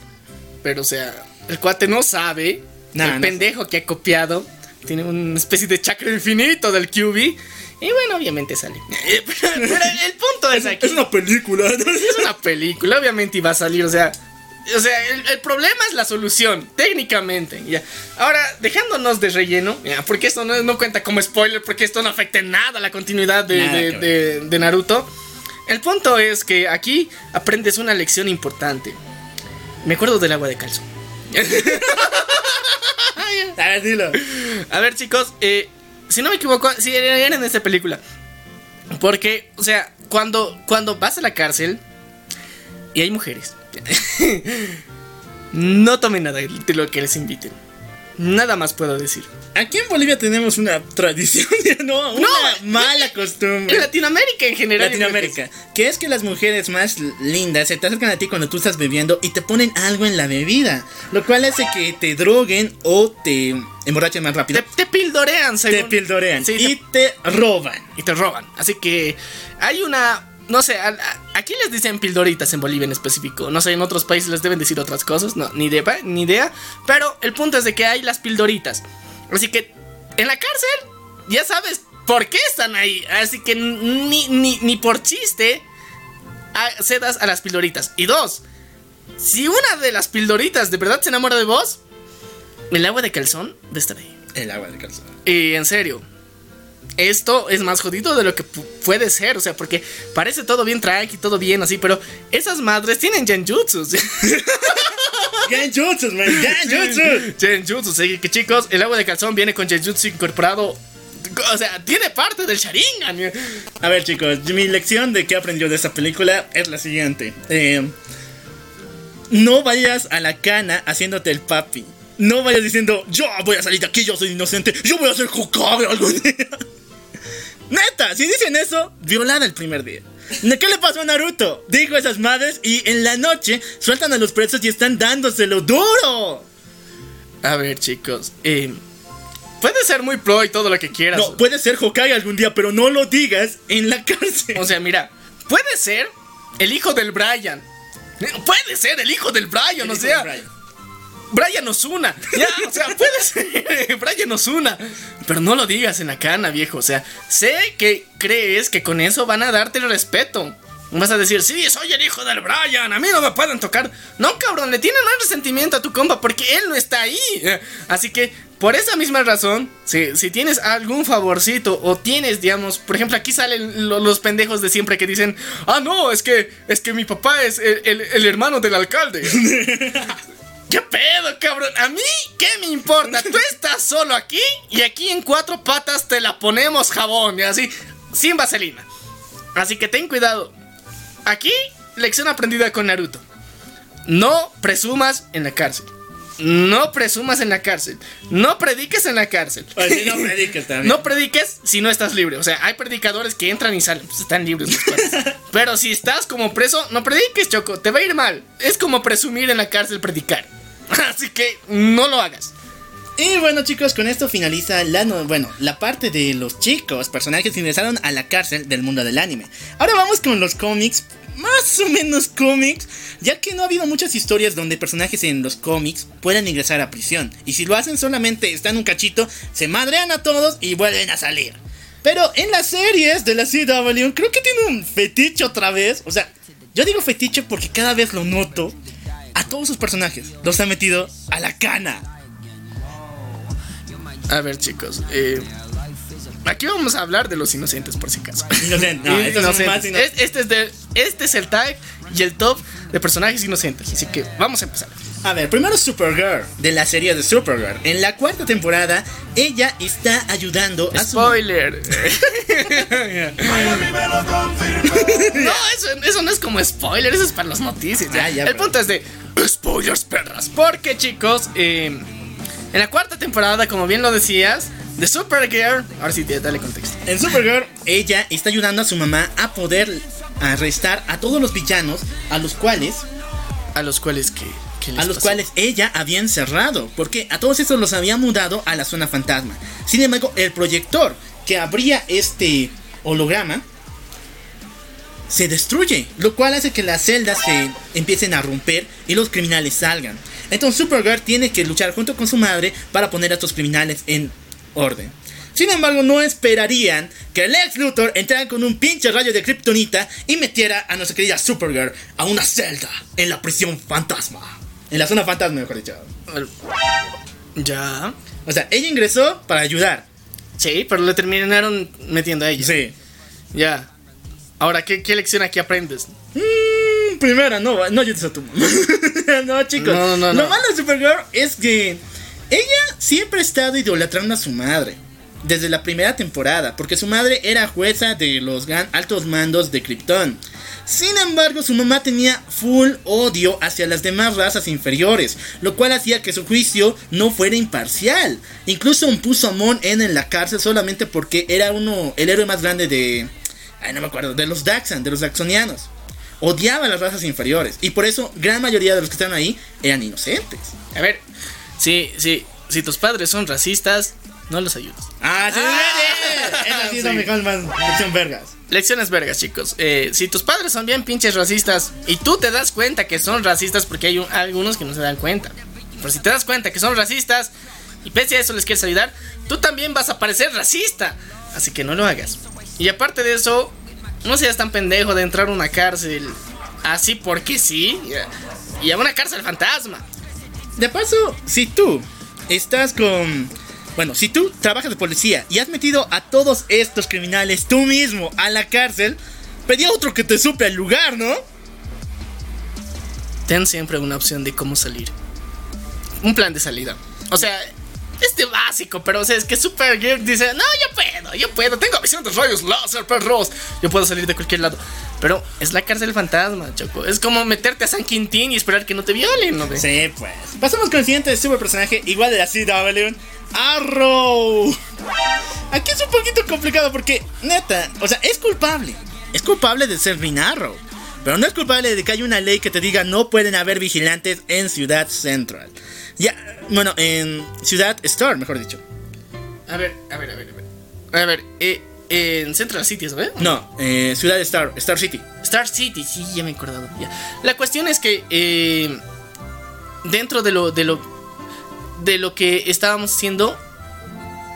Pero, o sea, el cuate no sabe. Nah, el no pendejo que ha copiado tiene una especie de chakra infinito del QB. Y bueno, obviamente sale. Pero, pero el punto es aquí. Es una película. Es una película, obviamente iba a salir, o sea. O sea, el, el problema es la solución, técnicamente. Ya. Ahora, dejándonos de relleno, ya, porque esto no, no cuenta como spoiler, porque esto no afecta en nada a la continuidad de, de- Naruto. El punto es que aquí aprendes una lección importante. Me acuerdo del agua de calzo. A ver, dilo. A ver, chicos, eh, si no me equivoco, si era en esta película. Porque, o sea, cuando, cuando vas a la cárcel y hay mujeres, no tomen nada de lo que les inviten. Nada más puedo decir. Aquí en Bolivia tenemos una tradición, no, una mala En costumbre. Latinoamérica en general. Latinoamérica, que es que las mujeres más lindas se te acercan a ti cuando tú estás bebiendo y te ponen algo en la bebida, lo cual hace que te droguen o te emborrachen más rápido. Te, te pildorean, Te, según. pildorean Sí, y te roban. y te roban. Así que hay una. No sé, a- a- aquí les dicen pildoritas en Bolivia en específico. No sé, en otros países les deben decir otras cosas. No, ni idea, ni idea. Pero el punto es de que hay las pildoritas. Así que en la cárcel, ya sabes por qué están ahí. Así que ni, ni, ni por chiste a- cedas a las pildoritas. Y dos, si una de las pildoritas de verdad se enamora de vos, el agua de calzón a estar ahí. El agua de calzón. Y en serio, esto es más jodido de lo que pu- puede ser. O sea, porque parece todo bien tranqui, todo bien así, pero esas madres tienen genjutsus. Genjutsu, man, genjutsu. genjutsu, así que chicos, el agua de calzón viene con genjutsu incorporado. O sea, tiene parte del Sharingan. A ver, chicos, mi lección de qué aprendió de esta película es la siguiente. Eh, no vayas a la cana haciéndote el papi. No vayas diciendo, yo voy a salir de aquí, yo soy inocente, yo voy a ser Hokage algún día. Neta, si dicen eso, violada el primer día. ¿Qué le pasó a Naruto? Dijo esas madres y en la noche sueltan a los presos y están dándoselo duro. A ver, chicos. Eh, puede ser muy pro y todo lo que quieras. No, puede ser Hokage algún día, pero no lo digas en la cárcel. O sea, mira, puede ser el hijo del Brian. Puede ser el hijo del Brian, El o sea. Brian. Brian Osuna. Ya, o sea, puede ser Brian Osuna. Pero no lo digas en la cana, viejo. O sea, sé que crees que con eso van a darte el respeto. Vas a decir, sí, soy el hijo del Brian, a mí no me pueden tocar. No, cabrón, le tienen más resentimiento a tu compa porque él no está ahí. Así que, por esa misma razón, si, si tienes algún favorcito o tienes, digamos, por ejemplo, aquí salen lo- los pendejos de siempre que dicen, ah, no, es que, es que mi papá es el, el- el hermano del alcalde. ¿Qué pedo, cabrón? ¿A mí qué me importa? Tú estás solo aquí y aquí en cuatro patas te la ponemos jabón y así, sin vaselina. Así que ten cuidado. Aquí, lección aprendida con Naruto. No presumas en la cárcel. No presumas en la cárcel. No prediques en la cárcel. Así no prediques también. No prediques si no estás libre. O sea, hay predicadores que entran y salen. Pues están libres. los. Pero si estás como preso, no prediques, Choco. Te va a ir mal. Es como presumir en la cárcel predicar. Así que no lo hagas. Y bueno chicos, con esto finaliza la, no- bueno, la parte de los chicos, personajes que ingresaron a la cárcel del mundo del anime. Ahora vamos con los cómics, más o menos cómics, ya que no ha habido muchas historias donde personajes en los cómics puedan ingresar a prisión. Y si lo hacen solamente están un cachito, se madrean a todos y vuelven a salir. Pero en las series de la CW creo que tiene un fetiche otra vez. O sea, yo digo fetiche porque cada vez lo noto. A todos sus personajes los ha metido a la cana. A ver, chicos. eh, aquí vamos a hablar de los inocentes, por si acaso. Inocente, no, más Inocentes. ino- Es- Este es, de- este es el tag y el top de personajes inocentes. Así que vamos a empezar. A ver, primero Supergirl, de la serie de Supergirl. En la cuarta temporada, ella está ayudando a su... Spoiler. no, eso, eso no es como spoiler, eso es para las noticias. Ah, ya, el pero- punto es de spoilers, perras. Porque, chicos, eh, en la cuarta temporada, como bien lo decías, de Supergirl. Ahora sí, dale contexto. En Supergirl, ella está ayudando a su mamá a poder arrestar a todos los villanos a los cuales, A los cuales que. a los pasó? cuales ella había encerrado, porque a todos esos los había mudado a la zona fantasma. Sin embargo, el proyector que abría este holograma se destruye, lo cual hace que las celdas se empiecen a romper y los criminales salgan. Entonces Supergirl tiene que luchar junto con su madre para poner a estos criminales en orden. Sin embargo, no esperarían que Lex Luthor entrara con un pinche rayo de kriptonita y metiera a nuestra querida Supergirl a una celda en la prisión fantasma. En la zona fantasma, mejor dicho. Ya. O sea, ella ingresó para ayudar. Sí, pero le terminaron metiendo a ella. Sí. Ya. Ahora, ¿qué, qué lección aquí aprendes? Mm, primera, no, no ayudes a tu mamá. no, chicos. No, no, Lo no. malo de Supergirl es que ella siempre ha estado idolatrando a su madre. Desde la primera temporada, porque su madre era jueza de los altos mandos de Krypton. Sin embargo, su mamá tenía full odio hacia las demás razas inferiores, lo cual hacía que su juicio no fuera imparcial. Incluso puso a Mon En en la cárcel solamente porque era uno, el héroe más grande de, ay, no me acuerdo, de los Daxan, de los Daxonianos. Odiaba a las razas inferiores y por eso gran mayoría de los que están ahí eran inocentes. A ver, sí, sí. Si tus padres son racistas, no los ayudes. Ah, sí, Esa sí es la mejor más lección vergas. Lecciones vergas, chicos. Eh, si tus padres son bien pinches racistas y tú te das cuenta que son racistas, porque hay un- algunos que no se dan cuenta. Pero si te das cuenta que son racistas y pese a eso les quieres ayudar, tú también vas a parecer racista. Así que no lo hagas. Y aparte de eso, no seas tan pendejo de entrar a una cárcel así porque sí. Y a una cárcel fantasma. De paso, si tú estás con... Bueno, si tú trabajas de policía y has metido a todos estos criminales tú mismo a la cárcel, pedí a otro que te supe al lugar, ¿no? Ten siempre una opción de cómo salir. Un plan de salida. O sea, este básico, pero o sea, es que Supergirl dice, no, yo puedo, yo puedo, tengo visión de rayos láser, perros. Yo puedo salir de cualquier lado. Pero es la cárcel fantasma, Choco. Es como meterte a San Quintín y esperar que no te violen, ¿no? Sí, pues. Pasamos con el siguiente super personaje, igual de la CW, Arrow. Aquí es un poquito complicado porque, neta, o sea, es culpable. es culpable de ser Minarro. Pero no es culpable de que haya una ley que te diga no pueden haber vigilantes en Ciudad Central. Ya, bueno, en Ciudad Star, mejor dicho. A ver, a ver, a ver, a ver. A ver, eh, en Central City, ¿sabes? No, eh, Ciudad Star, Star City. Star City, sí, ya me he acordado. ya. La cuestión es que eh, dentro de lo, de lo de lo que estábamos haciendo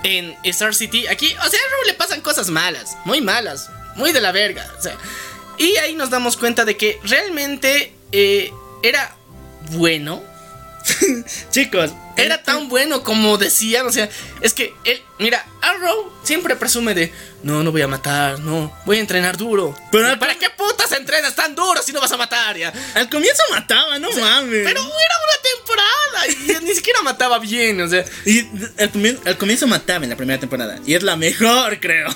en Star City, aquí, o sea, a le pasan cosas malas, muy malas, muy de la verga. O sea, y ahí nos damos cuenta de que realmente eh, era bueno. Chicos, Era tan bueno como decían, o sea, es que él, mira, Arrow siempre presume de, no, no voy a matar, no, voy a entrenar duro. Pero- ¿para qué putas entrenas tan duro si no vas a matar ya? al comienzo mataba, no mames. Pero era una temporada y ni siquiera mataba bien, o sea, Y al, comien- al comienzo mataba en la primera temporada. Y es la mejor, creo.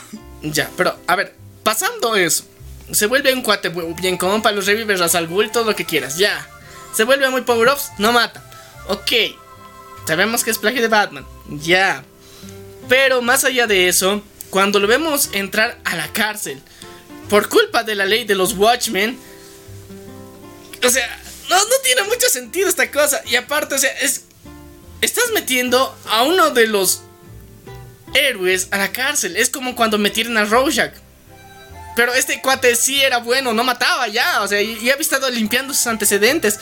ya, pero a ver, pasando eso, se vuelve un cuate bien compa, los revives, ras al todo lo que quieras, ya. Se vuelve muy power ups, no mata. Ok, sabemos que es plagio de Batman, ya. Pero más allá de eso, cuando lo vemos entrar a la cárcel por culpa de la ley de los Watchmen, o sea, no, no tiene mucho sentido esta cosa. Y aparte, o sea, es. Estás metiendo a uno de los héroes a la cárcel. Es como cuando metieron a Rorschach. Pero este cuate sí era bueno, no mataba ya. O sea, y, y había estado limpiando sus antecedentes.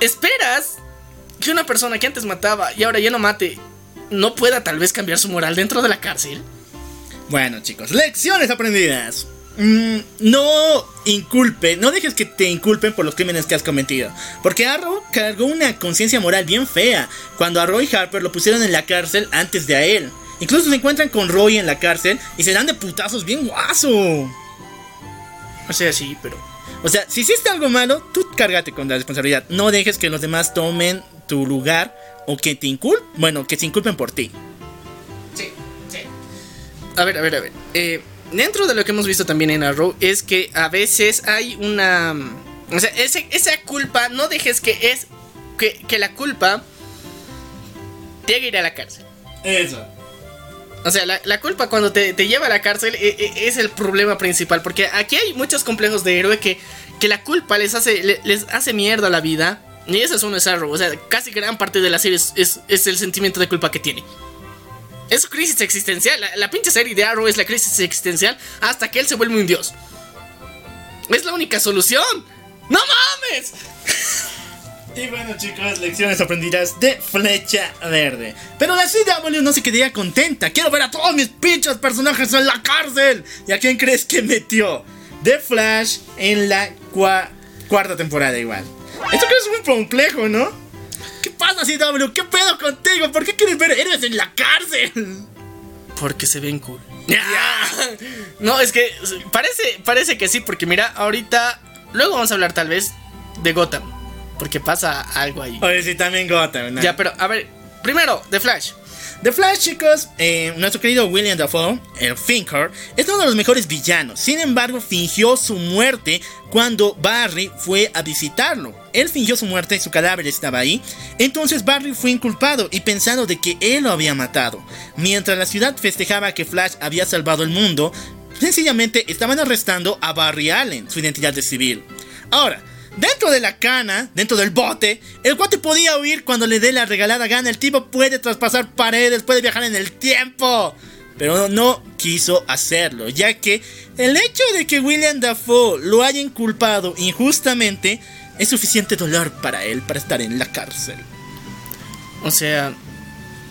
¿Esperas que una persona que antes mataba y ahora ya no mate no pueda tal vez cambiar su moral dentro de la cárcel? Bueno, chicos, lecciones aprendidas. Mm, no inculpe, no dejes que te inculpen por los crímenes que has cometido. Porque Arrow cargó una conciencia moral bien fea cuando a Roy Harper lo pusieron en la cárcel antes de a él. Incluso se encuentran con Roy en la cárcel y se dan de putazos bien guaso. O sea, sí, pero. O sea, si hiciste algo malo, tú cárgate con la responsabilidad. No dejes que los demás tomen tu lugar o que te inculpen, bueno, que se inculpen por ti. Sí, sí. A ver, a ver, a ver. Eh, dentro de lo que hemos visto también en Arrow es que a veces hay una... O sea, ese- esa culpa, no dejes que es... Que, que la culpa te haga ir a la cárcel. Eso. O sea, la, culpa cuando te, lleva a la cárcel e- e- es el problema principal. Porque aquí hay muchos complejos de héroe que, que la culpa les hace, le- les hace mierda la vida. Y ese es uno de Arrow. O sea, casi gran parte de la serie es, es- es el sentimiento de culpa que tiene. Es su crisis existencial. La, la pinche serie de Arrow es la crisis existencial hasta que él se vuelve un dios. Es la única solución. ¡No mames! Y bueno chicos, lecciones aprendidas de Flecha Verde. Pero la CW no se quedaría contenta. Quiero ver a todos mis pinches personajes en la cárcel. ¿Y a quién crees que metió? The Flash en la cua- cuarta temporada igual. Esto creo que es muy complejo, ¿no? ¿Qué pasa CW? ¿Qué pedo contigo? ¿Por qué quieres ver héroes en la cárcel? Porque se ven cool. No, es que parece, parece que sí, porque mira, ahorita. Luego vamos a hablar tal vez de Gotham. Porque pasa algo ahí. Oye, sí, también Gotham. ¿no? Ya, pero a ver, primero, The Flash. The Flash, chicos, eh, nuestro querido William Dafoe, el Thinker, es uno de los mejores villanos. Sin embargo, fingió su muerte cuando Barry fue a visitarlo. Él fingió su muerte y su cadáver estaba ahí. Entonces Barry fue inculpado y pensando de que él lo había matado. Mientras la ciudad festejaba que Flash había salvado el mundo, sencillamente estaban arrestando a Barry Allen, su identidad de civil. Ahora, Dentro de la cana, dentro del bote, el cuate podía huir cuando le dé la regalada gana. El tipo puede traspasar paredes, puede viajar en el tiempo. Pero no quiso hacerlo, ya que el hecho de que William Dafoe lo haya inculpado injustamente es suficiente dolor para él para estar en la cárcel. O sea,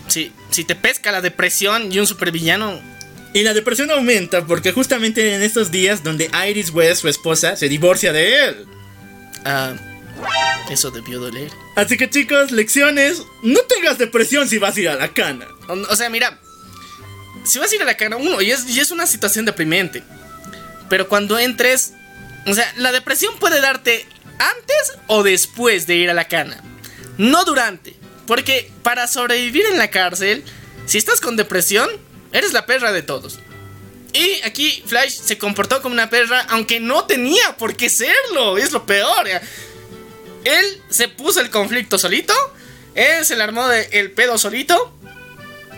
si, si te pesca la depresión y un supervillano. Y la depresión aumenta porque justamente en estos días donde Iris West, su esposa, se divorcia de él. Ah, eso debió doler. Así que chicos, lecciones, no tengas depresión si vas a ir a la cana. O, o sea, mira, si vas a ir a la cana, uno, y es, y es una situación deprimente. Pero cuando entres, o sea, la depresión puede darte antes o después de ir a la cana. No durante. Porque para sobrevivir en la cárcel, si estás con depresión, eres la perra de todos. Y aquí Flash se comportó como una perra, aunque no tenía por qué serlo. Es lo peor. Él se puso el conflicto solito. Él se le armó el pedo solito.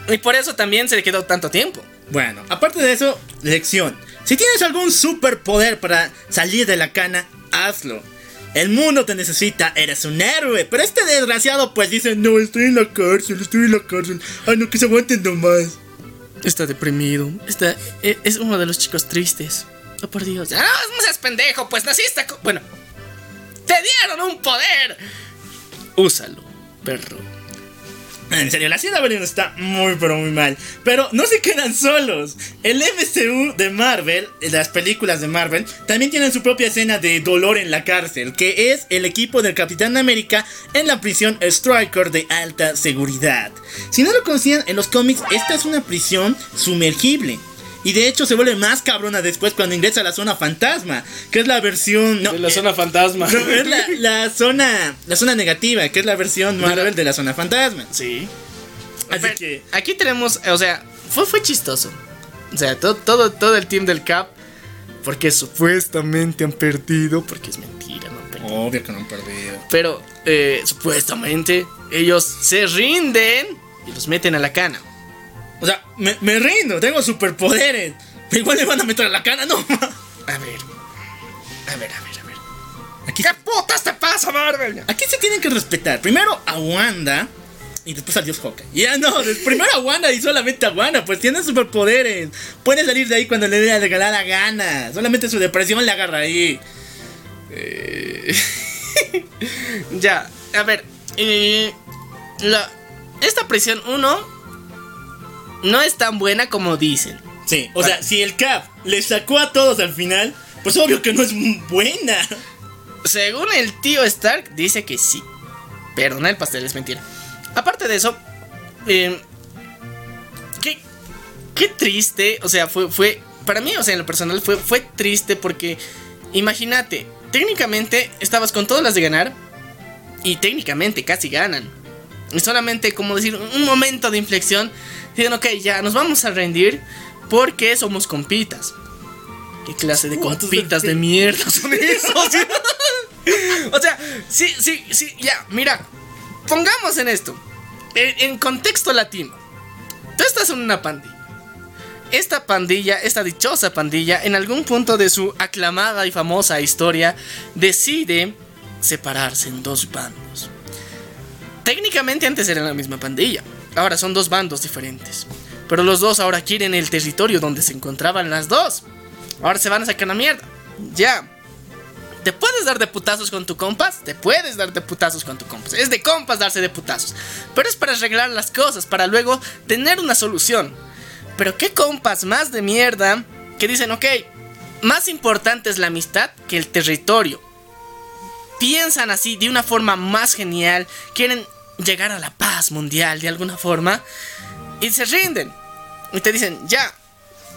Y por eso también se le quedó tanto tiempo. Bueno, aparte de eso, lección. Si tienes algún superpoder para salir de la cana, hazlo. El mundo te necesita, eres un héroe. Pero este desgraciado pues dice, no, estoy en la cárcel, estoy en la cárcel. Ay, no, que se aguanten nomás. Está deprimido. Está, e- es uno de los chicos tristes. Oh, por Dios. Ah, no seas pendejo, pues naciste. Bueno, te dieron un poder. Úsalo, perro. En serio, la ciudad Berlín está muy pero muy mal. Pero no se quedan solos. El MCU de Marvel, las películas de Marvel, también tienen su propia escena de dolor en la cárcel, que es el equipo del Capitán América en la prisión Striker de alta seguridad. Si no lo conocían, en los cómics esta es una prisión sumergible. Y de hecho se vuelve más cabrona después cuando ingresa a la zona fantasma, que es la versión... No, De la eh, zona fantasma. no, es la, la zona la zona negativa, que es la versión Marvel de la zona fantasma. Sí. Así Pero que Aquí tenemos, o sea, fue, fue chistoso. O sea, todo, todo, todo el team del Cap. Porque supuestamente han perdido. Porque es mentira, no han perdido. Obvio que no han perdido. Pero eh, supuestamente ellos se rinden y los meten a la cana. O sea, me, me rindo, tengo superpoderes. Pero igual le van a meter a la cana, no. A ver. A ver, a ver, a ver. Aquí, ¿Qué putas te pasa, Marvel? aquí se tienen que respetar. Primero a Wanda y después al dios Hawkeye. Ya no, primero a Wanda y solamente a Wanda, pues tiene superpoderes. Puede salir de ahí cuando le dé la regalada gana. Solamente su depresión le agarra ahí. Ya, a ver. eh, la, esta prisión 1 no es tan buena como dicen. Sí, o sea, si el Cap le sacó a todos al final, pues obvio que no es buena. Según el tío Stark, dice que sí. Pero no el pastel es mentira. Aparte de eso, eh, qué, qué triste. O sea, fue, fue. Para mí, o sea, en lo personal, fue, fue triste porque. Imagínate, técnicamente estabas con todas las de ganar. Y técnicamente casi ganan. Y solamente, como decir, un momento de inflexión. Dicen, ok, ya nos vamos a rendir. Porque somos compitas. ¿Qué clase de ¿Cuántos compitas de de- mierda son esos? O sea, sí, sí, sí, ya, mira, pongamos en esto, en, en contexto latino, tú estás en una pandilla. Esta pandilla, esta dichosa pandilla, en algún punto de su aclamada y famosa historia, decide separarse en dos bandos. Técnicamente antes eran la misma pandilla, ahora son dos bandos diferentes. Pero los dos ahora quieren el territorio donde se encontraban las dos. Ahora se van a sacar la mierda. Ya. ¿Te puedes dar de putazos con tu compas? Te puedes dar de putazos con tu compas. Es de compas darse de putazos. Pero es para arreglar las cosas, para luego tener una solución. Pero qué compas más de mierda que dicen, ok, más importante es la amistad que el territorio. Piensan así de una forma más genial, quieren llegar a la paz mundial de alguna forma y se rinden. Y te dicen, ya,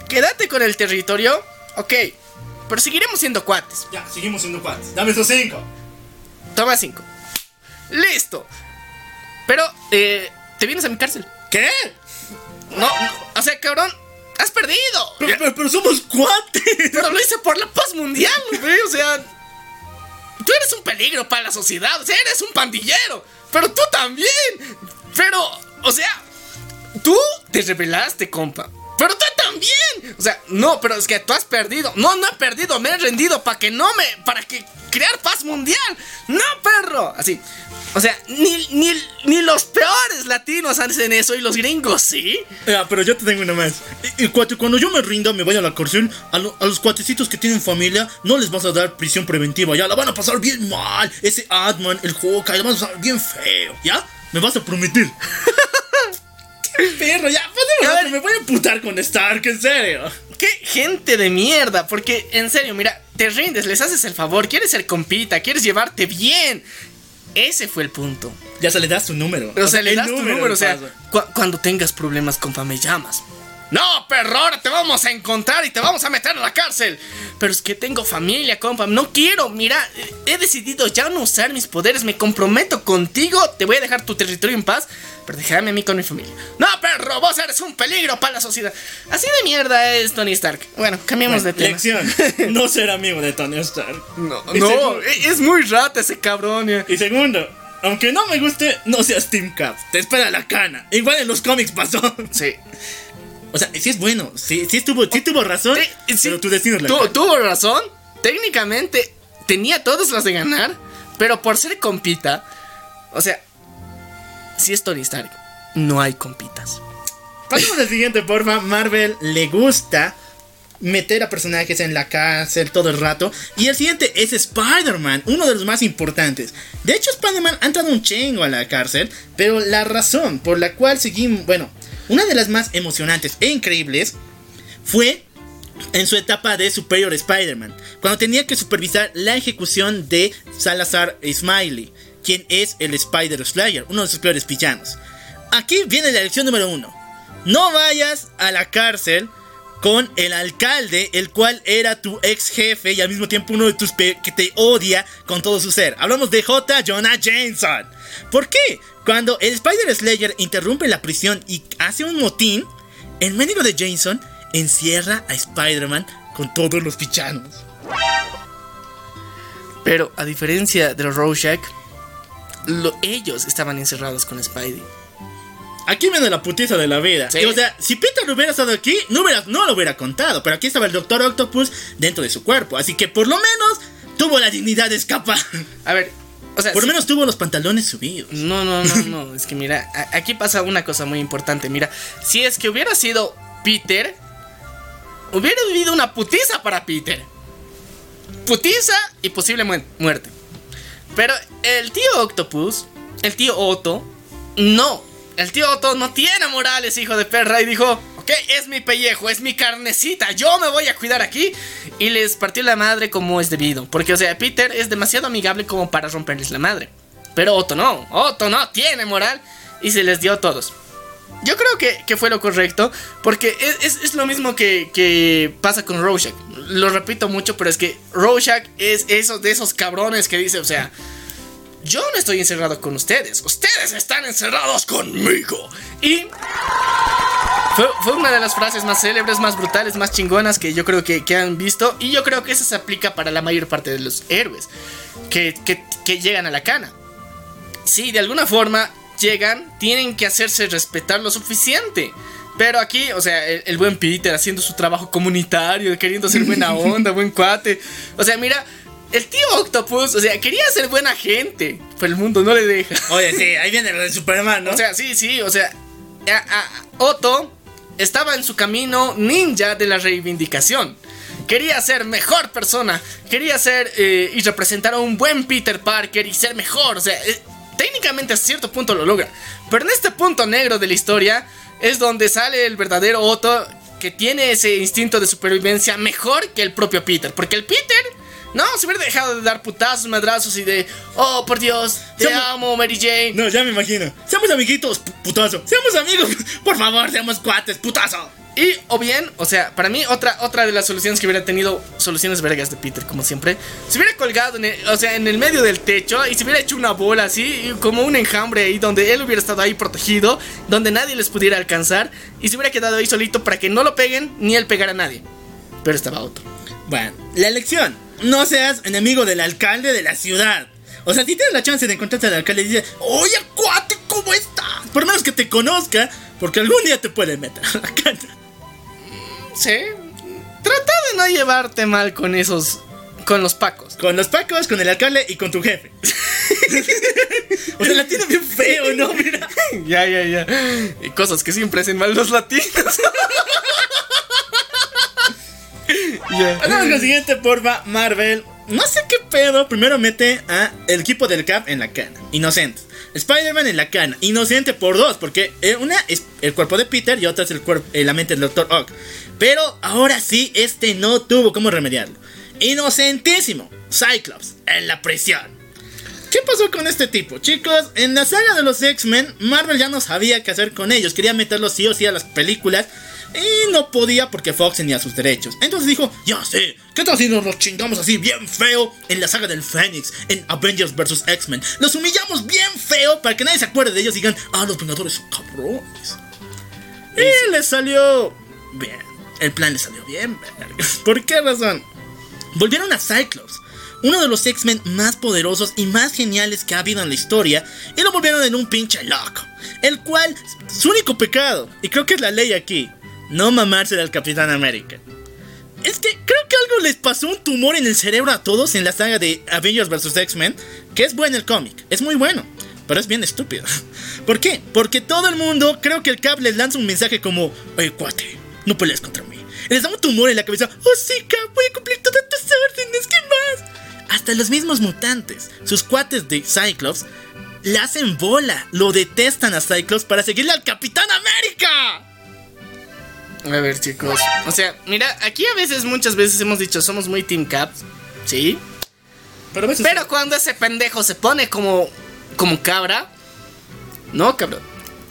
quédate con el territorio, ok, pero seguiremos siendo cuates. Ya, seguimos siendo cuates. Dame esos cinco. Toma cinco. Listo. Pero, eh, te vienes a mi cárcel. ¿Qué? No, no, o sea, cabrón, has perdido. Pero, pero- pero somos cuates. Pero lo hice por la paz mundial, güey. O sea, tú eres un peligro para la sociedad. O sea, eres un pandillero. Pero tú también. Pero, o sea, tú te rebelaste, compa. Pero tú también. O sea, no, pero es que tú has perdido. No, no he perdido, me he rendido para que no me. para que crear paz mundial. No, perro. Así. O sea, ni, ni, ni los peores latinos hacen eso y los gringos, ¿sí? Ya, pero yo te tengo una más. Y, y cuate, cuando yo me rinda, me vaya a la cárcel, a, lo- a los cuatecitos que tienen familia, no les vas a dar prisión preventiva, ya la van a pasar bien mal. Ese Adman, el Hawkeye, la van a pasar bien feo, ¿ya? Me vas a prometer. Perro, ya, pasemos, ver. me voy a emputar con Stark, en serio. ¡Qué gente de mierda! Porque, en serio, mira, te rindes, les haces el favor, quieres ser compita, quieres llevarte bien. Ese fue el punto. Ya se le das tu número. O sea, le das tu número, o sea, cu- cuando tengas problemas con me llamas. No, perro, ahora te vamos a encontrar y te vamos a meter a la cárcel. Pero es que tengo familia, compa. No quiero, mira, he decidido ya no usar mis poderes. Me comprometo contigo. Te voy a dejar tu territorio en paz. Pero déjame a mí con mi familia. No, perro, vos eres un peligro para la sociedad. Así de mierda es Tony Stark. Bueno, cambiemos de tema. Lección, no ser amigo de Tony Stark. No, no, segundo- e- es muy rata ese cabrón. Y segundo, aunque no me guste, no seas Team Cap. Te espera la cana. Igual en los cómics pasó. Sí. O sea, sí es bueno, sí, sí, estuvo, sí tuvo razón, Sí, sí, pero tu destino es la tu-. Tuvo razón. Técnicamente tenía todas las de ganar. Pero por ser compita. O sea, si es Tony Stark, no hay compitas. Pasemos al siguiente, porfa. Marvel le gusta meter a personajes en la cárcel todo el rato. Y el siguiente es Spider-Man, uno de los más importantes. De hecho, Spider-Man ha entrado un chingo a la cárcel. Pero la razón por la cual seguimos. Bueno, una de las más emocionantes e increíbles fue en su etapa de Superior Spider-Man, cuando tenía que supervisar la ejecución de Salazar Smiley, quien es el Spider Slayer, uno de sus peores villanos. Aquí viene la lección número uno. No vayas a la cárcel con el alcalde, el cual era tu ex jefe y al mismo tiempo uno de tus que te odia con todo su ser. Hablamos de J. Jonah Jameson. ¿Por qué? Cuando el Spider Slayer interrumpe la prisión y hace un motín, el médico de Jameson encierra a Spider-Man con todos los villanos. Pero a diferencia de los Rorschach, lo- ellos estaban encerrados con Spidey. Aquí viene la putiza de la vida. Sí. O sea, si Peter hubiera estado aquí, no, hubiera- no lo hubiera contado. Pero aquí estaba el Doctor Octopus dentro de su cuerpo. Así que por lo menos tuvo la dignidad de escapar. A ver, o sea, Por lo sí- menos tuvo los pantalones subidos. No, no, no, no. Es que mira, aquí pasa una cosa muy importante. Mira, si es que hubiera sido Peter, hubiera vivido una putiza para Peter. Putiza y posible mu- muerte. Pero el tío Octopus, el tío Otto, no. El tío Otto no tiene morales, hijo de perra, y dijo, ok, es mi pellejo, es mi carnecita, yo me voy a cuidar aquí. Y les partió la madre como es debido. Porque, o sea, Peter es demasiado amigable como para romperles la madre. Pero Otto no, Otto no tiene moral y se les dio a todos. Yo creo que, que fue lo correcto, porque es, es- lo mismo que, que pasa con Rorschach. Lo repito mucho, pero es que Rorschach es esos de esos cabrones que dice, o sea, yo no estoy encerrado con ustedes, ustedes están encerrados conmigo. Y fue, fue una de las frases más célebres, más brutales, más chingonas que yo creo que, que han visto. Y yo creo que eso se aplica para la mayor parte de los héroes que, que- que llegan a la cana. Si de alguna forma llegan, tienen que hacerse respetar lo suficiente. Pero aquí, o sea, el, el buen Peter haciendo su trabajo comunitario, queriendo ser buena onda, buen cuate. O sea, mira, el tío Octopus, o sea, quería ser buena gente, pero el mundo no le deja. Oye, sí, ahí viene lo de Superman, ¿no? O sea, sí, sí, o sea, a- a- Otto estaba en su camino ninja de la reivindicación. Quería ser mejor persona, quería ser eh, y representar a un buen Peter Parker y ser mejor. O sea, eh, técnicamente a cierto punto lo logra. Pero en este punto negro de la historia es donde sale el verdadero Otto que tiene ese instinto de supervivencia mejor que el propio Peter. Porque el Peter, no, se hubiera dejado de dar putazos, madrazos y de, oh, por Dios, te amo, Mary Jane. No, ya me imagino. Seamos amiguitos, pu- putazo. Seamos amigos. Por favor, seamos cuates, putazo. Y, o bien, o sea, para mí, otra, otra de las soluciones que hubiera tenido, soluciones vergas de Peter, como siempre, se hubiera colgado en el, o sea, en el medio del techo y se hubiera hecho una bola así, como un enjambre ahí, donde él hubiera estado ahí protegido, donde nadie les pudiera alcanzar, y se hubiera quedado ahí solito para que no lo peguen ni él pegara a nadie. Pero estaba otro. Bueno, la elección. No seas enemigo del alcalde de la ciudad. O sea, si tienes la chance de encontrarte al alcalde y dices, oye, cuate, ¿cómo estás? Por lo menos que te conozca, porque algún día te puede meter a la cana. Sí. Trata de no llevarte mal con esos, con los pacos. Con los pacos, con el alcalde y con tu jefe. o sea, la tiene bien feo, ¿no? Mira. ya, ya, ya. Y cosas que siempre hacen mal los latinos. ya. Vamos con Marvel. No sé qué pedo. Primero mete a el equipo del Cap en la cana. Inocente. Spider-Man en la cana. Inocente por dos. Porque eh, una es el cuerpo de Peter y otra es el cuerpo, eh, la mente del Dr. Ock. Pero ahora sí, este no tuvo cómo remediarlo. Inocentísimo. Cyclops en la prisión. ¿Qué pasó con este tipo? Chicos, en la saga de los X-Men, Marvel ya no sabía qué hacer con ellos. Quería meterlos sí o sí a las películas. Y no podía porque Fox tenía sus derechos. Entonces dijo, ya sé, ¿qué tal si nos los chingamos así bien feo en la saga del Fénix, en Avengers vs. X-Men? Los humillamos bien feo para que nadie se acuerde de ellos y digan, ah, los Vengadores son cabrones. Y le salió bien. El plan le salió bien. ¿Por qué razón? Volvieron a Cyclops, uno de los X-Men más poderosos y más geniales que ha habido en la historia, y lo volvieron en un pinche loco. El cual, su único pecado, y creo que es la ley aquí, no mamarse al Capitán América. Es que creo que algo les pasó un tumor en el cerebro a todos en la saga de Avengers vs. X-Men, que es bueno el cómic, es muy bueno, pero es bien estúpido. ¿Por qué? Porque todo el mundo creo que el Cap les lanza un mensaje como, oye cuate, no pelees contra mí. Les da un tumor en la cabeza, oh sí Cap, voy a cumplir todas tus órdenes, ¿qué más? Hasta los mismos mutantes, sus cuates de Cyclops, le hacen bola, lo detestan a Cyclops para seguirle al Capitán América. A ver, chicos. O sea, mira, aquí a veces, muchas veces hemos dicho, somos muy Team Caps. Sí. Pero, a veces- Pero cuando ese pendejo se pone como. como cabra. No, cabrón.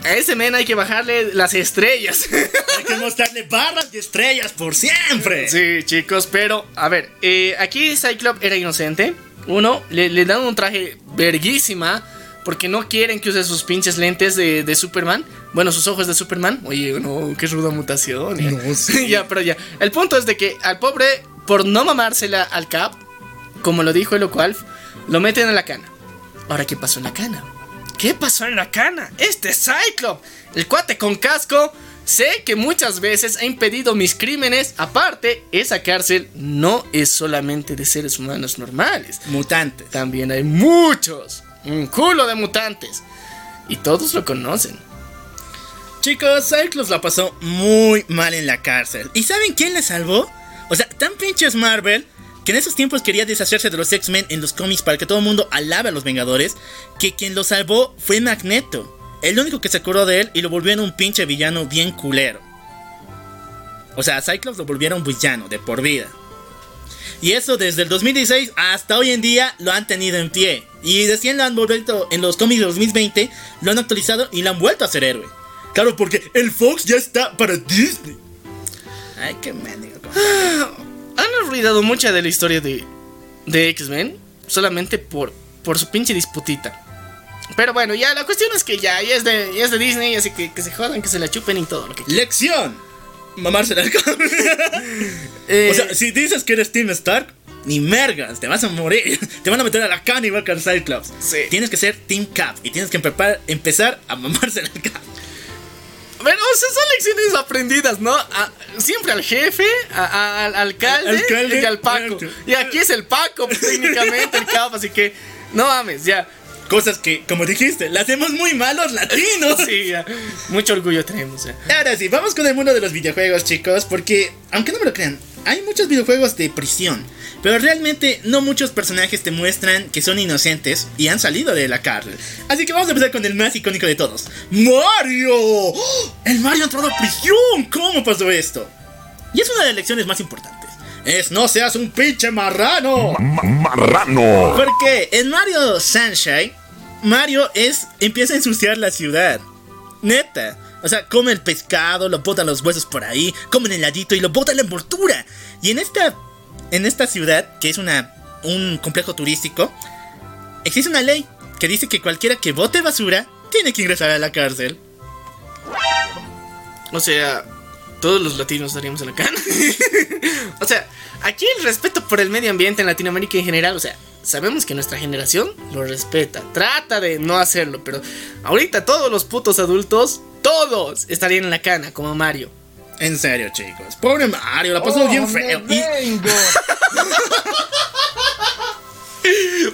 A ese men hay que bajarle las estrellas. hay que mostrarle barras y estrellas por siempre. sí, chicos, pero a ver, eh, aquí Cyclops era inocente. Uno, le, le dan un traje verguísima. Porque no quieren que use sus pinches lentes de, de Superman. Bueno, sus ojos de Superman. Oye, no, qué ruda mutación. ya. No, sí. ya, pero ya. El punto es de que al pobre, por no mamársela al Cap, como lo dijo el Locualf, lo meten en la cana. Ahora, ¿qué pasó en la cana? ¿Qué pasó en la cana? Este es Cyclops, el cuate con casco. Sé que muchas veces ha impedido mis crímenes. Aparte, esa cárcel no es solamente de seres humanos normales. Mutantes. También hay muchos. Un culo de mutantes. Y todos lo conocen. Chicos, Cyclops la pasó muy mal en la cárcel. ¿Y saben quién le salvó? O sea, tan pinches Marvel que en esos tiempos quería deshacerse de los X-Men en los cómics para que todo el mundo alabe a los Vengadores, que quien lo salvó fue Magneto. El único que se acordó de él y lo volvió en un pinche villano bien culero. O sea, a Cyclops lo volvieron villano de por vida. Y eso desde el 2016 hasta hoy en día lo han tenido en pie. Y recién lo han vuelto en los cómics de 2020, lo han actualizado y lo han vuelto a ser héroe. Claro, porque el Fox ya está para Disney. Ay, qué mendigo. Han olvidado mucha de la historia de, de X-Men solamente por, por su pinche disputita. Pero bueno, ya la cuestión es que ya, ya es de, ya es de Disney, así que que se jodan, que se la chupen y todo lo que quieran. Lección. Mamarse la Eh, O sea, si dices que eres Team Stark, ni mergas, te vas a morir. Te van a meter a la cana igual que al Cyclops. Sí. Tienes que ser Team Cap y tienes que empepar- empezar a mamarse la Cap. Pero o sea, son lecciones aprendidas, ¿no? A- siempre al jefe, a- a- al alcalde, Alcalde, y al Paco. Y aquí es el Paco, pues, técnicamente, el Cap, así que no mames, ya. Cosas que, como dijiste, las hacemos muy malos latinos. Sí, ya. Mucho orgullo tenemos, ya. Ahora sí, vamos con el mundo de los videojuegos, chicos, porque, aunque no me lo crean, hay muchos videojuegos de prisión, pero realmente no muchos personajes te muestran que son inocentes y han salido de la cárcel. Así que vamos a empezar con el más icónico de todos, Mario. ¡Oh! El Mario ha entrado a prisión. ¿Cómo pasó esto? Y es una de las lecciones más importantes. Es no seas un pinche marrano. Marrano. Porque en Mario Sunshine, Mario es empieza a ensuciar la ciudad. Neta. O sea, come el pescado, lo botan los huesos por ahí, come el heladito y lo bota en la envoltura. Y en esta en esta ciudad, que es una un complejo turístico, existe una ley que dice que cualquiera que bote basura tiene que ingresar a la cárcel. O sea, todos los latinos estaríamos en la cana. o sea, aquí el respeto por el medio ambiente en Latinoamérica en general, o sea, sabemos que nuestra generación lo respeta, trata de no hacerlo, pero ahorita todos los putos adultos, todos estarían en la cana, como Mario. En serio, chicos. Pobre Mario, la pasó Oh, bien me feo. Y- vengo.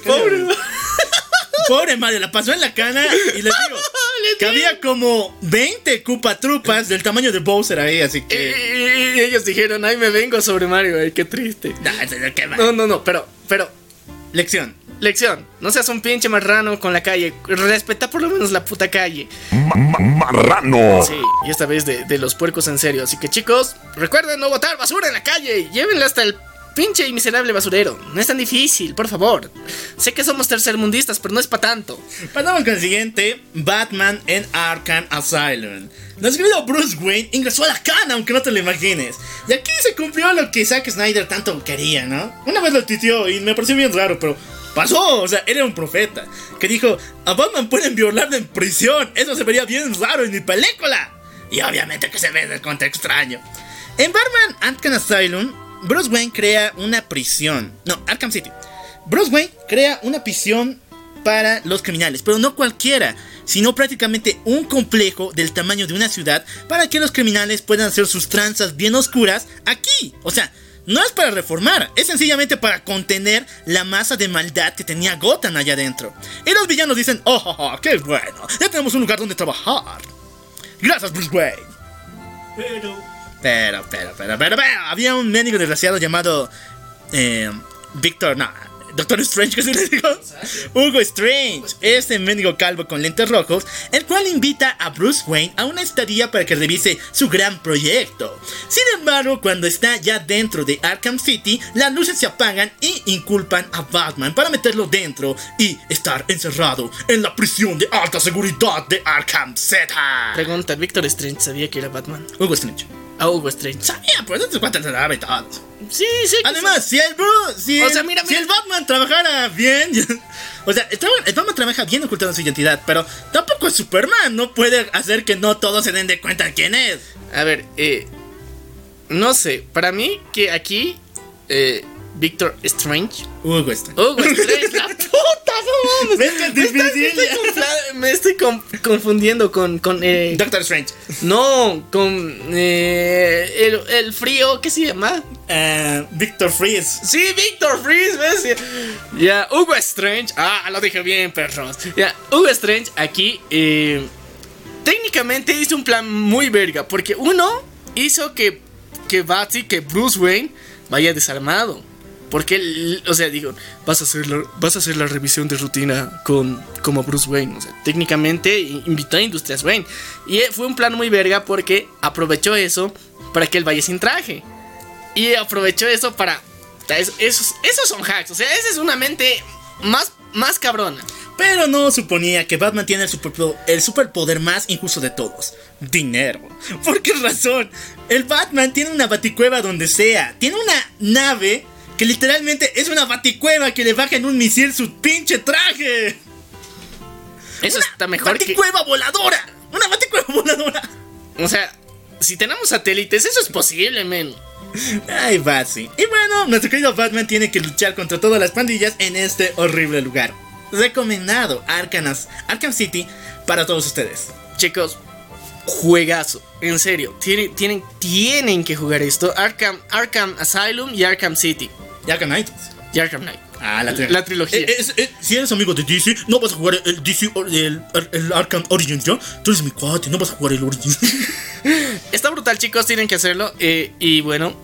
Pobre, pobre Mario, la pasó en la cana y les digo que había como 20 cupatrupas del tamaño de Bowser ahí, así que. y- y ellos dijeron, ay, me vengo sobre Mario, ay, qué triste. No, no, no, pero, pero, Lección. lección, no seas un pinche marrano con la calle, respeta por lo menos la puta calle. Ma- ma- Marrano. Sí, y esta vez de, de los puercos en serio. Así que chicos, recuerden no botar basura en la calle. Llévenla hasta el pinche y miserable basurero. No es tan difícil, por favor. Sé que somos tercermundistas, pero no es para tanto. Pasamos con el siguiente: Batman en Arkham Asylum. Nuestro Bruce Wayne ingresó a la cana, aunque no te lo imagines. Y aquí se cumplió lo que Zack Snyder tanto quería, ¿no? Una vez lo tuiteó y me pareció bien raro, pero pasó. O sea, era un profeta que dijo: A Batman pueden violarlo en prisión. Eso se vería bien raro en mi película. Y obviamente que se ve de contra extraño. En Batman Arkham Asylum, Bruce Wayne crea una prisión. No, Arkham City. Bruce Wayne crea una prisión para los criminales, pero no cualquiera, sino prácticamente un complejo del tamaño de una ciudad para que los criminales puedan hacer sus tranzas bien oscuras aquí. O sea, no es para reformar, es sencillamente para contener la masa de maldad que tenía Gotham allá adentro. Y los villanos dicen, oh, oh, oh, qué bueno, ya tenemos un lugar donde trabajar. Gracias, Bruce Wayne. Pero. Pero, pero, pero, pero, pero, había un médico desgraciado llamado eh, Victor, no, Doctor Strange, ¿qué se le dijo? Hugo Strange, este médico calvo con lentes rojos, el cual invita a Bruce Wayne a una estadía para que revise su gran proyecto. Sin embargo, cuando está ya dentro de Arkham City, las luces se apagan y inculpan a Batman para meterlo dentro y estar encerrado en la prisión de alta seguridad de Arkham City. Pregunta: ¿Víctor Strange sabía que era Batman? Hugo Strange. A Hugo Strange. Sabía, pues no te cuentas la y todo. Sí, sí. Además, si el Bruce, si, O sea, mira, si el Batman trabajara bien, o sea, el, el Batman trabaja bien ocultando su identidad, pero tampoco es Superman, no puede hacer que no todos se den de cuenta quién es. A ver, eh. No sé, para mí que aquí. Eh, Víctor Strange. Hugo Strange. Hugo Strange, la puta, no mames. ¿Ves que Me estoy- me estoy confundiendo con. con eh, Doctor Strange. no, con. eh, el, el frío, ¿qué se llama? Eh, Victor Freeze. Sí, Victor Freeze, ¿ves? Ya, Hugo Strange. Ah, lo dije bien, perros. Ya, Hugo Strange aquí. eh, técnicamente hizo un plan muy verga. Porque uno hizo que. Que Batsy, que Bruce Wayne vaya desarmado. Porque, o sea, digo, vas a hacer la, vas a hacer la revisión de rutina con como Bruce Wayne. O sea, técnicamente invitó a Industrias Wayne. Y eh, fue un plan muy verga porque aprovechó eso para que él vaya sin traje. Y aprovechó eso para. es- Esos, esos son hacks. O sea, esa es una mente más, más cabrona. Pero no suponía que Batman tiene el, superpo- el superpoder más injusto de todos. Dinero. ¿Por qué razón? El Batman tiene una baticueva donde sea. Tiene una nave que literalmente es una baticueva que le baja en un misil su pinche traje. Eso está mejor que. ¡Baticueva voladora! ¡Una baticueva voladora! O sea, si tenemos satélites, eso es posible, men. Ay, Batsy. Y bueno, nuestro querido Batman tiene que luchar contra todas las pandillas en este horrible lugar. Recomendado Arkham, Arkham City para todos ustedes. Chicos, juegazo. En serio, tienen, tienen, tienen que jugar esto. Arkham, Arkham Asylum y Arkham City. Y Arkham Knight. Y Arkham Knight. Ah, la, La trilogía. Eh, eh, si eres amigo de DC, no vas a jugar el DC, el, el Arkham Origins, ¿ya? Tú eres mi cuate, no vas a jugar el Origins. Está brutal, chicos, tienen que hacerlo. eh, y bueno,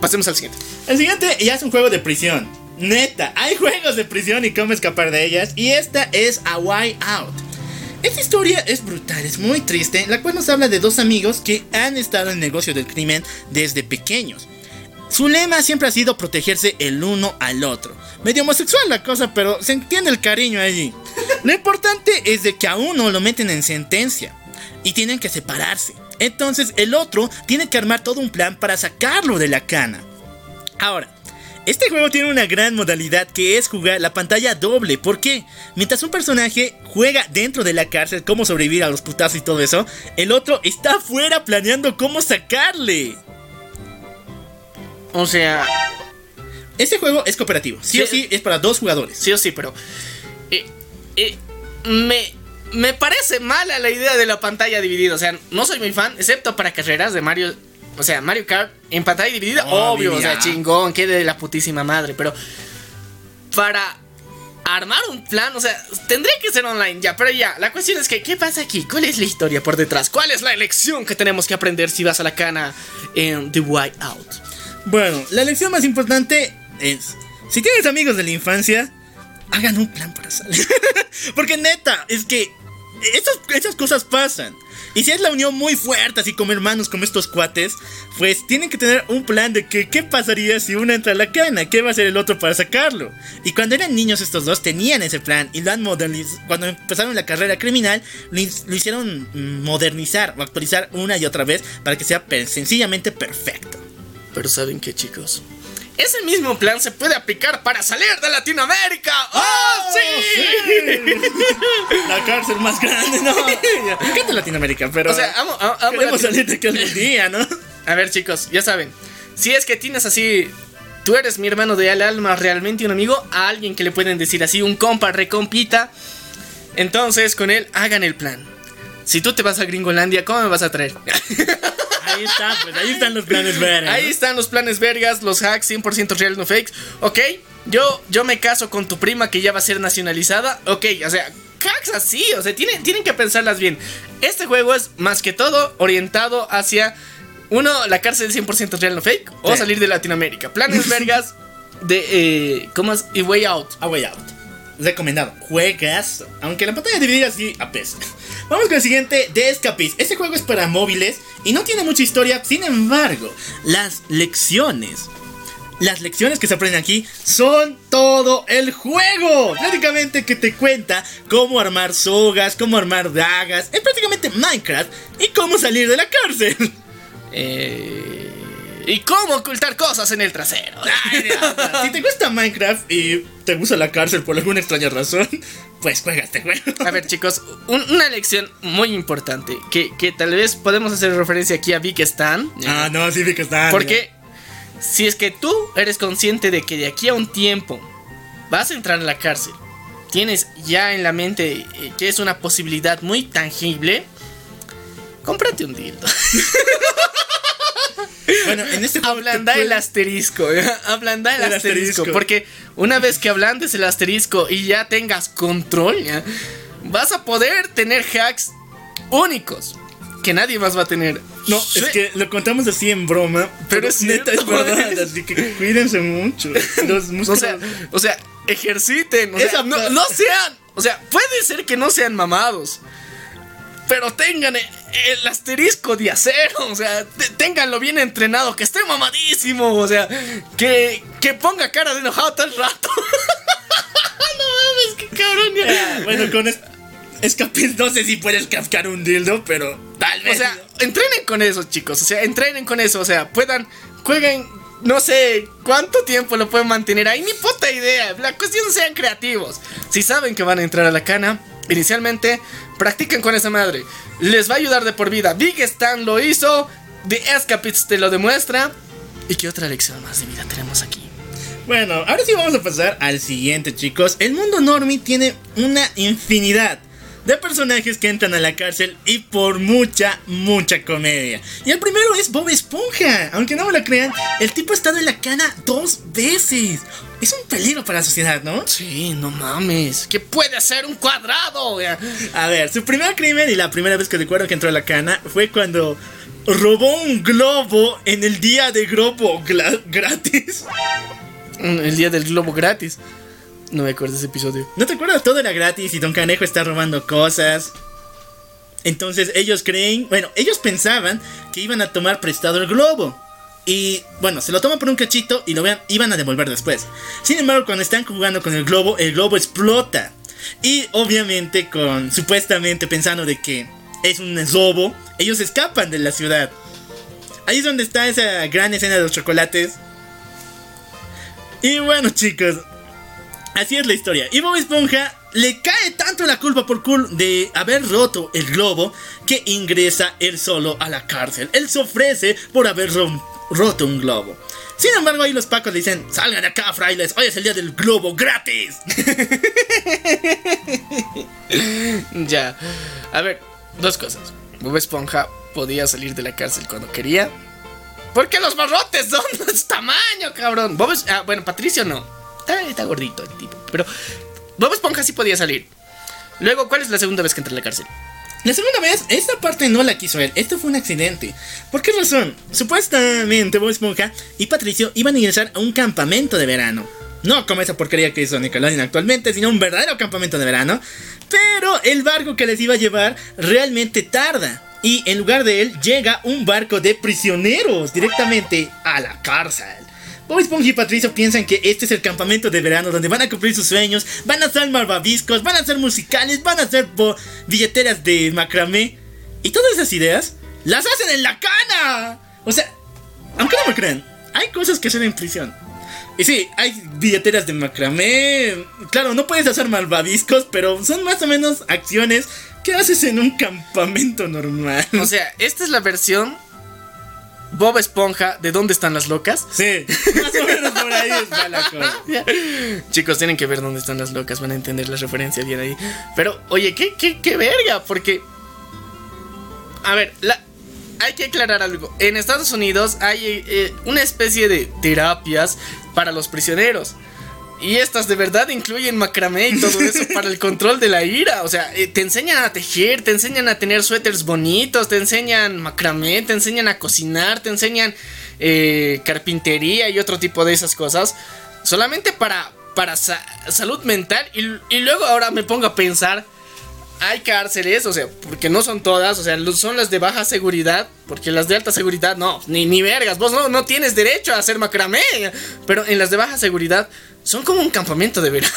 pasemos al siguiente. el siguiente ya es un juego de prisión. Neta, hay juegos de prisión y cómo escapar de ellas. Y esta es A Way Out. Esta historia es brutal, es muy triste, la cual nos habla de dos amigos que han estado en el negocio del crimen desde pequeños. Su lema siempre ha sido protegerse el uno al otro. Medio homosexual la cosa, pero se entiende el cariño allí. Lo importante es de que a uno lo meten en sentencia y tienen que separarse. Entonces el otro tiene que armar todo un plan para sacarlo de la cana. Ahora, este juego tiene una gran modalidad que es jugar la pantalla doble. ¿Por qué? Mientras un personaje juega dentro de la cárcel cómo sobrevivir a los putazos y todo eso, el otro está afuera planeando cómo sacarle. O sea, Este juego es cooperativo. Sí, o Sí. sí es para dos jugadores. sí o sí, pero. eh, eh, me, me parece mala la idea de la pantalla dividida. O sea, no soy muy fan, excepto para carreras de Mario. O sea, Mario Kart en pantalla dividida, Obvio, obvio, o sea, chingón, que de la putísima madre. Pero para armar un plan, o sea, tendría que ser online ya. Pero ya, la cuestión es que, ¿qué pasa aquí? ¿Cuál es la historia por detrás? ¿Cuál es la lección que tenemos que aprender si vas a la cana en The White Out? Bueno, la lección más importante es, si tienes amigos de la infancia, hagan un plan para salir. Porque neta, es que estas, estas cosas pasan. Y si es la unión muy fuerte, así como hermanos, como estos cuates, pues tienen que tener un plan de que qué pasaría si uno entra a la cana, qué va a hacer el otro para sacarlo. Y cuando eran niños estos dos tenían ese plan y lo han modernizado. Cuando empezaron la carrera criminal, lo, hicieron modernizar o actualizar una y otra vez para que sea sencillamente perfecto. Pero ¿saben qué, chicos? Ese mismo plan se puede aplicar para salir de Latinoamérica. ¡Oh, sí! La cárcel más grande, ¿no? Me encanta Latinoamérica, pero. O sea, amo, amo, amo queremos Latino- salir de aquí algún día, ¿no? A ver, chicos, ya saben. Si es que tienes así. Tú eres mi hermano de al alma, realmente un amigo, a alguien que le pueden decir así, un compa, recompita. Entonces, con él, hagan el plan. Si tú te vas a Gringolandia, ¿cómo me vas a traer? Ahí está, pues ahí están los planes vergas. Ahí están los planes vergas, los hacks 100% reales, no fakes. Ok, yo, yo me caso con tu prima que ya va a ser nacionalizada. Ok, o sea, hacks así, o sea, tienen, tienen que pensarlas bien. Este juego es más que todo orientado hacia, uno, la cárcel 100% real, no fake, o salir de Latinoamérica. Planes vergas de, eh, ¿cómo es? Y Way Out. A Way Out. Recomendado. Juegas. Aunque la pantalla dividida sí apesta. Vamos con el siguiente de Escapist. Este juego es para móviles y no tiene mucha historia. Sin embargo, las lecciones. Las lecciones que se aprenden aquí son todo el juego. Prácticamente que te cuenta cómo armar sogas, cómo armar dagas. Es prácticamente Minecraft y cómo salir de la cárcel. Eh, y cómo ocultar cosas en el trasero. si te gusta Minecraft y te gusta la cárcel por alguna extraña razón, pues juega este juego. A ver, chicos, un- una lección muy importante que, que tal vez podemos hacer referencia aquí a Big Stan. Ah, no, sí vi que está. Porque si es que tú eres consciente de que de aquí a un tiempo vas a entrar a la cárcel, tienes ya en la mente eh, que es una posibilidad muy tangible, cómprate un dildo. Bueno, en este juego Ablanda el asterisco, ¿ya? ablanda el, El asterisco, asterisco. Porque una vez que ablandes el asterisco y ya tengas control, ¿ya? vas a poder tener hacks únicos que nadie más va a tener. No, Sí. es que lo contamos así en broma, pero, es neta es verdad, es- así que cuídense mucho. Los O músculos. sea, o sea, ejerciten. O sea, no, no sean. O sea, puede ser que no sean mamados. Pero tengan e- el asterisco de acero. O sea, te- ténganlo bien entrenado. Que esté mamadísimo. O sea, que, que ponga cara de enojado todo el rato. no mames, qué cabrón. ya. Ah, bueno, con es- no sé si puedes cascar un dildo, pero tal O vez. sea, entrenen con eso, chicos. O sea, entrenen con eso. O sea, puedan, jueguen, no sé cuánto tiempo lo pueden mantener ahí. Ni puta idea. La cuestión sean creativos. Si saben que van a entrar a la cana, inicialmente practiquen con esa madre. Les va a ayudar de por vida. Big Stan lo hizo. The Escapists te lo demuestra. ¿Y qué otra lección más de vida tenemos aquí? Bueno, ahora sí vamos a pasar al siguiente, chicos. El mundo normie tiene una infinidad de personajes que entran a la cárcel y por mucha, mucha comedia. Y el primero es Bob Esponja. Aunque no me lo crean, el tipo ha estado en la cana dos veces. Es un peligro para la sociedad, ¿no? Sí, no mames. ¿Qué puede hacer un cuadrado? A ver, su primer crimen y la primera vez que recuerdo que entró a la cana fue cuando robó un globo en el día de globo gratis. Mm, El día del globo gratis. No me acuerdo de ese episodio. ¿No te acuerdas? Todo era gratis y Don Canejo está robando cosas. Entonces ellos creen, bueno, ellos pensaban que iban a tomar prestado el globo. Y bueno, se lo toman por un cachito y lo vean, iban a devolver después. Sin embargo, cuando están jugando con el globo, el globo explota. Y obviamente con supuestamente pensando de que es un robo, ellos escapan de la ciudad. Ahí es donde está esa gran escena de los chocolates. Y bueno, chicos, Así es la historia. Y Bob Esponja le cae tanto la culpa por cul de haber roto el globo que ingresa él solo a la cárcel. Él se ofrece por haber rom- roto un globo. Sin embargo, ahí los pacos le dicen: Salgan de acá, frailes. Hoy es el día del globo gratis. Ya. A ver, dos cosas. Bob Esponja podía salir de la cárcel cuando quería. Porque los barrotes son de ese tamaño, cabrón. Bob Es- ah, bueno, Patricio no. Está, está gordito el tipo. Pero Bob Esponja sí podía salir. Luego, ¿cuál es la segunda vez que entra a la cárcel? La segunda vez, esta parte no la quiso él. Esto fue un accidente. ¿Por qué razón? Supuestamente Bob Esponja y Patricio iban a ingresar a un campamento de verano. No como esa porquería que hizo Nickelodeon actualmente, sino un verdadero campamento de verano. Pero el barco que les iba a llevar realmente tarda. Y en lugar de él llega un barco de prisioneros directamente a la cárcel. Bob Esponja y Patricio piensan que este es el campamento de verano donde van a cumplir sus sueños, van a hacer malvaviscos, van a hacer musicales, van a hacer billeteras de macramé. Y todas esas ideas las hacen en la cana. O sea, aunque no me crean, hay cosas que hacen en prisión. Y sí, hay billeteras de macramé. Claro, no puedes hacer malvaviscos, pero son más o menos acciones que haces en un campamento normal. O sea, esta es la versión Bob Esponja de ¿Dónde están las locas? Sí, más o menos por ahí está la cosa. Chicos, tienen que ver dónde están las locas, van a entender la referencia bien ahí. Pero, oye, qué, qué, qué verga, porque. A ver, la- hay que aclarar algo. En Estados Unidos hay eh, una especie de terapias para los prisioneros. Y estas de verdad incluyen macramé y todo eso para el control de la ira. O sea, eh, te enseñan a tejer, te enseñan a tener suéteres bonitos, te enseñan macramé, te enseñan a cocinar, te enseñan eh, carpintería y otro tipo de esas cosas. Solamente para, para sa- salud mental. Y, y luego ahora me pongo a pensar. Hay cárceles, o sea, porque no son todas, o sea, son las de baja seguridad, porque las de alta seguridad no, ni, ni vergas, vos no, no tienes derecho a hacer macramé, pero en las de baja seguridad son como un campamento de verano.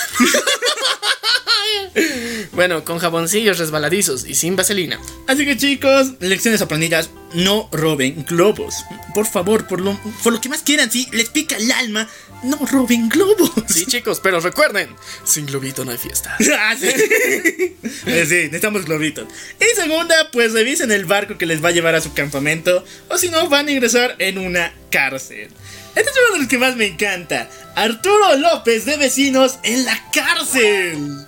bueno, con jaboncillos resbaladizos y sin vaselina. Así que chicos, lecciones aprendidas, no roben globos. Por favor, por lo, por lo que más quieran, si les pica el alma, no roben globos. Sí, chicos, pero recuerden, sin globito no hay fiesta. Ah, sí. Eh, sí, necesitamos globitos. Y segunda, pues revisen el barco que les va a llevar a su campamento. O si no, van a ingresar en una cárcel. Este es uno de los que más me encanta. Arturo López de vecinos en la cárcel.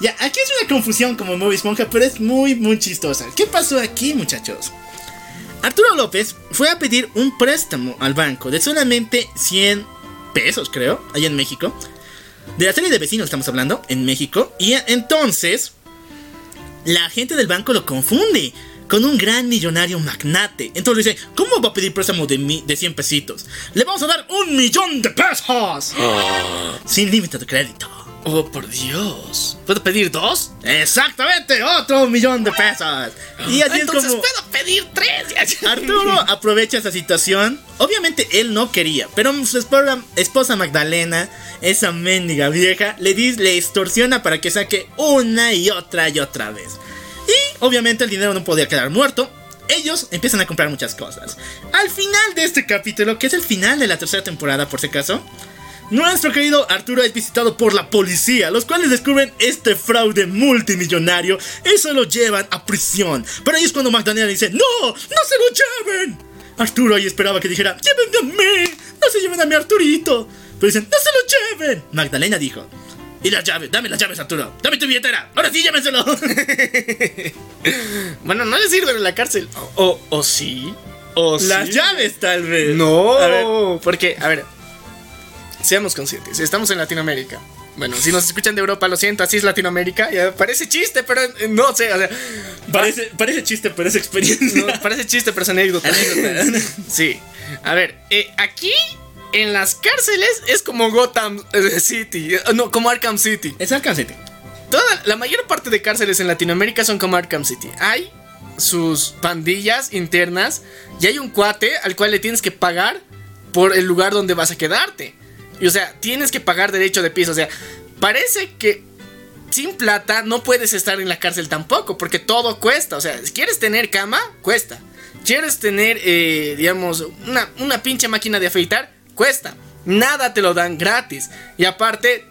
Ya, aquí es una confusión como Movie Esponja, pero es muy, muy chistosa. ¿Qué pasó aquí, muchachos? Arturo López fue a pedir un préstamo al banco de solamente 100 pesos, creo, allá en México. De la serie de vecinos estamos hablando, en México. Y entonces, la gente del banco lo confunde con un gran millonario magnate. Entonces le dice, ¿cómo va a pedir préstamo de, mi, de 100 pesitos? Le vamos a dar un millón de pesos. Sin límite de crédito. Oh, por Dios. ¿Puedo pedir dos? Exactamente, otro millón de pesos. Y así Entonces es como... puedo pedir tres. Arturo aprovecha esa situación. Obviamente él no quería, pero su esposa, esposa Magdalena, esa mendiga vieja, le, dice, le extorsiona para que saque una y otra y otra vez. Y obviamente el dinero no podía quedar muerto. Ellos empiezan a comprar muchas cosas. Al final de este capítulo, que es el final de la tercera temporada por si acaso, nuestro querido Arturo es visitado por la policía, los cuales descubren este fraude multimillonario y se lo llevan a prisión. Pero ahí es cuando Magdalena dice, ¡No! ¡No se lo lleven! Arturo ahí esperaba que dijera, ¡Llévenme a mí! ¡No se lleven a mi Arturito! Pero dicen, ¡No se lo lleven! Magdalena dijo, ¿y las llaves? Dame las llaves, Arturo. Dame tu billetera. Ahora sí, llévenselo. Bueno, no le sirven en la cárcel. O, o, o sí. O las sí. llaves, tal vez. No, A ver, porque, a ver, seamos conscientes, estamos en Latinoamérica. Bueno, si nos escuchan de Europa, lo siento, así es Latinoamérica. Ya parece chiste, pero no sé, o sea, parece, parece chiste, pero es experiencia. no, parece chiste, pero es anécdota. Anécdota. Sí, a ver, eh, aquí en las cárceles es como Gotham eh, City, eh, no, como Arkham City. es alcancete. Toda la mayor parte de cárceles en Latinoamérica son como Arkham City. Hay sus pandillas internas y hay un cuate al cual le tienes que pagar por el lugar donde vas a quedarte. Y o sea, tienes que pagar derecho de piso. O sea, parece que sin plata no puedes estar en la cárcel tampoco, porque todo cuesta. O sea, si quieres tener cama, cuesta. Quieres tener, eh, digamos, una, una pinche máquina de afeitar, cuesta. Nada te lo dan gratis. Y aparte,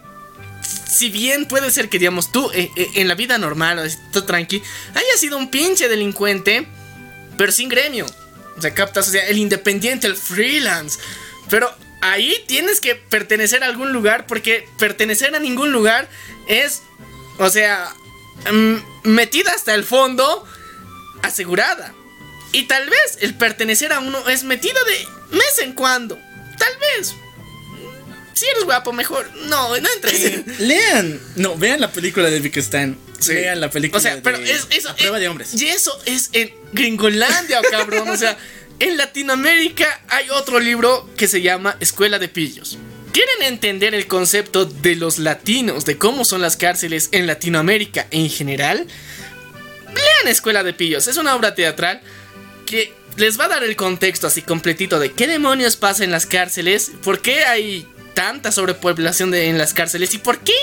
si bien puede ser que, digamos, tú eh, eh, en la vida normal, o así, tú tranqui, hayas sido un pinche delincuente, pero sin gremio. O sea, captas, o sea, el independiente, el freelance. Pero ahí tienes que pertenecer a algún lugar, porque pertenecer a ningún lugar es, o sea, mm, metida hasta el fondo, asegurada. Y tal vez el pertenecer a uno es metido de mes en cuando. Tal vez. Si eres guapo, mejor. No, no entres. Lean, no, vean la película de Vic Stan. Sí. Vean la película O sea, de pero es, eso, A prueba de hombres. Y eso es en Gringolandia, cabrón. O sea, en Latinoamérica hay otro libro que se llama Escuela de Pillos. ¿Quieren entender el concepto de los latinos, de cómo son las cárceles en Latinoamérica en general? Lean Escuela de Pillos. Es una obra teatral que les va a dar el contexto así completito de qué demonios pasa en las cárceles, por qué hay tanta sobrepoblación de- en las cárceles y por qué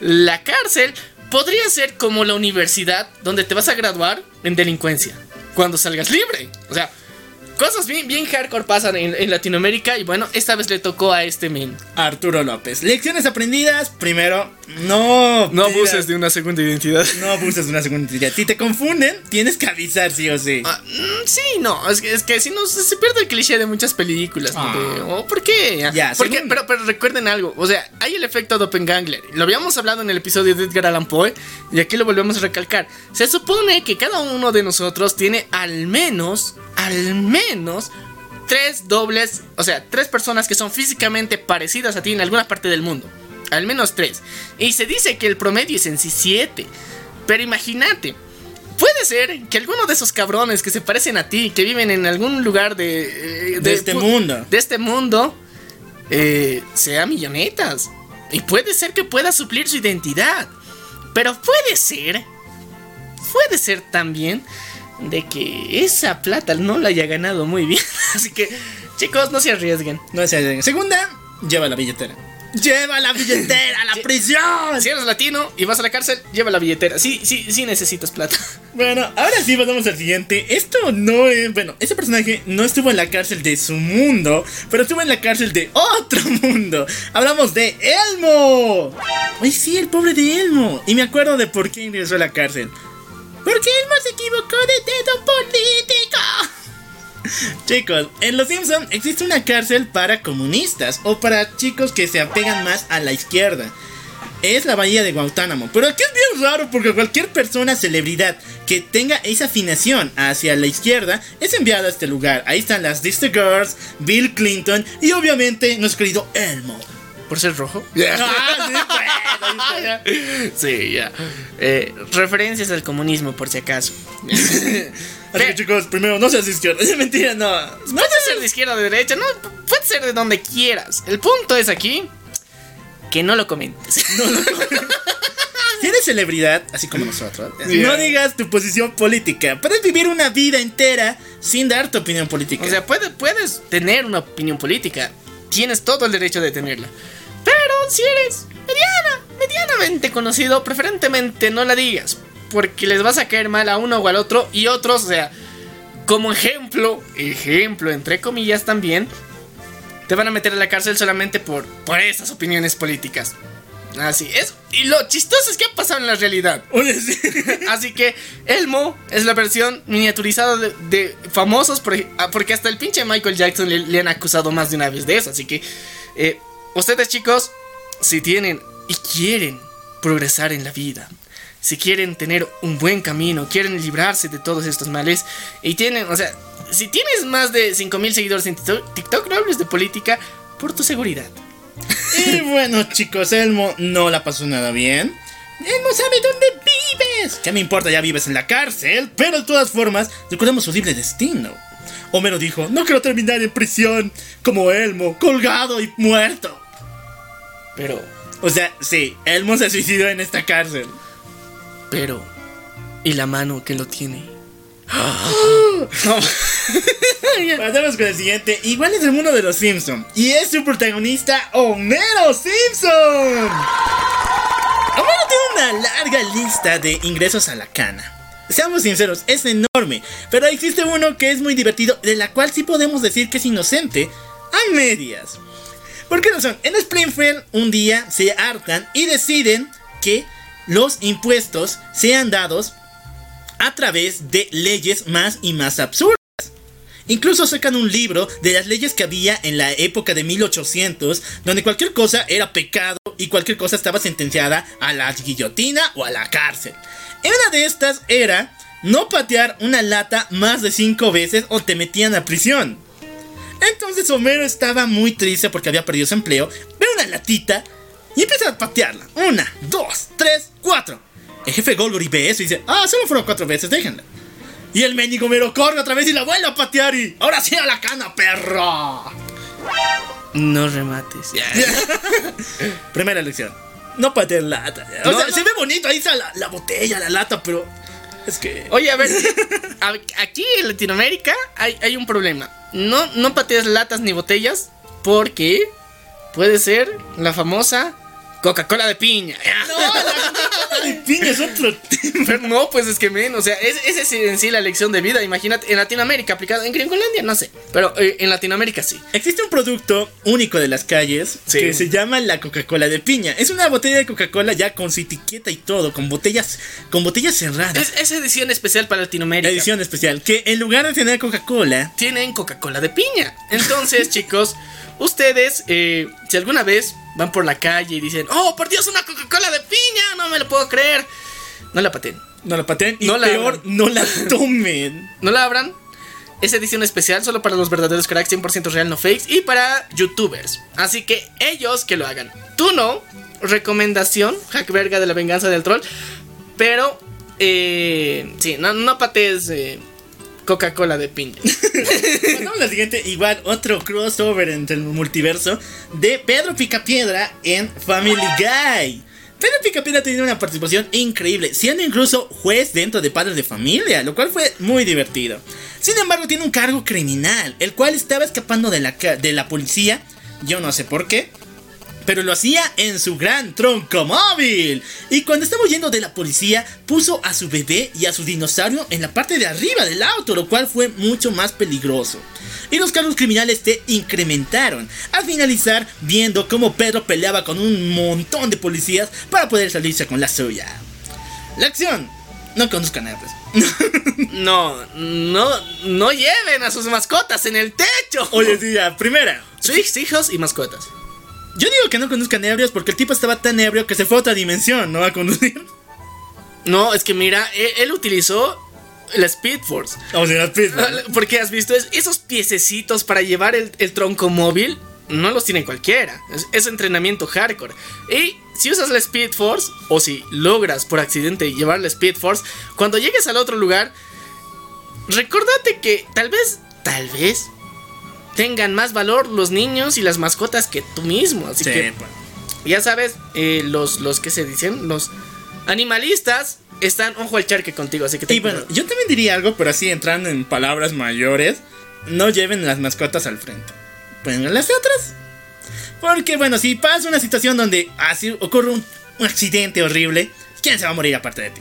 la cárcel podría ser como la universidad donde te vas a graduar en delincuencia cuando salgas libre. O sea, cosas bien, bien hardcore pasan en, en Latinoamérica y bueno, esta vez le tocó a este men. Arturo López. Lecciones aprendidas. Primero, no. No pidas- abuses de una segunda identidad. No abuses de una segunda identidad. Si te confunden, tienes que avisar sí o sí. Ah, mm, sí, no, es que, es que si no se se pierde el cliché de muchas películas. Ah. oh, ¿Por qué? Ya, Porque- pero recuerden algo, o sea, hay el efecto Doppelganger. Lo habíamos hablado en el episodio de Edgar Allan Poe y aquí lo volvemos a recalcar. Se supone que cada uno de nosotros tiene al menos, al menos tres dobles, o sea, tres personas que son físicamente parecidas a ti en alguna parte del mundo. Al menos tres. Y se dice que el promedio es en sí siete. Pero imagínate, puede ser que alguno de esos cabrones que se parecen a ti, que viven en algún lugar de, eh, De este mundo. de este mundo, eh, sea millonetas. Y puede ser que pueda suplir su identidad. Pero puede ser, puede ser también de que esa plata no la haya ganado muy bien. Así que, chicos, no se arriesguen. No sé. Segunda, lleva la billetera. Lleva la billetera a la prisión. Si eres latino y vas a la cárcel, lleva la billetera. Sí, sí, sí necesitas plata. Bueno, ahora sí pasamos al siguiente. Esto no es. Bueno, ese personaje no estuvo en la cárcel de su mundo, pero estuvo en la cárcel de otro mundo. Hablamos de Elmo. Ay, sí, el pobre de Elmo. Y me acuerdo de por qué ingresó a la cárcel. Porque Elmo se equivocó de dedo político. Chicos, en Los Simpson existe una cárcel para comunistas o para chicos que se apegan más a la izquierda. Es la bahía de Guantánamo. Pero aquí es bien raro porque cualquier persona, celebridad que tenga esa afinación hacia la izquierda es enviada a este lugar. Ahí están las Disney Girls, Bill Clinton y obviamente nuestro querido Elmo. ¿Por ser rojo? Ah, sí, está. Sí, ya. Eh, referencias al comunismo, por si acaso. Así que chicos, primero, no seas de izquierda. Es mentira, no. Puede ser de izquierda o de derecha, no, puede ser de donde quieras. El punto es aquí que no lo comentes. Si eres celebridad, así como nosotros, Yeah. no digas tu posición política. Puedes vivir una vida entera sin dar tu opinión política. O sea, puede- puedes tener una opinión política. Tienes todo el derecho de tenerla. Pero si eres mediana, medianamente conocido, preferentemente no la digas. Porque les vas a caer mal a uno o al otro. Y otros, o sea, como ejemplo, ejemplo, entre comillas también, te van a meter a la cárcel solamente por, por esas opiniones políticas. Así es. Y lo chistoso es que ha pasado en la realidad. Así que Elmo es la versión miniaturizada de, de famosos, por ah, porque hasta el pinche Michael Jackson le, le han acusado más de una vez de eso. Así que eh, ustedes chicos, si tienen y quieren progresar en la vida, si quieren tener un buen camino, quieren librarse de todos estos males, y tienen, o sea, si tienes más de 5000 seguidores en TikTok, no hables de política por tu seguridad. Y bueno, chicos, Elmo no la pasó nada bien. Él no sabe dónde vives. ¿Qué me importa? Ya vives en la cárcel. Pero de todas formas, recordemos su horrible destino. Homero dijo: No quiero terminar en prisión como Elmo, colgado y muerto. Pero, O sea, sí, Elmo se suicidó en esta cárcel. Pero, ¿y la mano que lo tiene? Pasamos con el siguiente. Igual es el mundo de los Simpson. Y es su protagonista, Homero Simpson. Homero tiene una larga lista de ingresos a la cana. Seamos sinceros, es enorme. Pero existe uno que es muy divertido, de la cual sí podemos decir que es inocente a medias. ¿Por qué razón? En Springfield un día se hartan y deciden que los impuestos sean dados a través de leyes más y más absurdas. Incluso sacan un libro de las leyes que había en la época de 1800, donde cualquier cosa era pecado y cualquier cosa estaba sentenciada a la guillotina o a la cárcel. Una de estas era no patear una lata más de cinco veces o te metían a prisión. Entonces Homero estaba muy triste porque había perdido su empleo, ve una latita y empieza a patearla. Una, dos, tres, cuatro. El jefe Goldberg ve eso y dice, ah, solo fueron cuatro veces, déjenla. Y el mendigo Homero corre otra vez y la vuelve a patear y... Ahora sí a la cana, perro. No remates. Primera lección. No pateen lata. O No, sea, no. se ve bonito, ahí está la, la botella, la lata, pero... Es que... Oye, a ver, aquí en Latinoamérica hay, hay un problema. No, no patees latas ni botellas porque puede ser la famosa Coca-Cola de piña. De piña es otro tema. No, pues es que men, o sea, es- esa es en sí la lección de vida. Imagínate, en Latinoamérica aplicado, en Gringolandia no sé, pero eh, en Latinoamérica sí. Existe un producto único de las calles Sí. que se llama la Coca-Cola de piña. Es una botella de Coca-Cola ya con su etiqueta y todo, con botellas, con botellas cerradas. Es, es edición especial para Latinoamérica. Edición especial, que en lugar de tener Coca-Cola, Tienen Coca-Cola de piña. Entonces, chicos, ustedes, eh, si alguna vez van por la calle y dicen, oh, por Dios, una Coca-Cola de piña, no me lo puedo creer. No la pateen. no la pateen y No la peor, abran. no la tomen. No la abran. Es edición especial solo para los verdaderos cracks 100% real, no fakes. Y para youtubers. Así que ellos que lo hagan. Tú no. Recomendación. Hack verga de la venganza del troll. Pero. Eh, sí, no, no patees eh, Coca-Cola de piña. Pasamos la siguiente, igual otro crossover entre el multiverso de Pedro Picapiedra en Family Guy. Pedro Picapiedra tiene una participación increíble, siendo incluso juez dentro de Padres de Familia, lo cual fue muy divertido. Sin embargo, tiene un cargo criminal, el cual estaba escapando de la, de la policía, yo no sé por qué, pero lo hacía en su gran tronco móvil. Y cuando estaba huyendo de la policía, puso a su bebé y a su dinosaurio en la parte de arriba del auto, lo cual fue mucho más peligroso. Y los cargos criminales se incrementaron. Al finalizar, viendo cómo Pedro peleaba con un montón de policías para poder salirse con la suya. La acción. No conduzcan ebrios. No, no, no lleven a sus mascotas en el techo. Oye, sí, ya, primera. Sus hijos y mascotas. Yo digo que no conduzcan ebrios porque el tipo estaba tan ebrio que se fue a otra dimensión, ¿no? A conducir. No, es que mira, él, él utilizó la Speed Force. O sea, las pistas, ¿no? Porque has visto Es- esos piececitos para llevar el, el tronco móvil. No los tiene cualquiera. Es, es entrenamiento hardcore. Y si usas la Speed Force, o si logras por accidente llevar la Speed Force, cuando llegues al otro lugar, recordate que tal vez, tal vez, tengan más valor los niños y las mascotas que tú mismo. Así Sí, que pues. ya sabes, eh, los, los que se dicen, los animalistas están ojo al charque contigo. Así que ten Y bueno, yo también diría algo, pero así entrando en palabras mayores, no lleven las mascotas al frente. Pónganlas atrás. Porque bueno, si pasa una situación donde así ocurre un, un accidente horrible, ¿quién se va a morir aparte de ti?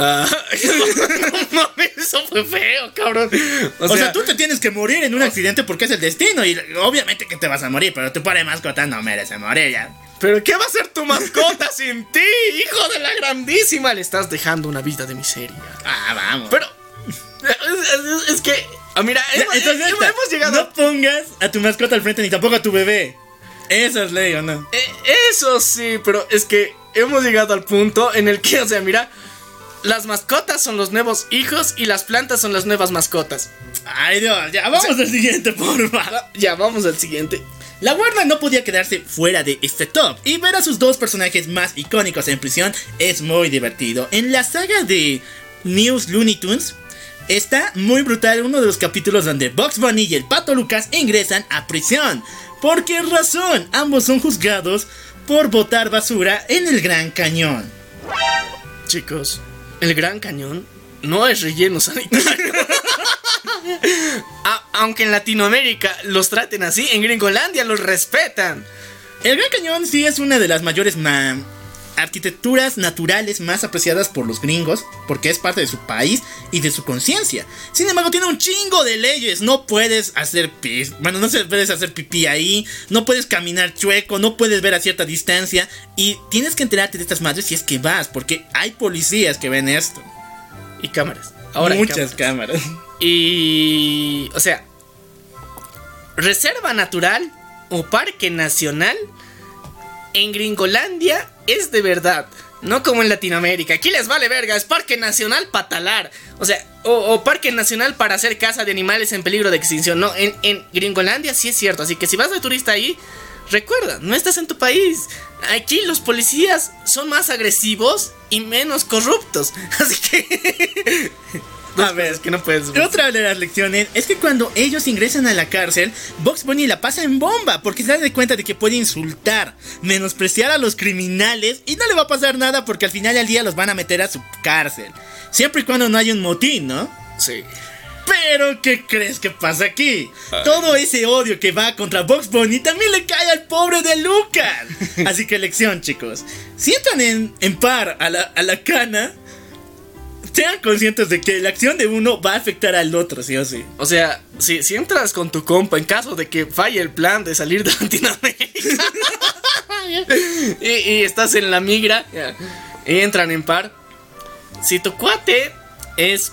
Ah, no mames, eso fue feo, cabrón. O, sea, tú te tienes que morir en un accidente porque es el destino y obviamente que te vas a morir, pero tu pobre mascota no merece morir ya. ¿Pero qué va a ser tu mascota sin ti, hijo de la grandísima? Le estás dejando una vida de miseria. Ah, vamos. Pero es, es- es que, ah, mira, Ya, hemos, entonces, hemos- esta, hemos llegado. No pongas a tu mascota al frente ni tampoco a tu bebé. Eso es ley, ¿o no? Eh, eso sí, pero es que hemos llegado al punto en el que, o sea, mira, las mascotas son los nuevos hijos y las plantas son las nuevas mascotas. Ay, Dios, ya vamos al siguiente, por favor. Ya, vamos al siguiente. La Warner no podía quedarse fuera de este top y ver a sus dos personajes más icónicos en prisión es muy divertido. En la saga de News Looney Tunes está muy brutal uno de los capítulos donde Bugs Bunny y el Pato Lucas ingresan a prisión. ¿Por qué razón? Ambos son juzgados por botar basura en el Gran Cañón. Chicos, el Gran Cañón no es relleno sanitario. A- aunque en Latinoamérica los traten así, en Gringolandia los respetan. El Gran Cañón sí es una de las mayores ma- arquitecturas naturales más apreciadas por los gringos, porque es parte de su país y de su conciencia. Sin embargo, tiene un chingo de leyes. No puedes hacer pis, bueno, no se puedes hacer pipí ahí, no puedes caminar chueco, no puedes ver a cierta distancia y tienes que enterarte de estas madres si es que vas, porque hay policías que ven esto. Y cámaras. Ahora Muchas cámaras. cámaras. Y. O sea. Reserva natural o parque nacional en Gringolandia es de verdad. No como en Latinoamérica. Aquí les vale verga. Es parque nacional para talar. O sea, o, o parque nacional para hacer caza de animales en peligro de extinción. No, en, en Gringolandia sí es cierto. Así que si vas de turista ahí, recuerda, no estás en tu país. Aquí los policías son más agresivos y menos corruptos. Así que. A ver, es que no puedes. Otra de las lecciones es que cuando ellos ingresan a la cárcel, Box Bunny la pasa en bomba porque se da cuenta de que puede insultar, menospreciar a los criminales y no le va a pasar nada porque al final del día los van a meter a su cárcel. Siempre y cuando no haya un motín, ¿no? Sí. Pero, ¿qué crees que pasa aquí? Todo ese odio que va contra Box Bunny también le cae al pobre de Lucas. Así que lección, chicos. Si entran en, en par a la, a la cana, sean conscientes de que la acción de uno va a afectar al otro, sí o sí. O sea, si, entras con tu compa en caso de que falle el plan de salir de Latinoamérica y, y estás en la migra y entran en par, si tu cuate es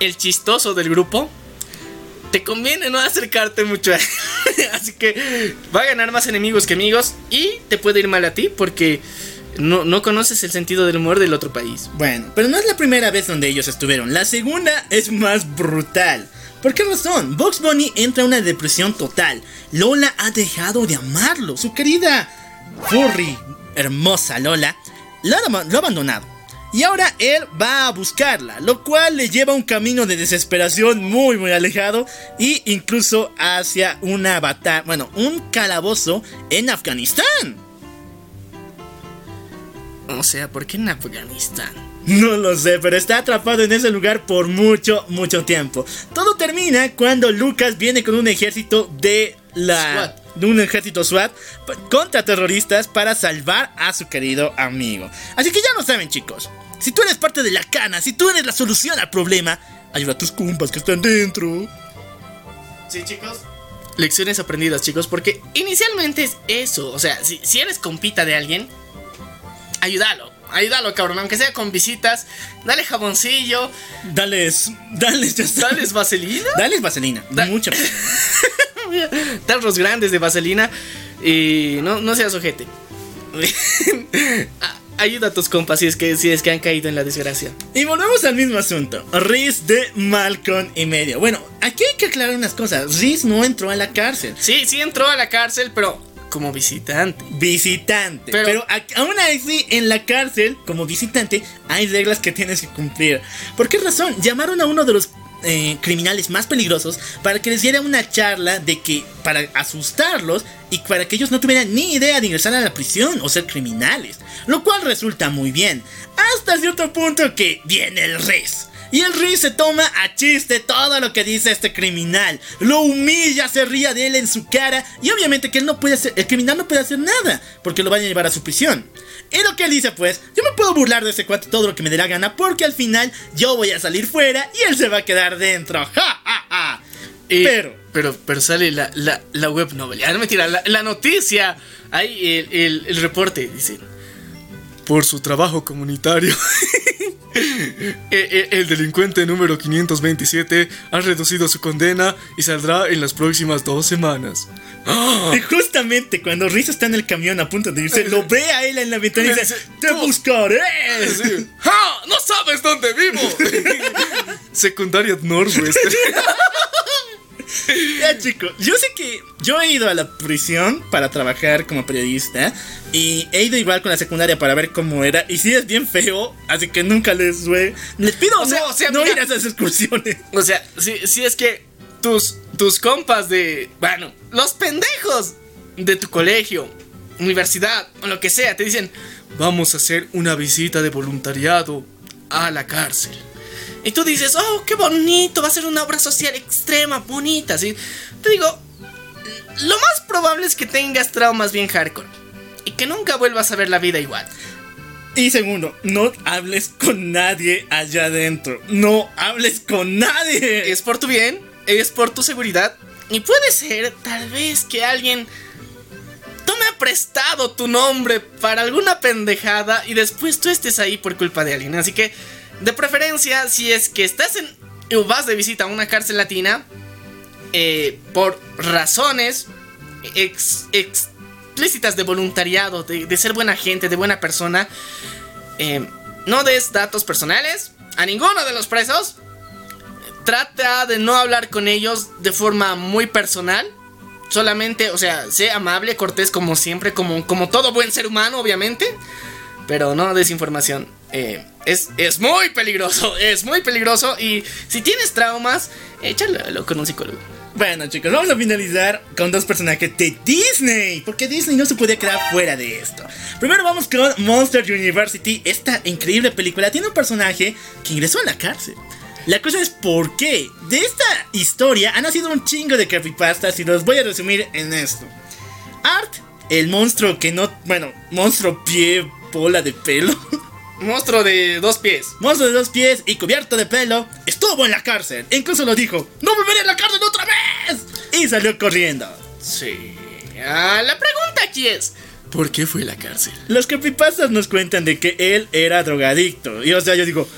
el chistoso del grupo, te conviene no acercarte mucho a él. Así que va a ganar más enemigos que amigos y te puede ir mal a ti porque no, no conoces el sentido del humor del otro país. Bueno, pero no es la primera vez donde ellos estuvieron. La segunda es más brutal. ¿Por qué razón? Box Bunny entra en una depresión total. Lola ha dejado de amarlo. Su querida furry, hermosa Lola, lo ha, abandonado. Y ahora él va a buscarla, lo cual le lleva a un camino de desesperación muy muy alejado y incluso hacia una batalla, bueno, un calabozo en Afganistán. O sea, ¿por qué en Afganistán? No lo sé, pero está atrapado en ese lugar por mucho, mucho tiempo. Todo termina cuando Lucas viene con un ejército de la... SWAT. De un ejército SWAT contra terroristas para salvar a su querido amigo. Así que ya lo saben, chicos. Si tú eres parte de la cana, si tú eres la solución al problema, ayuda a tus compas que están dentro. Sí, chicos. Lecciones aprendidas, chicos, porque inicialmente es eso. O sea, si, si eres compita de alguien, ayúdalo. Ayúdalo, cabrón. Aunque sea con visitas, dale jaboncillo, Dales, dales, ya sabes. dales vaselina, Dales vaselina. Da- Mucha. tarros grandes de vaselina y no, no seas ojete. Ayuda a tus compas si es, que, si es que han caído en la desgracia. Y volvemos al mismo asunto. Riz de Malcolm y medio. Bueno, aquí hay que aclarar unas cosas. Riz no entró a la cárcel. Sí, sí entró a la cárcel, pero como visitante. Visitante. Pero- Pero, a- aún así, en la cárcel, como visitante, hay reglas que tienes que cumplir. ¿Por qué razón? Llamaron a uno de los eh, criminales más peligrosos para que les diera una charla de que para asustarlos y para que ellos no tuvieran ni idea de ingresar a la prisión o ser criminales. Lo cual resulta muy bien. Hasta cierto punto que viene el Riz. Y el Riz se toma a chiste todo lo que dice este criminal. Lo humilla, se ría de él en su cara. Y obviamente que él no puede hacer, el criminal no puede hacer nada. Porque lo van a llevar a su prisión. Y lo que él dice pues, yo me puedo burlar de ese cuate todo lo que me dé la gana. Porque al final yo voy a salir fuera y él se va a quedar dentro. Ja, ja, ja. Y- Pero- pero, pero sale la, la, la web novel. Ah, no, mentira, la, la noticia. Ahí el, el, el reporte dice. Por su trabajo comunitario. el, el- el delincuente número 527 ha reducido su condena y saldrá en las próximas dos semanas. ¡Ah! Y justamente cuando Riz está en el camión a punto de irse, lo ve a él en la ventana y dice, te buscaré. Sí. ¡Ja! ¡No sabes dónde vivo! Secundaria Northwest. Ya chicos, yo sé que yo he ido a la prisión para trabajar como periodista y he ido igual con la secundaria para ver cómo era y sí es bien feo, así que nunca les sue- les pido O sea, no, o sea, no mira. ir a esas excursiones. O sea, si, si es que tus, tus compas de. Bueno, los pendejos de tu colegio, universidad o lo que sea te dicen: Vamos a hacer una visita de voluntariado a la cárcel. Y tú dices: Oh, qué bonito, va a ser una obra social extrema, bonita. ¿sí? Te digo: Lo más probable es que tengas traumas bien hardcore y que nunca vuelvas a ver la vida igual. Y segundo, no hables con nadie allá adentro. No hables con nadie. es por tu bien, es por tu seguridad. Y puede ser, tal vez, que alguien tome prestado tu nombre para alguna pendejada y después tú estés ahí por culpa de alguien. Así que, de preferencia, si es que estás en. o vas de visita a una cárcel latina, eh, por razones ex- explícitas de voluntariado, de, de ser buena gente, de buena persona, eh, no des datos personales a ninguno de los presos trata de no hablar con ellos de forma muy personal. Solamente, o sea, sé amable, cortés como siempre, como, como todo buen ser humano, obviamente. Pero no desinformación. Eh, es, es muy peligroso, es muy peligroso. Y si tienes traumas, échalo con un psicólogo. Bueno chicos, vamos a finalizar con dos personajes de Disney, porque Disney no se podía quedar fuera de esto. Primero vamos con Monster University, esta increíble película tiene un personaje que ingresó a la cárcel. La cosa es por qué. De esta historia han nacido un chingo de creepypastas y los voy a resumir en esto. Art, el monstruo que no. Bueno, monstruo pie, bola de pelo. Monstruo de dos pies. Monstruo de dos pies y cubierto de pelo, estuvo en la cárcel. E incluso lo dijo: ¡No volveré a la cárcel otra vez! Y salió corriendo. Sí. Ah, la pregunta aquí es: ¿por qué fue a la cárcel? Los creepypastas nos cuentan de que él era drogadicto. Y o sea, yo digo,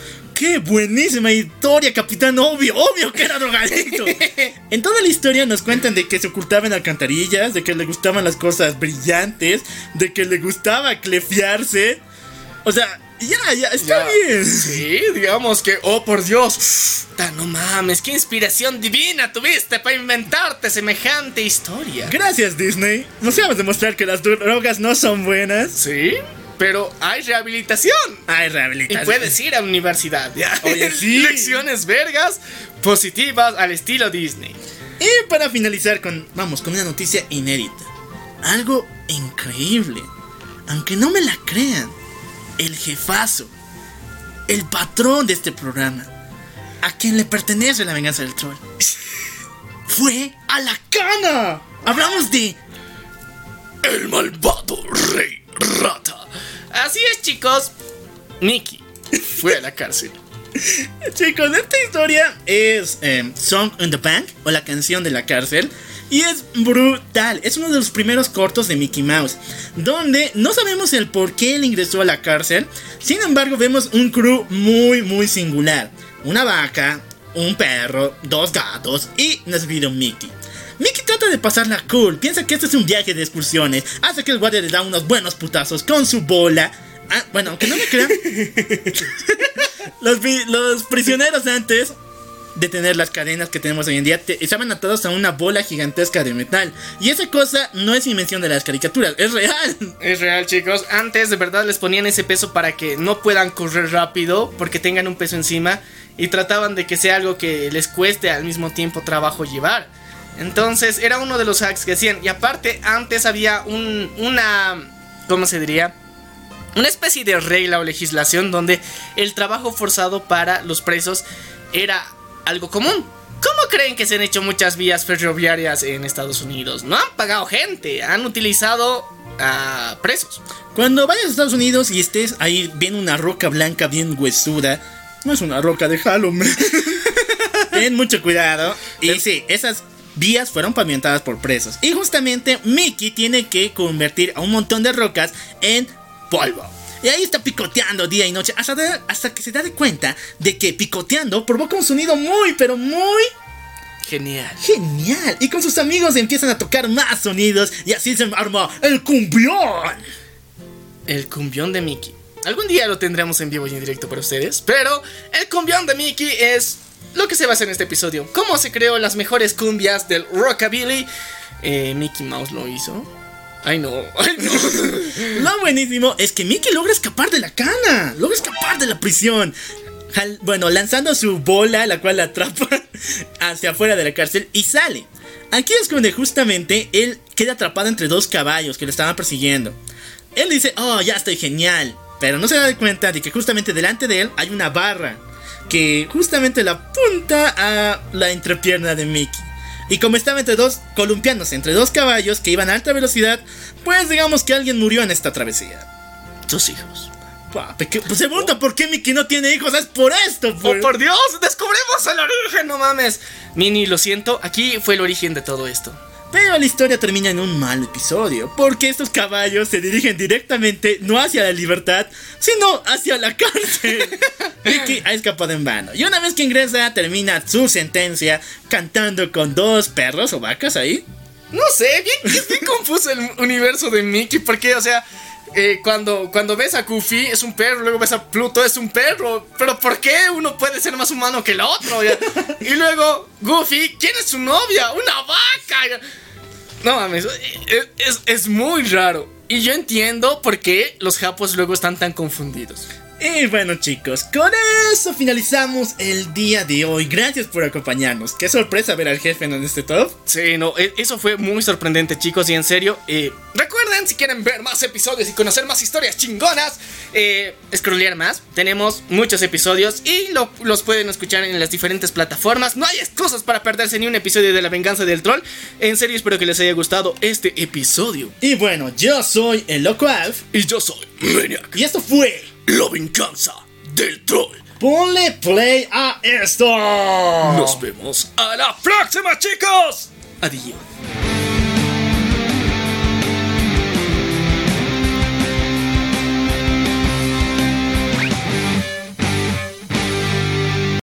qué buenísima historia, capitán. Obvio, obvio que era drogadicto. en toda la historia nos cuentan de que se ocultaba en alcantarillas, de que le gustaban las cosas brillantes, de que le gustaba clefiarse. O sea, ya, ya, está Ya. bien. Sí, digamos que, oh por Dios, no mames, qué inspiración divina tuviste para inventarte semejante historia. Gracias, Disney. Nos íbamos a demostrar que las drogas no son buenas. Sí, pero hay rehabilitación. Hay Y rehabilitación. puedes ir a universidad, ya. Oye, sí. Lecciones vergas positivas al estilo Disney. Y para finalizar con, vamos, con una noticia inédita. Algo increíble. Aunque no me la crean, el jefazo, el patrón de este programa, a quien le pertenece la venganza del troll, fue a la cana. Hablamos de El malvado rey rata. Así es, chicos. Mickey fue a la cárcel. Chicos, esta historia es eh, Song in the Bank o la canción de la cárcel. Y es brutal. Es uno de los primeros cortos de Mickey Mouse. Donde no sabemos el por qué él ingresó a la cárcel. Sin embargo, vemos un crew muy, muy singular. Una vaca, un perro, dos gatos y nuestro querido Mickey. Mickey trata de pasarla cool. Piensa que este es un viaje de excursiones. Hace que el guardia le da unos buenos putazos con su bola. Ah, bueno, aunque no me crean. Los, los prisioneros antes de tener las cadenas que tenemos hoy en día te- estaban atados a una bola gigantesca de metal. Y esa cosa no es invención de las caricaturas, es real. Es real, chicos. Antes de verdad les ponían ese peso para que no puedan correr rápido porque tengan un peso encima y trataban de que sea algo que les cueste al mismo tiempo trabajo llevar. Entonces era uno de los hacks que hacían. Y aparte, antes había un, una... ¿Cómo se diría? Una especie de regla o legislación donde el trabajo forzado para los presos era algo común. ¿Cómo creen que se han hecho muchas vías ferroviarias en Estados Unidos? No han pagado gente, han utilizado a presos. Cuando vayas a Estados Unidos y estés ahí viendo una roca blanca bien huesuda, no es una roca de Halloween. Ten mucho cuidado. Y sí, esas vías fueron pavimentadas por presos. Y justamente Mickey tiene que convertir a un montón de rocas en polvo. Y ahí está picoteando día y noche hasta, de- hasta que se da de cuenta de que picoteando provoca un sonido muy, pero muy Genial. genial. Y con sus amigos empiezan a tocar más sonidos y así se arma el cumbión. El cumbión de Mickey. Algún día lo tendremos en vivo y en directo para ustedes. Pero el cumbión de Mickey es lo que se basa en este episodio. Cómo se creó las mejores cumbias del rockabilly. Eh, Mickey Mouse lo hizo. Ay no, ay no. Lo buenísimo es que Mickey logra escapar de la cana, logra escapar de la prisión. Bueno, lanzando su bola, la cual la atrapa hacia afuera de la cárcel y sale. Aquí es donde justamente él queda atrapado entre dos caballos que lo estaban persiguiendo. Él dice, oh, ya estoy genial. Pero no se da cuenta de que justamente delante de él hay una barra que justamente la apunta a la entrepierna de Mickey. Y como estaba entre dos, columpiándose entre dos caballos que iban a alta velocidad, pues digamos que alguien murió en esta travesía. Tus hijos. Papi, que- pues se pregunta por qué Mickey no tiene hijos, es por esto, ¡Oh, pues. por Dios! ¡Descubrimos el origen! ¡No mames! Mini, lo siento, aquí fue el origen de todo esto. Pero la historia termina en un mal episodio, porque estos caballos se dirigen directamente no hacia la libertad, sino hacia la cárcel. Mickey ha escapado en vano, y una vez que ingresa, termina su sentencia cantando con dos perros o vacas ahí. No sé, bien, es bien confuso el universo de Mickey, porque, o sea, eh, cuando, cuando ves a Goofy es un perro, luego ves a Pluto es un perro, pero ¿por qué uno puede ser más humano que el otro? Ya? Y luego, Goofy, ¿quién es su novia? ¡Una vaca! Ya. No mames, es, es- es muy raro. Y yo entiendo por qué los japos luego están tan confundidos. Y bueno chicos, con eso finalizamos el día de hoy. Gracias por acompañarnos. Qué sorpresa ver al jefe en este top. Sí, no, e- eso fue muy sorprendente, chicos, y en serio, eh, recuerden si quieren ver más episodios y conocer más historias chingonas, eh, scrollear más, tenemos muchos episodios y lo- los pueden escuchar en las diferentes plataformas. No hay excusas para perderse ni un episodio de La Venganza del Troll. En serio, espero que les haya gustado este episodio. Y bueno, yo soy el Loco Alf. Y yo soy Maniac, Y esto fue. La Venganza del Troll. Ponle play a esto. Nos vemos a la próxima, chicos. Adiós.